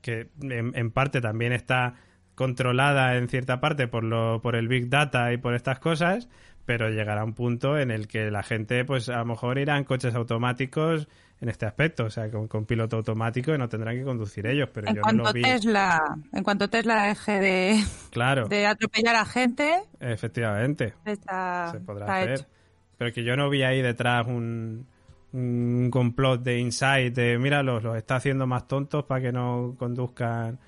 que en, en parte también está controlada en cierta parte por lo por el big data y por estas cosas pero llegará un punto en el que la gente, pues a lo mejor irán coches automáticos en este aspecto, o sea, con, con piloto automático y no tendrán que conducir ellos, pero en yo cuanto no lo vi. Tesla, en cuanto Tesla deje de, claro. de atropellar a gente, efectivamente, está, se podrá está hacer. Hecho. Pero que yo no vi ahí detrás un, un complot de Insight de, mira, los, los está haciendo más tontos para que no conduzcan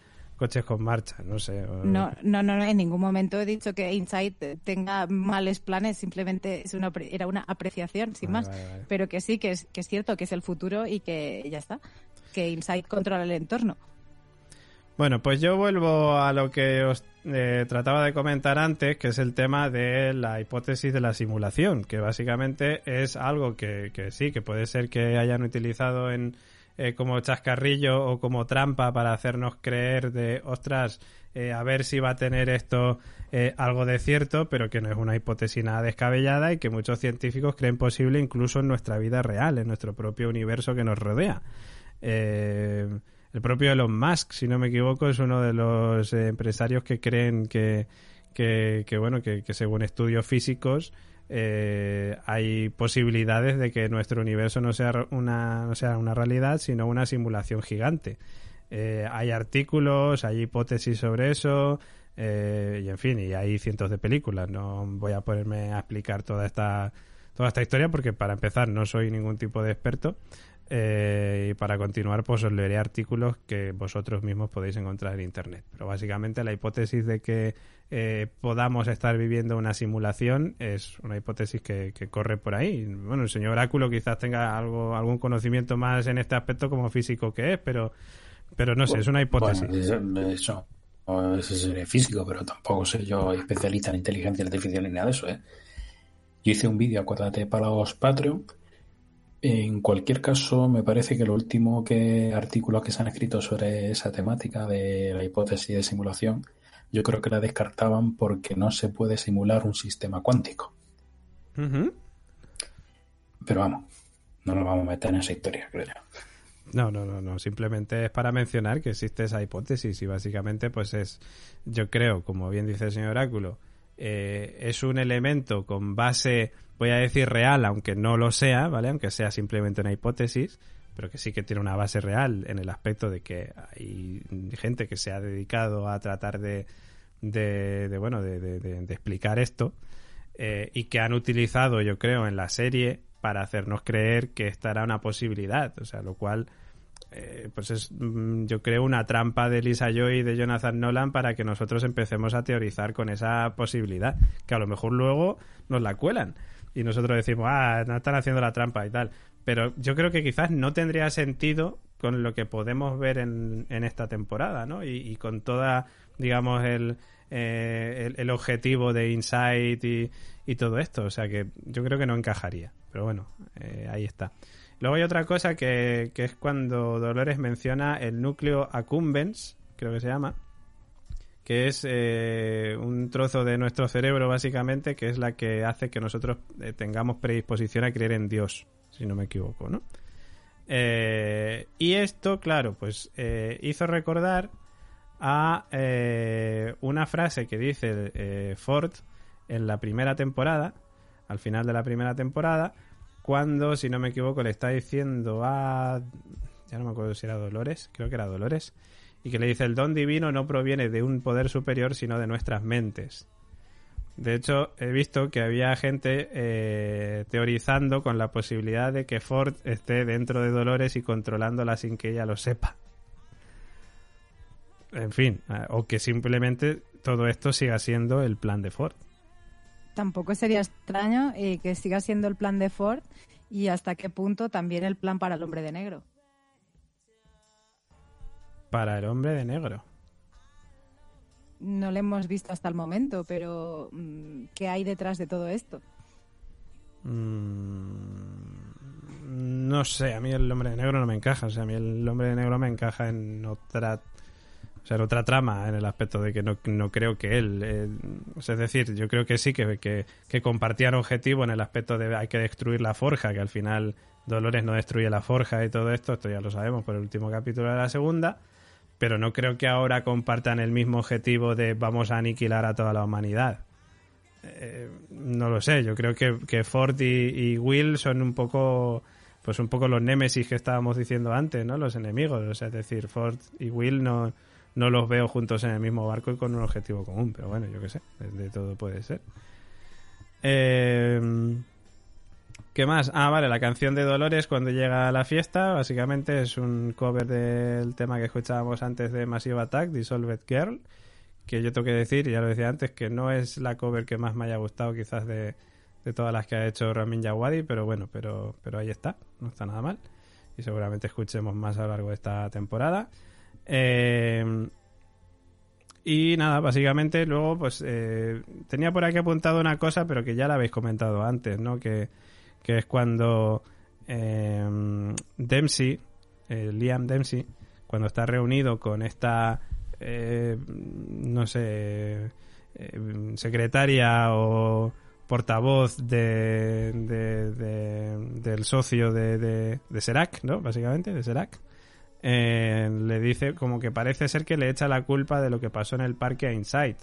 coches con marcha, no sé. No, no, no, en ningún momento he dicho que Insight tenga males planes, simplemente es una, era una apreciación, sin más. Pero que sí, que es, que es cierto que es el futuro y que ya está, que Insight controla el entorno. Bueno, pues yo vuelvo a lo que os eh, trataba de comentar antes, que es el tema de la hipótesis de la simulación, que básicamente es algo que, que sí, que puede ser que hayan utilizado en, eh, como chascarrillo o como trampa para hacernos creer de, ostras, eh, a ver si va a tener esto algo de cierto, pero que no es una hipótesis nada descabellada y que muchos científicos creen posible incluso en nuestra vida real, en nuestro propio universo que nos rodea. Eh, el propio Elon Musk, si no me equivoco, es uno de los eh, empresarios que creen que, que, bueno, que, según estudios físicos eh, hay posibilidades de que nuestro universo no sea una, no sea una realidad, sino una simulación gigante. Eh, hay artículos, hay hipótesis sobre eso, y en fin, y hay cientos de películas. No voy a ponerme a explicar toda esta, toda esta historia porque para empezar no soy ningún tipo de experto. Eh, y para continuar, pues os leeré artículos que vosotros mismos podéis encontrar en Internet. Pero básicamente la hipótesis de que eh, podamos estar viviendo una simulación es una hipótesis que, corre por ahí. Bueno, el señor Oráculo quizás tenga algo, algún conocimiento más en este aspecto como físico que es, pero, pero no sé, es una hipótesis. Bueno, eso, eso sería físico, pero tampoco soy yo especialista en inteligencia artificial ni nada de eso. ¿eh? Yo hice un vídeo, acuérdate, para los Patreon en cualquier caso, me parece que los últimos que, artículos que se han escrito sobre esa temática de la hipótesis de simulación, yo creo que la descartaban porque no se puede simular un sistema cuántico. Pero vamos, no nos vamos a meter en esa historia, creo yo. No, no, no, no. Simplemente es para mencionar que existe esa hipótesis y básicamente, pues es, yo creo, como bien dice el señor Oráculo, eh, es un elemento con base voy a decir real, aunque no lo sea, ¿vale? Aunque sea simplemente una hipótesis, pero que sí que tiene una base real en el aspecto de que hay gente que se ha dedicado a tratar de, de, bueno, de, explicar esto eh, y que han utilizado, yo creo, en la serie para hacernos creer que esta era una posibilidad, o sea, lo cual eh, pues es, mm, yo creo, una trampa de Lisa Joy y de Jonathan Nolan para que nosotros empecemos a teorizar con esa posibilidad, que a lo mejor luego nos la cuelan y nosotros decimos, ah, no están haciendo la trampa y tal. Pero yo creo que quizás no tendría sentido con lo que podemos ver en, en esta temporada, ¿no? Y, con toda, digamos, el, eh, el, objetivo de Insight y, y, todo esto. O sea que yo creo que no encajaría. Pero bueno, eh, ahí está. Luego hay otra cosa que, es cuando Dolores menciona el núcleo accumbens, creo que se llama, que es eh, un trozo de nuestro cerebro básicamente que es la que hace que nosotros eh, tengamos predisposición a creer en Dios, si no me equivoco, ¿no? Eh, y esto, claro, pues hizo recordar a una frase que dice Ford en la primera temporada, al final de la primera temporada, cuando, si no me equivoco, le está diciendo a... ya no me acuerdo si era Dolores, creo que era Dolores, y que le dice el don divino no proviene de un poder superior sino de nuestras mentes. De hecho, he visto que había gente eh, teorizando con la posibilidad de que Ford esté dentro de Dolores y controlándola sin que ella lo sepa. En fin, eh, o que simplemente todo esto siga siendo el plan de Ford. Tampoco sería extraño eh, que siga siendo el plan de Ford y hasta qué punto también el plan para el hombre de negro para el hombre de negro. No lo hemos visto hasta el momento, pero mm, ¿qué hay detrás de todo esto? Mm, no sé, a mí el hombre de negro no me encaja. O sea, a mí el hombre de negro me encaja en otra o sea, en otra trama, en el aspecto de que no, no creo que él. Eh, es decir, yo creo que sí, que, que, que, compartían objetivo en el aspecto de hay que destruir la forja, que al final Dolores no destruye la forja y todo esto, esto ya lo sabemos por el último capítulo de la segunda pero no creo que ahora compartan el mismo objetivo de vamos a aniquilar a toda la humanidad. Eh, no lo sé, yo creo que, Ford y, Will son un poco pues un poco los némesis que estábamos diciendo antes, ¿no? Los enemigos, es decir, Ford y Will no, no los veo juntos en el mismo barco y con un objetivo común, pero bueno, yo qué sé, de, todo puede ser. Eh, ¿Qué más? Ah, vale, la canción de Dolores cuando llega a la fiesta, básicamente es un cover del tema que escuchábamos antes de Massive Attack, Dissolved Girl, que yo tengo que decir, ya lo decía antes, que no es la cover que más me haya gustado quizás de, de todas las que ha hecho Ramin Jawadi, pero bueno, pero, pero ahí está, no está nada mal. Y seguramente escuchemos más a lo largo de esta temporada. Eh, y nada, básicamente luego pues eh, tenía por aquí apuntado una cosa, pero que ya la habéis comentado antes, ¿no? Que, que es cuando eh, Dempsey, Liam Dempsey, cuando está reunido con esta, no sé, secretaria o portavoz de, del socio de, de, Serac, ¿no? Básicamente, de Serac. Eh, le dice como que parece ser que le echa la culpa de lo que pasó en el parque a Insight.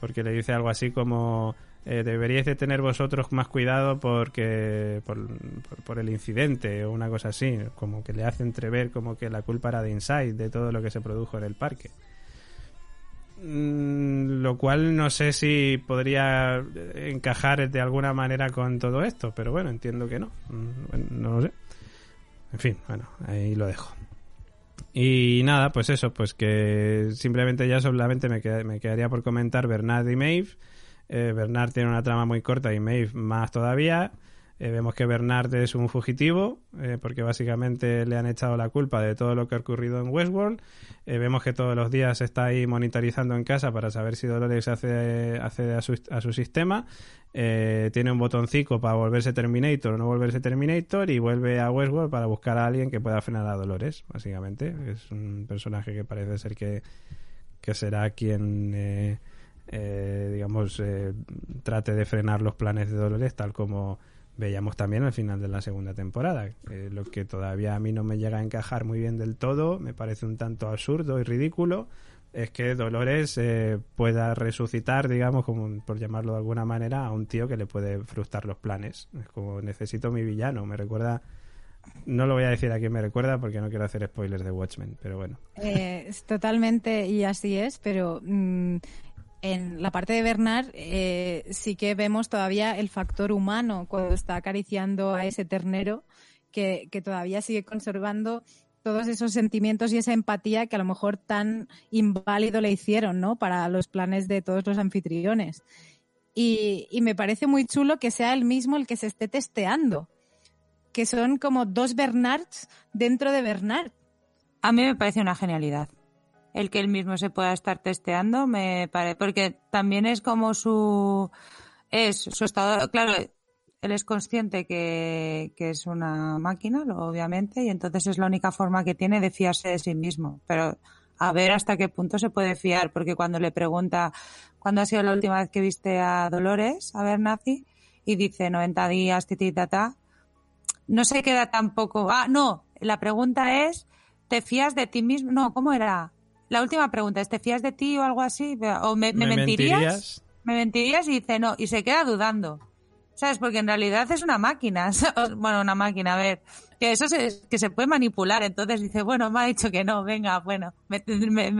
Porque le dice algo así como eh, deberíais de tener vosotros más cuidado porque por, el incidente o una cosa así. Como que le hace entrever como que la culpa era de Insight, de todo lo que se produjo en el parque. Mm, lo cual no sé si podría encajar de alguna manera con todo esto, pero bueno, entiendo que no. Mm, no lo sé. En fin, bueno, ahí lo dejo. Y nada, pues eso, pues que simplemente ya solamente me, me quedaría por comentar Bernard y Maeve. Eh, Bernard tiene una trama muy corta y Maeve más todavía. Eh, vemos que Bernard es un fugitivo, eh, porque básicamente le han echado la culpa de todo lo que ha ocurrido en Westworld. Eh, vemos que todos los días está ahí monitorizando en casa para saber si Dolores accede, a, su, a su sistema. tiene un botoncito para volverse Terminator o no volverse Terminator y vuelve a Westworld para buscar a alguien que pueda frenar a Dolores, básicamente. Es un personaje que parece ser que, que será quien... digamos, trate de frenar los planes de Dolores, tal como veíamos también al final de la segunda temporada. lo que todavía a mí no me llega a encajar muy bien del todo, me parece un tanto absurdo y ridículo, es que Dolores eh, pueda resucitar, digamos, como por llamarlo de alguna manera, a un tío que le puede frustrar los planes. Es como necesito mi villano, me recuerda no lo voy a decir a quién me recuerda porque no quiero hacer spoilers de Watchmen, pero bueno. Eh, totalmente, y así es, pero mm, en la parte de Bernard eh, sí que vemos todavía el factor humano cuando está acariciando a ese ternero que, todavía sigue conservando todos esos sentimientos y esa empatía que a lo mejor tan inválido le hicieron, ¿no? Para los planes de todos los anfitriones. Y, y me parece muy chulo que sea el mismo el que se esté testeando. Que son como dos Bernards dentro de Bernard. A mí me parece una genialidad el que él mismo se pueda estar testeando, me parece, porque también es como su, es su estado, claro, él es consciente que, que es una máquina, obviamente, y entonces es la única forma que tiene de fiarse de sí mismo, pero a ver hasta qué punto se puede fiar, porque cuando le pregunta, ¿cuándo ha sido la última vez que viste a Dolores, a ver, Nazi? Y dice 90 días, ti, ta, ta. No se queda tampoco. Ah, no, la pregunta es, ¿te fías de ti mismo? No, ¿cómo era? La última pregunta, ¿te fías de ti o algo así? ¿O me, mentirías? ¿Me mentirías? Y dice no, y se queda dudando. ¿Sabes? Porque en realidad es una máquina. bueno, una máquina, a ver. Que eso se, que se puede manipular. Entonces dice, bueno, me ha dicho que no, venga, bueno, me,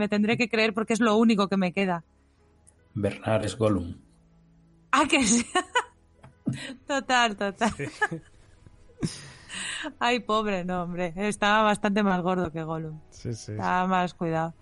tendré que creer porque es lo único que me queda. Bernard es Gollum. Ah, que sí. total, total. Ay, pobre, no, hombre. Estaba bastante más gordo que Gollum. Sí, sí. Estaba más cuidado.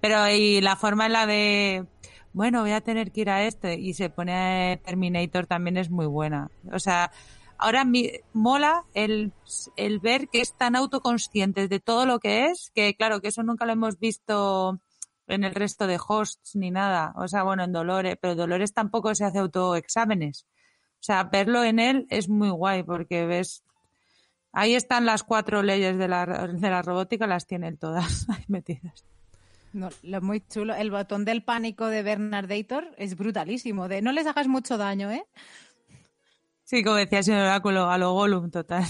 Pero y la forma en la de, bueno, voy a tener que ir a este y se pone Terminator también es muy buena. O sea, ahora mi, mola el, el ver que es tan autoconsciente de todo lo que es, que claro, que eso nunca lo hemos visto en el resto de hosts ni nada. O sea, bueno, en Dolores, pero Dolores tampoco se hace autoexámenes. O sea, verlo en él es muy guay porque ves Ahí están las cuatro leyes de la, de la robótica, las tienen todas ahí metidas. No, lo muy chulo. El botón del pánico de Bernardator es brutalísimo. De no les hagas mucho daño, ¿eh? Sí, como decía el señor Oráculo, a lo Gollum total.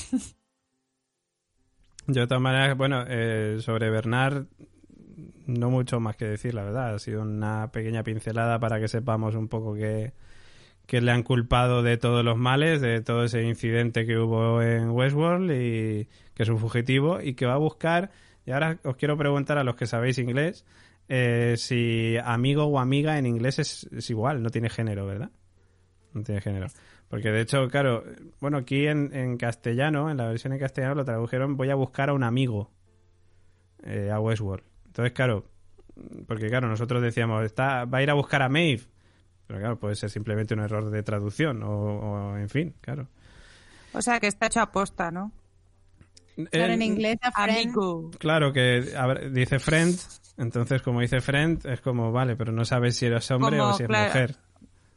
Yo de todas maneras, bueno, eh, sobre Bernard, no mucho más que decir, la verdad. Ha sido una pequeña pincelada para que sepamos un poco qué, que le han culpado de todos los males, de todo ese incidente que hubo en Westworld y que es un fugitivo y que va a buscar, y ahora os quiero preguntar a los que sabéis inglés, eh, si amigo o amiga en inglés es, igual, no tiene género, ¿verdad? No tiene género. Porque de hecho, claro, bueno, aquí en, en castellano, en la versión en castellano lo tradujeron voy a buscar a un amigo eh, a Westworld. Entonces, claro, porque claro, nosotros decíamos, está, va a ir a buscar a Maeve. Pero claro, puede ser simplemente un error de traducción o, o en fin, claro. O sea, que está hecho a posta, ¿no? Claro, en Eh, inglés a friend. Amigo. Claro que a ver, dice friend, entonces como dice friend es como, vale, pero no sabes si eres hombre Como, o si es claro. mujer.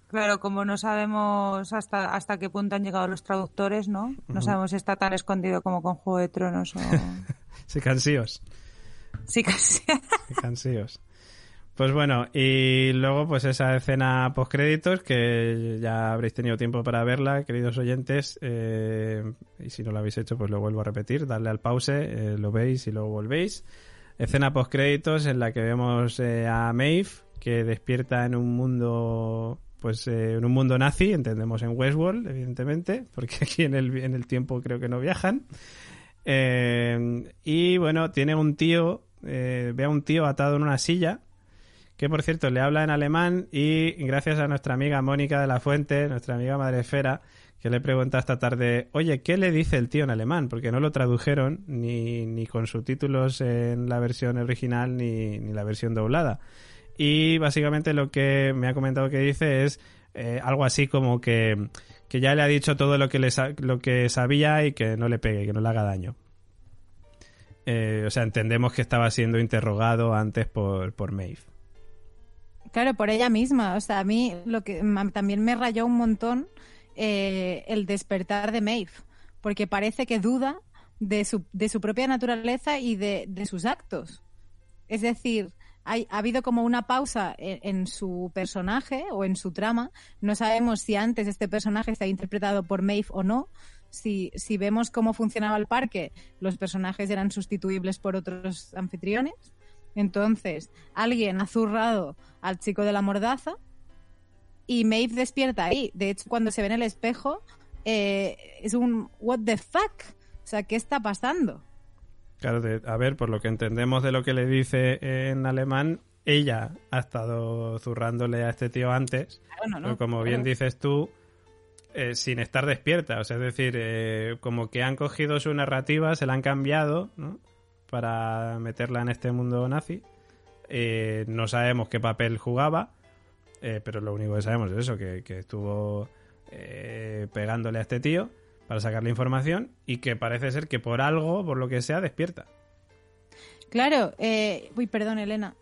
Claro, como no sabemos hasta hasta qué punto han llegado los traductores, ¿no? No sabemos si está tan escondido como con Juego de Tronos o... Sí, cansíos. sí, casi. sí, cansíos. Pues bueno, y luego pues esa escena post créditos que ya habréis tenido tiempo para verla, queridos oyentes, eh, y si no lo habéis hecho pues lo vuelvo a repetir, darle al pause, eh, lo veis y luego volvéis. Escena post créditos en la que vemos eh, a Maeve que despierta en un mundo pues en un mundo nazi, entendemos en Westworld, evidentemente, porque aquí en el, en el tiempo creo que no viajan. Y bueno, tiene un tío, ve a un tío atado en una silla, que por cierto le habla en alemán y gracias a nuestra amiga Mónica de la Fuente, nuestra amiga Madre Esfera, que le pregunta esta tarde, oye, ¿qué le dice el tío en alemán? Porque no lo tradujeron ni, ni con subtítulos en la versión original ni, ni la versión doblada. Y básicamente lo que me ha comentado que dice es eh, algo así como que, que ya le ha dicho todo lo que, le lo que sabía y que no le pegue, que no le haga daño. Eh, o sea, entendemos que estaba siendo interrogado antes por, por Maeve. Claro, por ella misma. O sea, a mí lo que también me rayó un montón eh, el despertar de Maeve, porque parece que duda de su, de su propia naturaleza y de, de sus actos. Es decir, hay, ha habido como una pausa en, en su personaje o en su trama. No sabemos si antes este personaje está interpretado por Maeve o no. Si, si vemos cómo funcionaba el parque, los personajes eran sustituibles por otros anfitriones. Entonces, alguien ha zurrado al chico de la mordaza y Maeve despierta ahí. De hecho, cuando se ve en el espejo, eh, es un what the fuck. O sea, ¿qué está pasando? Claro, de- a ver, por lo que entendemos de lo que le dice en alemán, ella ha estado zurrándole a este tío antes, pero como bien dices tú, eh, sin estar despierta. O sea, es decir, eh, como que han cogido su narrativa, se la han cambiado, ¿no? Para meterla en este mundo nazi. Eh, no sabemos qué papel jugaba, eh, pero lo único que sabemos es eso, que, que estuvo eh, pegándole a este tío para sacarle información y que parece ser que por algo, por lo que sea, despierta. Claro, eh, uy, perdón, Elena.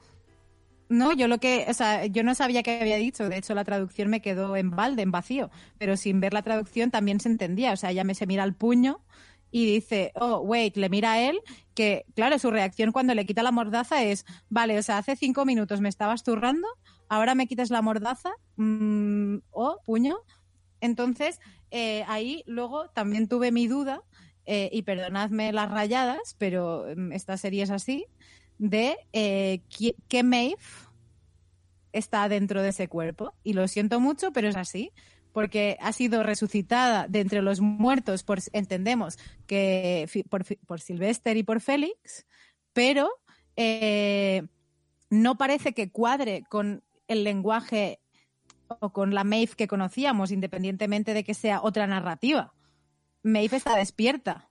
No, yo lo que, o sea, yo no sabía qué había dicho. De hecho, la traducción me quedó en balde, en vacío. Pero sin ver la traducción también se entendía. O sea, ella me se mira al puño y dice, oh, wait, le mira a él, que, claro, su reacción cuando le quita la mordaza es, vale, o sea, hace cinco minutos me estabas zurrando, ahora me quitas la mordaza, mm, oh, puño. Entonces, eh, ahí luego también tuve mi duda, eh, y perdonadme las rayadas, pero mm, esta serie es así, de eh, Maeve está dentro de ese cuerpo. Y lo siento mucho, pero es así. Porque ha sido resucitada de entre los muertos, por, entendemos que por, por Sylvester y por Félix, pero eh, no parece que cuadre con el lenguaje o con la Maeve que conocíamos, independientemente de que sea otra narrativa. Maeve está despierta.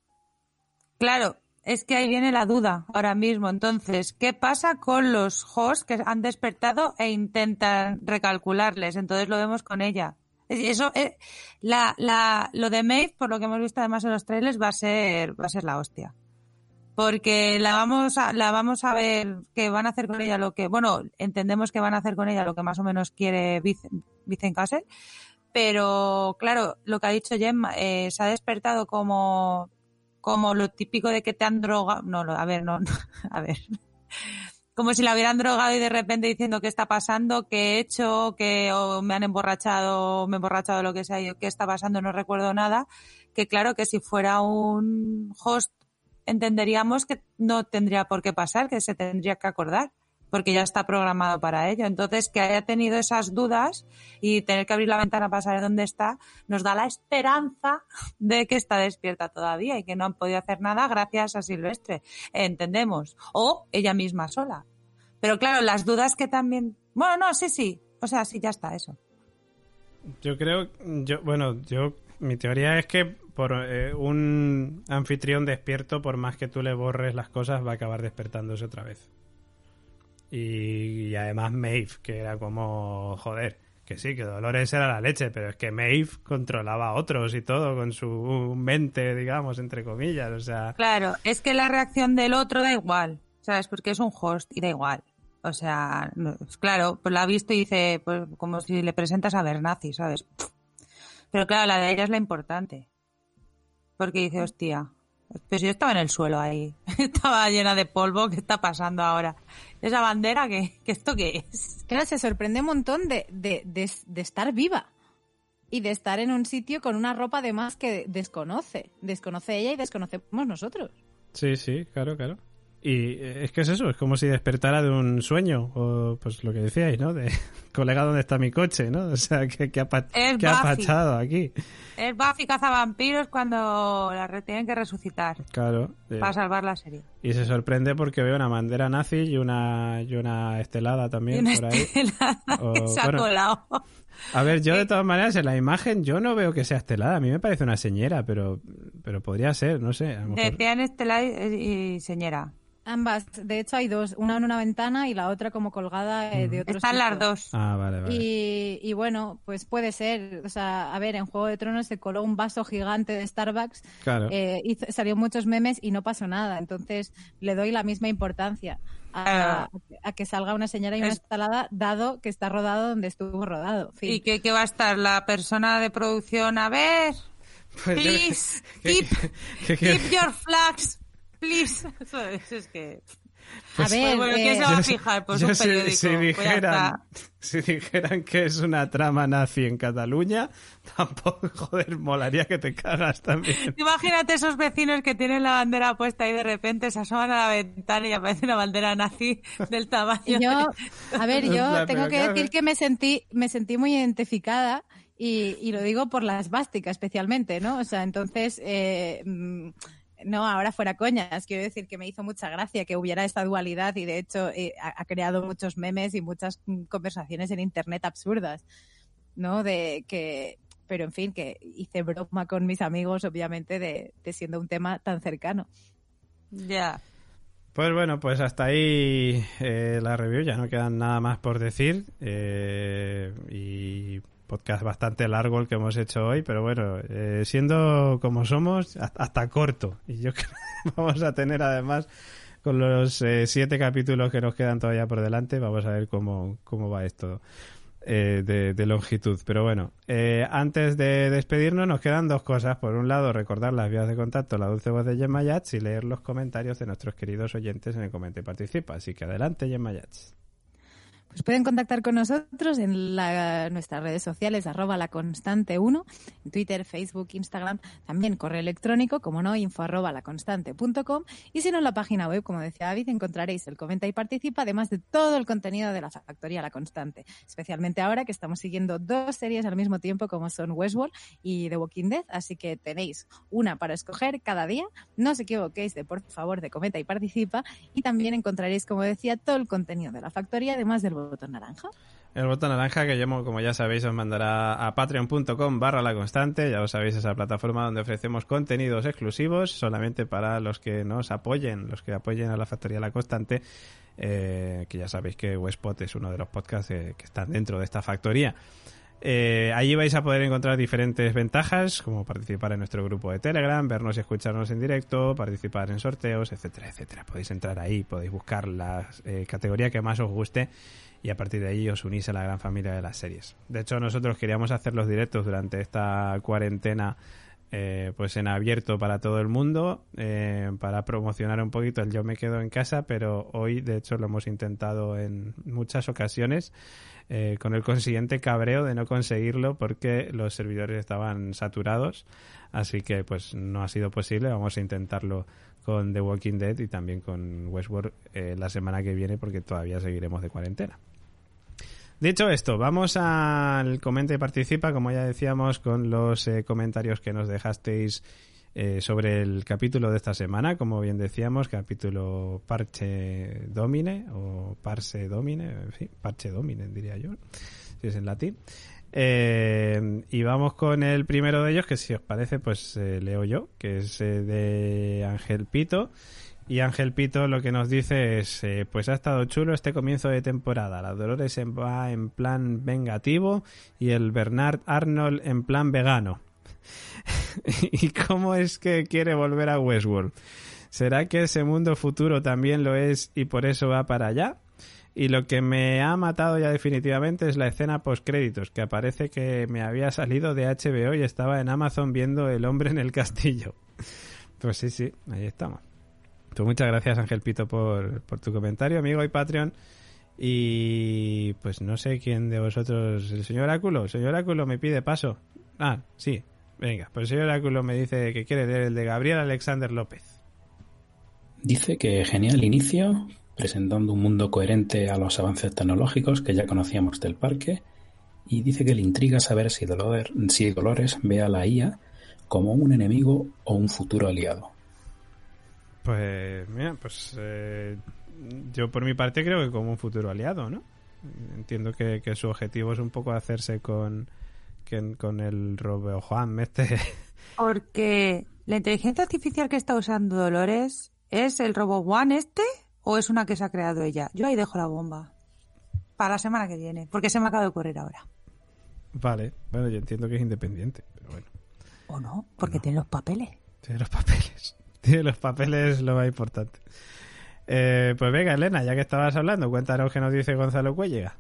Claro, es que ahí viene la duda ahora mismo. Entonces, ¿qué pasa con los hosts que han despertado e intentan recalcularles? Entonces lo vemos con ella. Es- Eso, eh, la, la, lo de Maeve, por lo que hemos visto además en los trailers, va a ser, va a ser la hostia. Porque la vamos a, la vamos a ver que van a hacer con ella lo que, bueno, entendemos que van a hacer con ella lo que más o menos quiere Vicen, Castle. Pero, claro, lo que ha dicho Gemma, eh, se ha despertado como, como lo típico de que te han drogado. No, a ver, no, no, a ver. Como si la hubieran drogado y de repente diciendo qué está pasando, qué he hecho, que o me han emborrachado, me he emborrachado, lo que sea, yo qué está pasando, no recuerdo nada. Que claro que si fuera un host entenderíamos que no tendría por qué pasar, que se tendría que acordar, porque ya está programado para ello. Entonces, que haya tenido esas dudas y tener que abrir la ventana para saber dónde está, nos da la esperanza de que está despierta todavía y que no han podido hacer nada gracias a Silvestre. Entendemos. O ella misma sola. Pero claro, las dudas que también. Bueno, no, sí, sí. O sea, sí, ya está, eso. Yo creo, yo, bueno, yo, mi teoría es que por eh, un anfitrión despierto, por más que tú le borres las cosas, va a acabar despertándose otra vez. Y, además Maeve, que era como, joder, que sí, que Dolores era la leche, pero es que Maeve controlaba a otros y todo con su mente, digamos, entre comillas, o sea... Claro, es que la reacción del otro da igual, ¿sabes? Porque es un host y da igual. O sea, no- claro, pues la ha visto y dice, pues como si le presentas a Bernazi, ¿sabes? Pero claro, la de ella es la importante. Porque dice, hostia, pues yo estaba en el suelo ahí, estaba llena de polvo, ¿qué está pasando ahora? Esa bandera, ¿qué, qué esto qué es? Claro, se sorprende un montón de, de, de, de estar viva y de estar en un sitio con una ropa además que desconoce. Desconoce ella y desconocemos nosotros. Sí, sí, claro, claro. Y eh, es que es eso, es como si despertara de un sueño, o pues lo que decíais, ¿no? De, colega, ¿dónde está mi coche, no? O sea, ¿qué, qué ha, qué ha pachado aquí? Es Buffy cazavampiros cuando la tienen que resucitar Claro. eh, para salvar la serie. y se sorprende porque veo una bandera nazi y una, y una estelada también una por ahí. estelada O, que se ha bueno, colado. A ver, yo de todas maneras en la imagen yo no veo que sea estelada. A mí me parece una señera, pero, pero podría ser, no sé. A lo mejor... Decían Estela y, y Señera. Ambas, de hecho hay dos, una en una ventana y la otra como colgada eh, de otro Están sitio. las dos. Ah, vale, vale. Y, y bueno, pues puede ser. O sea, a ver, en Juego de Tronos se coló un vaso gigante de Starbucks, Claro. eh, hizo- salió muchos memes y no pasó nada. Entonces le doy la misma importancia a, Ah. a que salga una señora y una Es- instalada, dado que está rodado donde estuvo rodado. Fin. ¿Y qué, qué va a estar la persona de producción? A ver, Pues please, ¿qué- keep, qué- qué- keep your flags, please. Eso es, es que... a ver, bueno, eh, ¿quién se va a fijar? Pues yo un si- periódico. Si, Pues dijeran, si dijeran que es una trama nazi en Cataluña, tampoco, joder, molaría que te cagas también. Imagínate esos vecinos que tienen la bandera puesta y de repente se asoman a la ventana y aparece una bandera nazi del tamaño. Yo, de- a ver, yo tengo que decir que me sentí, me sentí muy identificada y, y lo digo por la esvástica especialmente, ¿no? O sea, entonces, eh, mm, no, ahora fuera coñas, quiero decir que me hizo mucha gracia que hubiera esta dualidad y de hecho eh, ha, ha creado muchos memes y muchas mm, conversaciones en internet absurdas, ¿no? De que, pero en fin, que hice broma con mis amigos, obviamente, de, de siendo un tema tan cercano. Ya. Pues bueno, pues hasta ahí eh, la review, ya no quedan nada más por decir. eh, y podcast bastante largo el que hemos hecho hoy, pero bueno, eh, siendo como somos, hasta, corto. Y yo creo que vamos a tener además, con los eh, siete capítulos que nos quedan todavía por delante, vamos a ver cómo, cómo va esto. eh, de, longitud. Pero bueno, antes de despedirnos nos quedan dos cosas. Por un lado, recordar las vías de contacto, la dulce voz de Gemma Yats y leer los comentarios de nuestros queridos oyentes en el Comenta y Participa. Así que adelante, Gemma Yats. Pues pueden contactar con nosotros en la- nuestras redes sociales, arroba la constante 1, en Twitter, Facebook, Instagram, también correo electrónico, como no, info arroba laconstante.com y si no en la página web, como decía David, encontraréis el comenta y participa, además de todo el contenido de la factoría La Constante, especialmente ahora que estamos siguiendo dos series al mismo tiempo como son Westworld y The Walking Dead, así que tenéis una para escoger cada día, no os equivoquéis de por favor de comenta y participa. Y también encontraréis, como decía, todo el contenido de la factoría, además del botón naranja. El botón naranja que yo, como ya sabéis, os mandará a patreon.com barra la constante. Ya lo sabéis, esa plataforma donde ofrecemos contenidos exclusivos solamente para los que nos apoyen, los que apoyen a la Factoría La Constante. eh, que ya sabéis que Westpot es uno de los podcasts que están dentro de esta factoría. Eh, allí vais a poder encontrar diferentes ventajas, como participar en nuestro grupo de Telegram, vernos y escucharnos en directo, participar en sorteos, etcétera, etcétera. Podéis entrar ahí, podéis buscar la eh, categoría que más os guste y a partir de ahí os unís a la gran familia de las series. De hecho, nosotros queríamos hacer los directos durante esta cuarentena eh, pues en abierto para todo el mundo, eh, para promocionar un poquito el yo me quedo en casa, pero hoy de hecho lo hemos intentado en muchas ocasiones eh, con el consiguiente cabreo de no conseguirlo porque los servidores estaban saturados, así que pues no ha sido posible, vamos a intentarlo con The Walking Dead y también con Westworld eh, la semana que viene porque todavía seguiremos de cuarentena. Dicho esto, vamos al comenta y participa, como ya decíamos, con los eh, comentarios que nos dejasteis eh, sobre el capítulo de esta semana. Como bien decíamos, capítulo Parche Domine o Parse Domine, fin, Parche Domine diría yo, si es en latín. Eh, y vamos con el primero de ellos, que si os parece, pues eh, leo yo, que es de Ángel Pito. Y Ángel Pito lo que nos dice es, pues ha estado chulo este comienzo de temporada. La Dolores va en plan vengativo y el Bernard Arnold en plan vegano. ¿Y cómo es que quiere volver a Westworld? ¿Será que ese mundo futuro también lo es y por eso va para allá? Y lo que me ha matado ya definitivamente es la escena post créditos, que aparece que me había salido de HBO y estaba en Amazon viendo El hombre en el castillo. Pues sí, sí, ahí estamos. Pues muchas gracias Ángel Pito por, tu comentario, amigo y Patreon. Y pues no sé quién de vosotros, el señor Áculo, el señor Áculo me pide paso. Ah, sí, venga, pues el señor Áculo me dice que quiere leer el de Gabriel Alexander López. Dice que genial inicio, presentando un mundo coherente a los avances tecnológicos que ya conocíamos del parque, y dice que le intriga saber si Dolores, si Dolores ve a la IA como un enemigo o un futuro aliado. Pues mira, pues eh, yo por mi parte creo que como un futuro aliado, ¿no? Entiendo que, su objetivo es un poco hacerse con, con el Robeo Juan este. Porque la inteligencia artificial que está usando Dolores es el Robo One este o es una que se ha creado ella. Yo ahí dejo la bomba. Para la semana que viene, porque se me acaba de ocurrir ahora. Vale, bueno, yo entiendo que es independiente, pero bueno. ¿O no? Porque tiene los papeles. Tiene los papeles. Los papeles lo más importante. Eh, pues venga, Elena, ya que estabas hablando, cuéntanos qué nos dice Gonzalo Cuellega.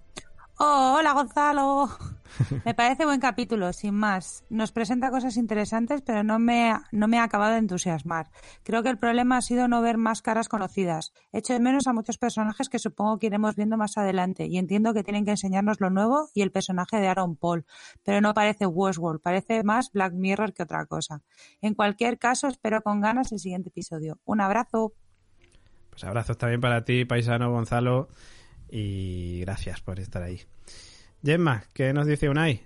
Oh, hola Gonzalo. Me parece buen capítulo, sin más. Nos presenta cosas interesantes, pero no me, no me ha acabado de entusiasmar. Creo que el problema ha sido no ver más caras conocidas. Echo de menos a muchos personajes que supongo que iremos viendo más adelante, y entiendo que tienen que enseñarnos lo nuevo y el personaje de Aaron Paul, pero no parece Westworld, parece más Black Mirror que otra cosa. En cualquier caso, espero con ganas el siguiente episodio. Un abrazo. Pues abrazos también para ti, paisano Gonzalo y gracias por estar ahí. Gemma, ¿qué nos dice Unai?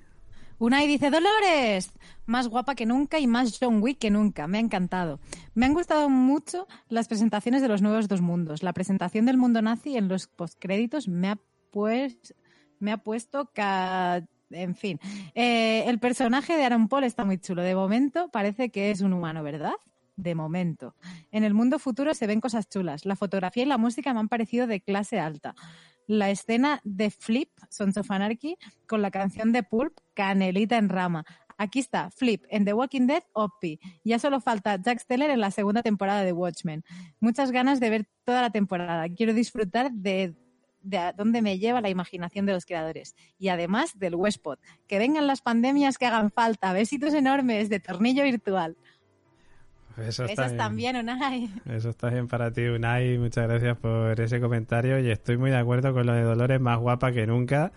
Unai dice, Dolores, más guapa que nunca y más John Wick que nunca. Me ha encantado. Me han gustado mucho las presentaciones de los nuevos dos mundos. La presentación del mundo nazi en los postcréditos me ha, pues, me ha puesto... En fin, eh, el personaje de Aaron Paul está muy chulo. De momento parece que es un humano, ¿verdad? de momento. En el mundo futuro se ven cosas chulas. La fotografía y la música me han parecido de clase alta la escena de Flip, Sons of Anarchy, con la canción de Pulp, Canelita en Rama. Aquí está, Flip, en The Walking Dead, Oppi. Ya solo falta Jack Steller en la segunda temporada de Watchmen. Muchas ganas de ver toda la temporada. Quiero disfrutar de, de dónde me lleva la imaginación de los creadores. Y además del Westpod. Que vengan las pandemias que hagan falta. Besitos enormes de tornillo virtual. Eso está también, Unai. Eso está bien para ti, Unai. Muchas gracias por ese comentario y estoy muy de acuerdo con lo de Dolores, más guapa que nunca,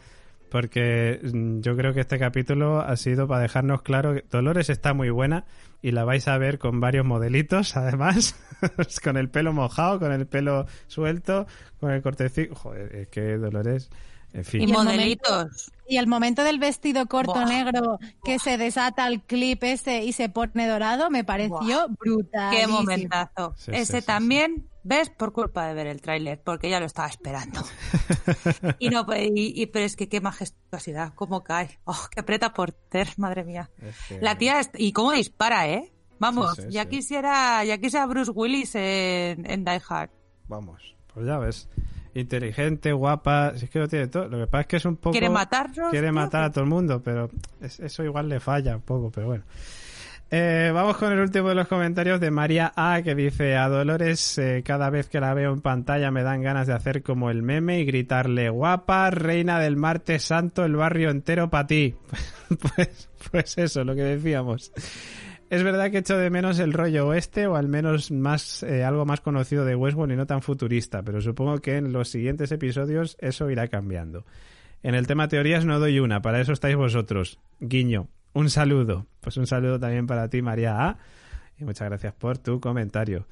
porque mm, yo creo que este capítulo ha sido para dejarnos claro que Dolores está muy buena y la vais a ver con varios modelitos, además, con el pelo mojado, con el pelo suelto, con el cortecito. Joder, es que Dolores y, modelitos. y el momento del vestido corto negro que se desata el clip ese y se pone dorado me pareció brutal. Qué momentazo. ese también, ¿ves? Por culpa de ver el tráiler, porque ya lo estaba esperando. y no, y, pero es que qué majestuosidad, cómo cae. Oh, qué aprieta por ter, madre mía. La tía, y cómo dispara, ¿eh? Vamos, ya quisiera, ya quisiera Bruce Willis en, en Die Hard. Vamos, pues ya ves inteligente, guapa, si es que lo tiene todo. Lo que pasa es que es un poco... Quiere matarnos. Quiere matar a todo el mundo, pero eso igual le falla un poco, pero bueno. Eh, vamos con el último de los comentarios de María A, que dice, a Dolores eh, cada vez que la veo en pantalla me dan ganas de hacer como el meme y gritarle, guapa, reina del martes santo, el barrio entero para ti. pues, pues eso, lo que decíamos. Es verdad que echo de menos el rollo oeste o al menos más eh, algo más conocido de Westworld y no tan futurista, pero supongo que en los siguientes episodios eso irá cambiando. En el tema teorías no doy una, para eso estáis vosotros. Guiño, un saludo. Pues un saludo también para ti, María A. Y muchas gracias por tu comentario.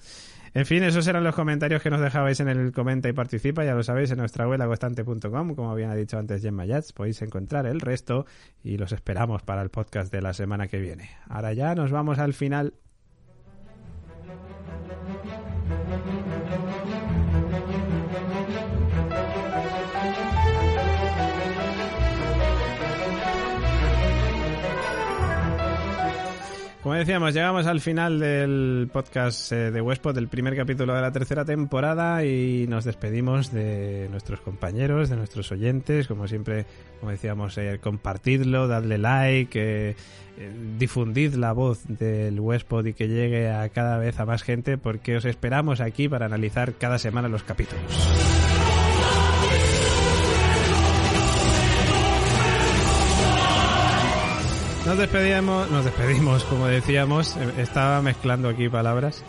En fin, esos eran los comentarios que nos dejabais en el comenta y participa, ya lo sabéis, en nuestra web constante.com, como bien ha dicho antes Gemma Yats, podéis encontrar el resto y los esperamos para el podcast de la semana que viene. Ahora ya nos vamos al final decíamos, llegamos al final del podcast eh, de Westpod, del primer capítulo de la tercera temporada y nos despedimos de nuestros compañeros, de nuestros oyentes, como siempre, como decíamos, eh, compartidlo, dadle like, eh, eh, difundid la voz del Westpod y que llegue a cada vez a más gente porque os esperamos aquí para analizar cada semana los capítulos. Nos despedíamos, nos despedimos, como decíamos, estaba mezclando aquí palabras.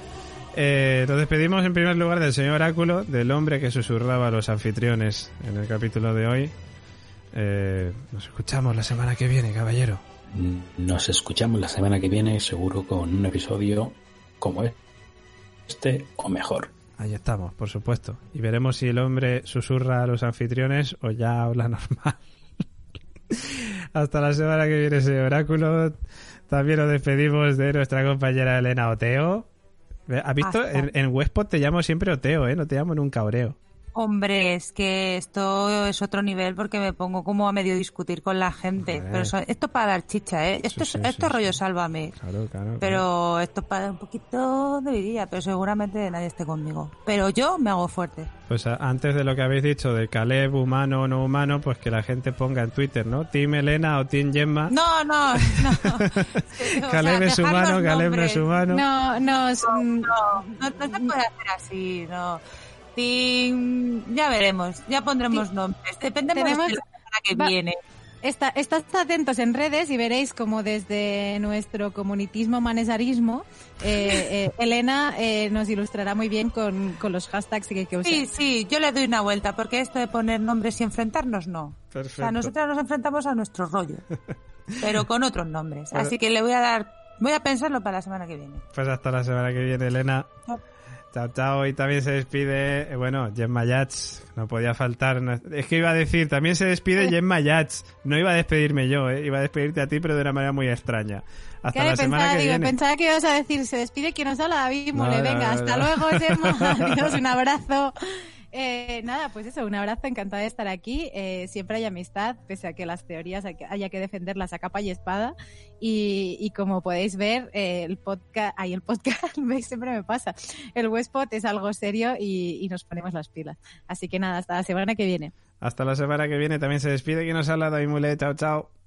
Eh, nos despedimos en primer lugar del señor Oráculo, del hombre que susurraba a los anfitriones en el capítulo de hoy. Eh, nos escuchamos la semana que viene, caballero. Nos escuchamos la semana que viene, seguro con un episodio como este o mejor. Ahí estamos, por supuesto. Y veremos si el hombre susurra a los anfitriones o ya habla normal. Hasta la semana que viene, señor Oráculo. También nos despedimos de nuestra compañera Elena Oteo. ¿Has visto? Hasta. En, en Westpod te llamo siempre Oteo, ¿eh? No te llamo nunca Oreo. Hombre, es que esto es otro nivel porque me pongo como a medio discutir con la gente. Pero eso- esto es para dar chicha, ¿eh? Esto, Sí, es, sí, esto es sí, rollo sí. sálvame. Claro, claro. Pero esto es para dar un poquito de vidilla, pero seguramente nadie esté conmigo. Pero yo me hago fuerte. Pues antes de lo que habéis dicho de Caleb, humano o no humano, pues que la gente ponga en Twitter, ¿no? Team Elena o Team Gemma. No, no, no. Caleb sea, es humano, Caleb no es humano. No, mm, No, no, no se puede hacer así, no. Team- ya veremos, ya pondremos nombres. Dependemos Tenemos- de la semana que va- viene. Está, estad atentos en redes y veréis como desde nuestro comunitismo manesarismo, eh, eh, Elena eh, nos ilustrará muy bien con, con los hashtags que, que usar. Sí, sí, yo le doy una vuelta, porque esto de poner nombres y enfrentarnos, no. O Perfecto. sea, nosotros nos enfrentamos a nuestro rollo, pero con otros nombres. Así que le voy a dar, voy a pensarlo para la semana que viene. Pues hasta la semana que viene, Elena. Chao. Chao. Y también se despide, eh, bueno, Gemma Yats. No podía faltar. no- Es que iba a decir, también se despide Gemma Yats. No iba a despedirme yo, eh. Iba a despedirte a ti, pero de una manera muy extraña. Hasta Claro, la semana pensaba, que digo, viene. pensaba que ibas a decir, se despide quien nos habla, David Mole, no, venga, no, hasta no. luego, Gemma, adiós, un abrazo. Eh, nada, pues eso, un abrazo, encantada de estar aquí. Eh, siempre hay amistad, pese a que las teorías haya que defenderlas a capa y espada. Y, como podéis ver, eh, el podcast, ahí el podcast, siempre me pasa. El Westpot es algo serio y, y nos ponemos las pilas. Así que nada, hasta la semana que viene. Hasta la semana que viene también se despide quien nos habla David Mule. Chao, chao.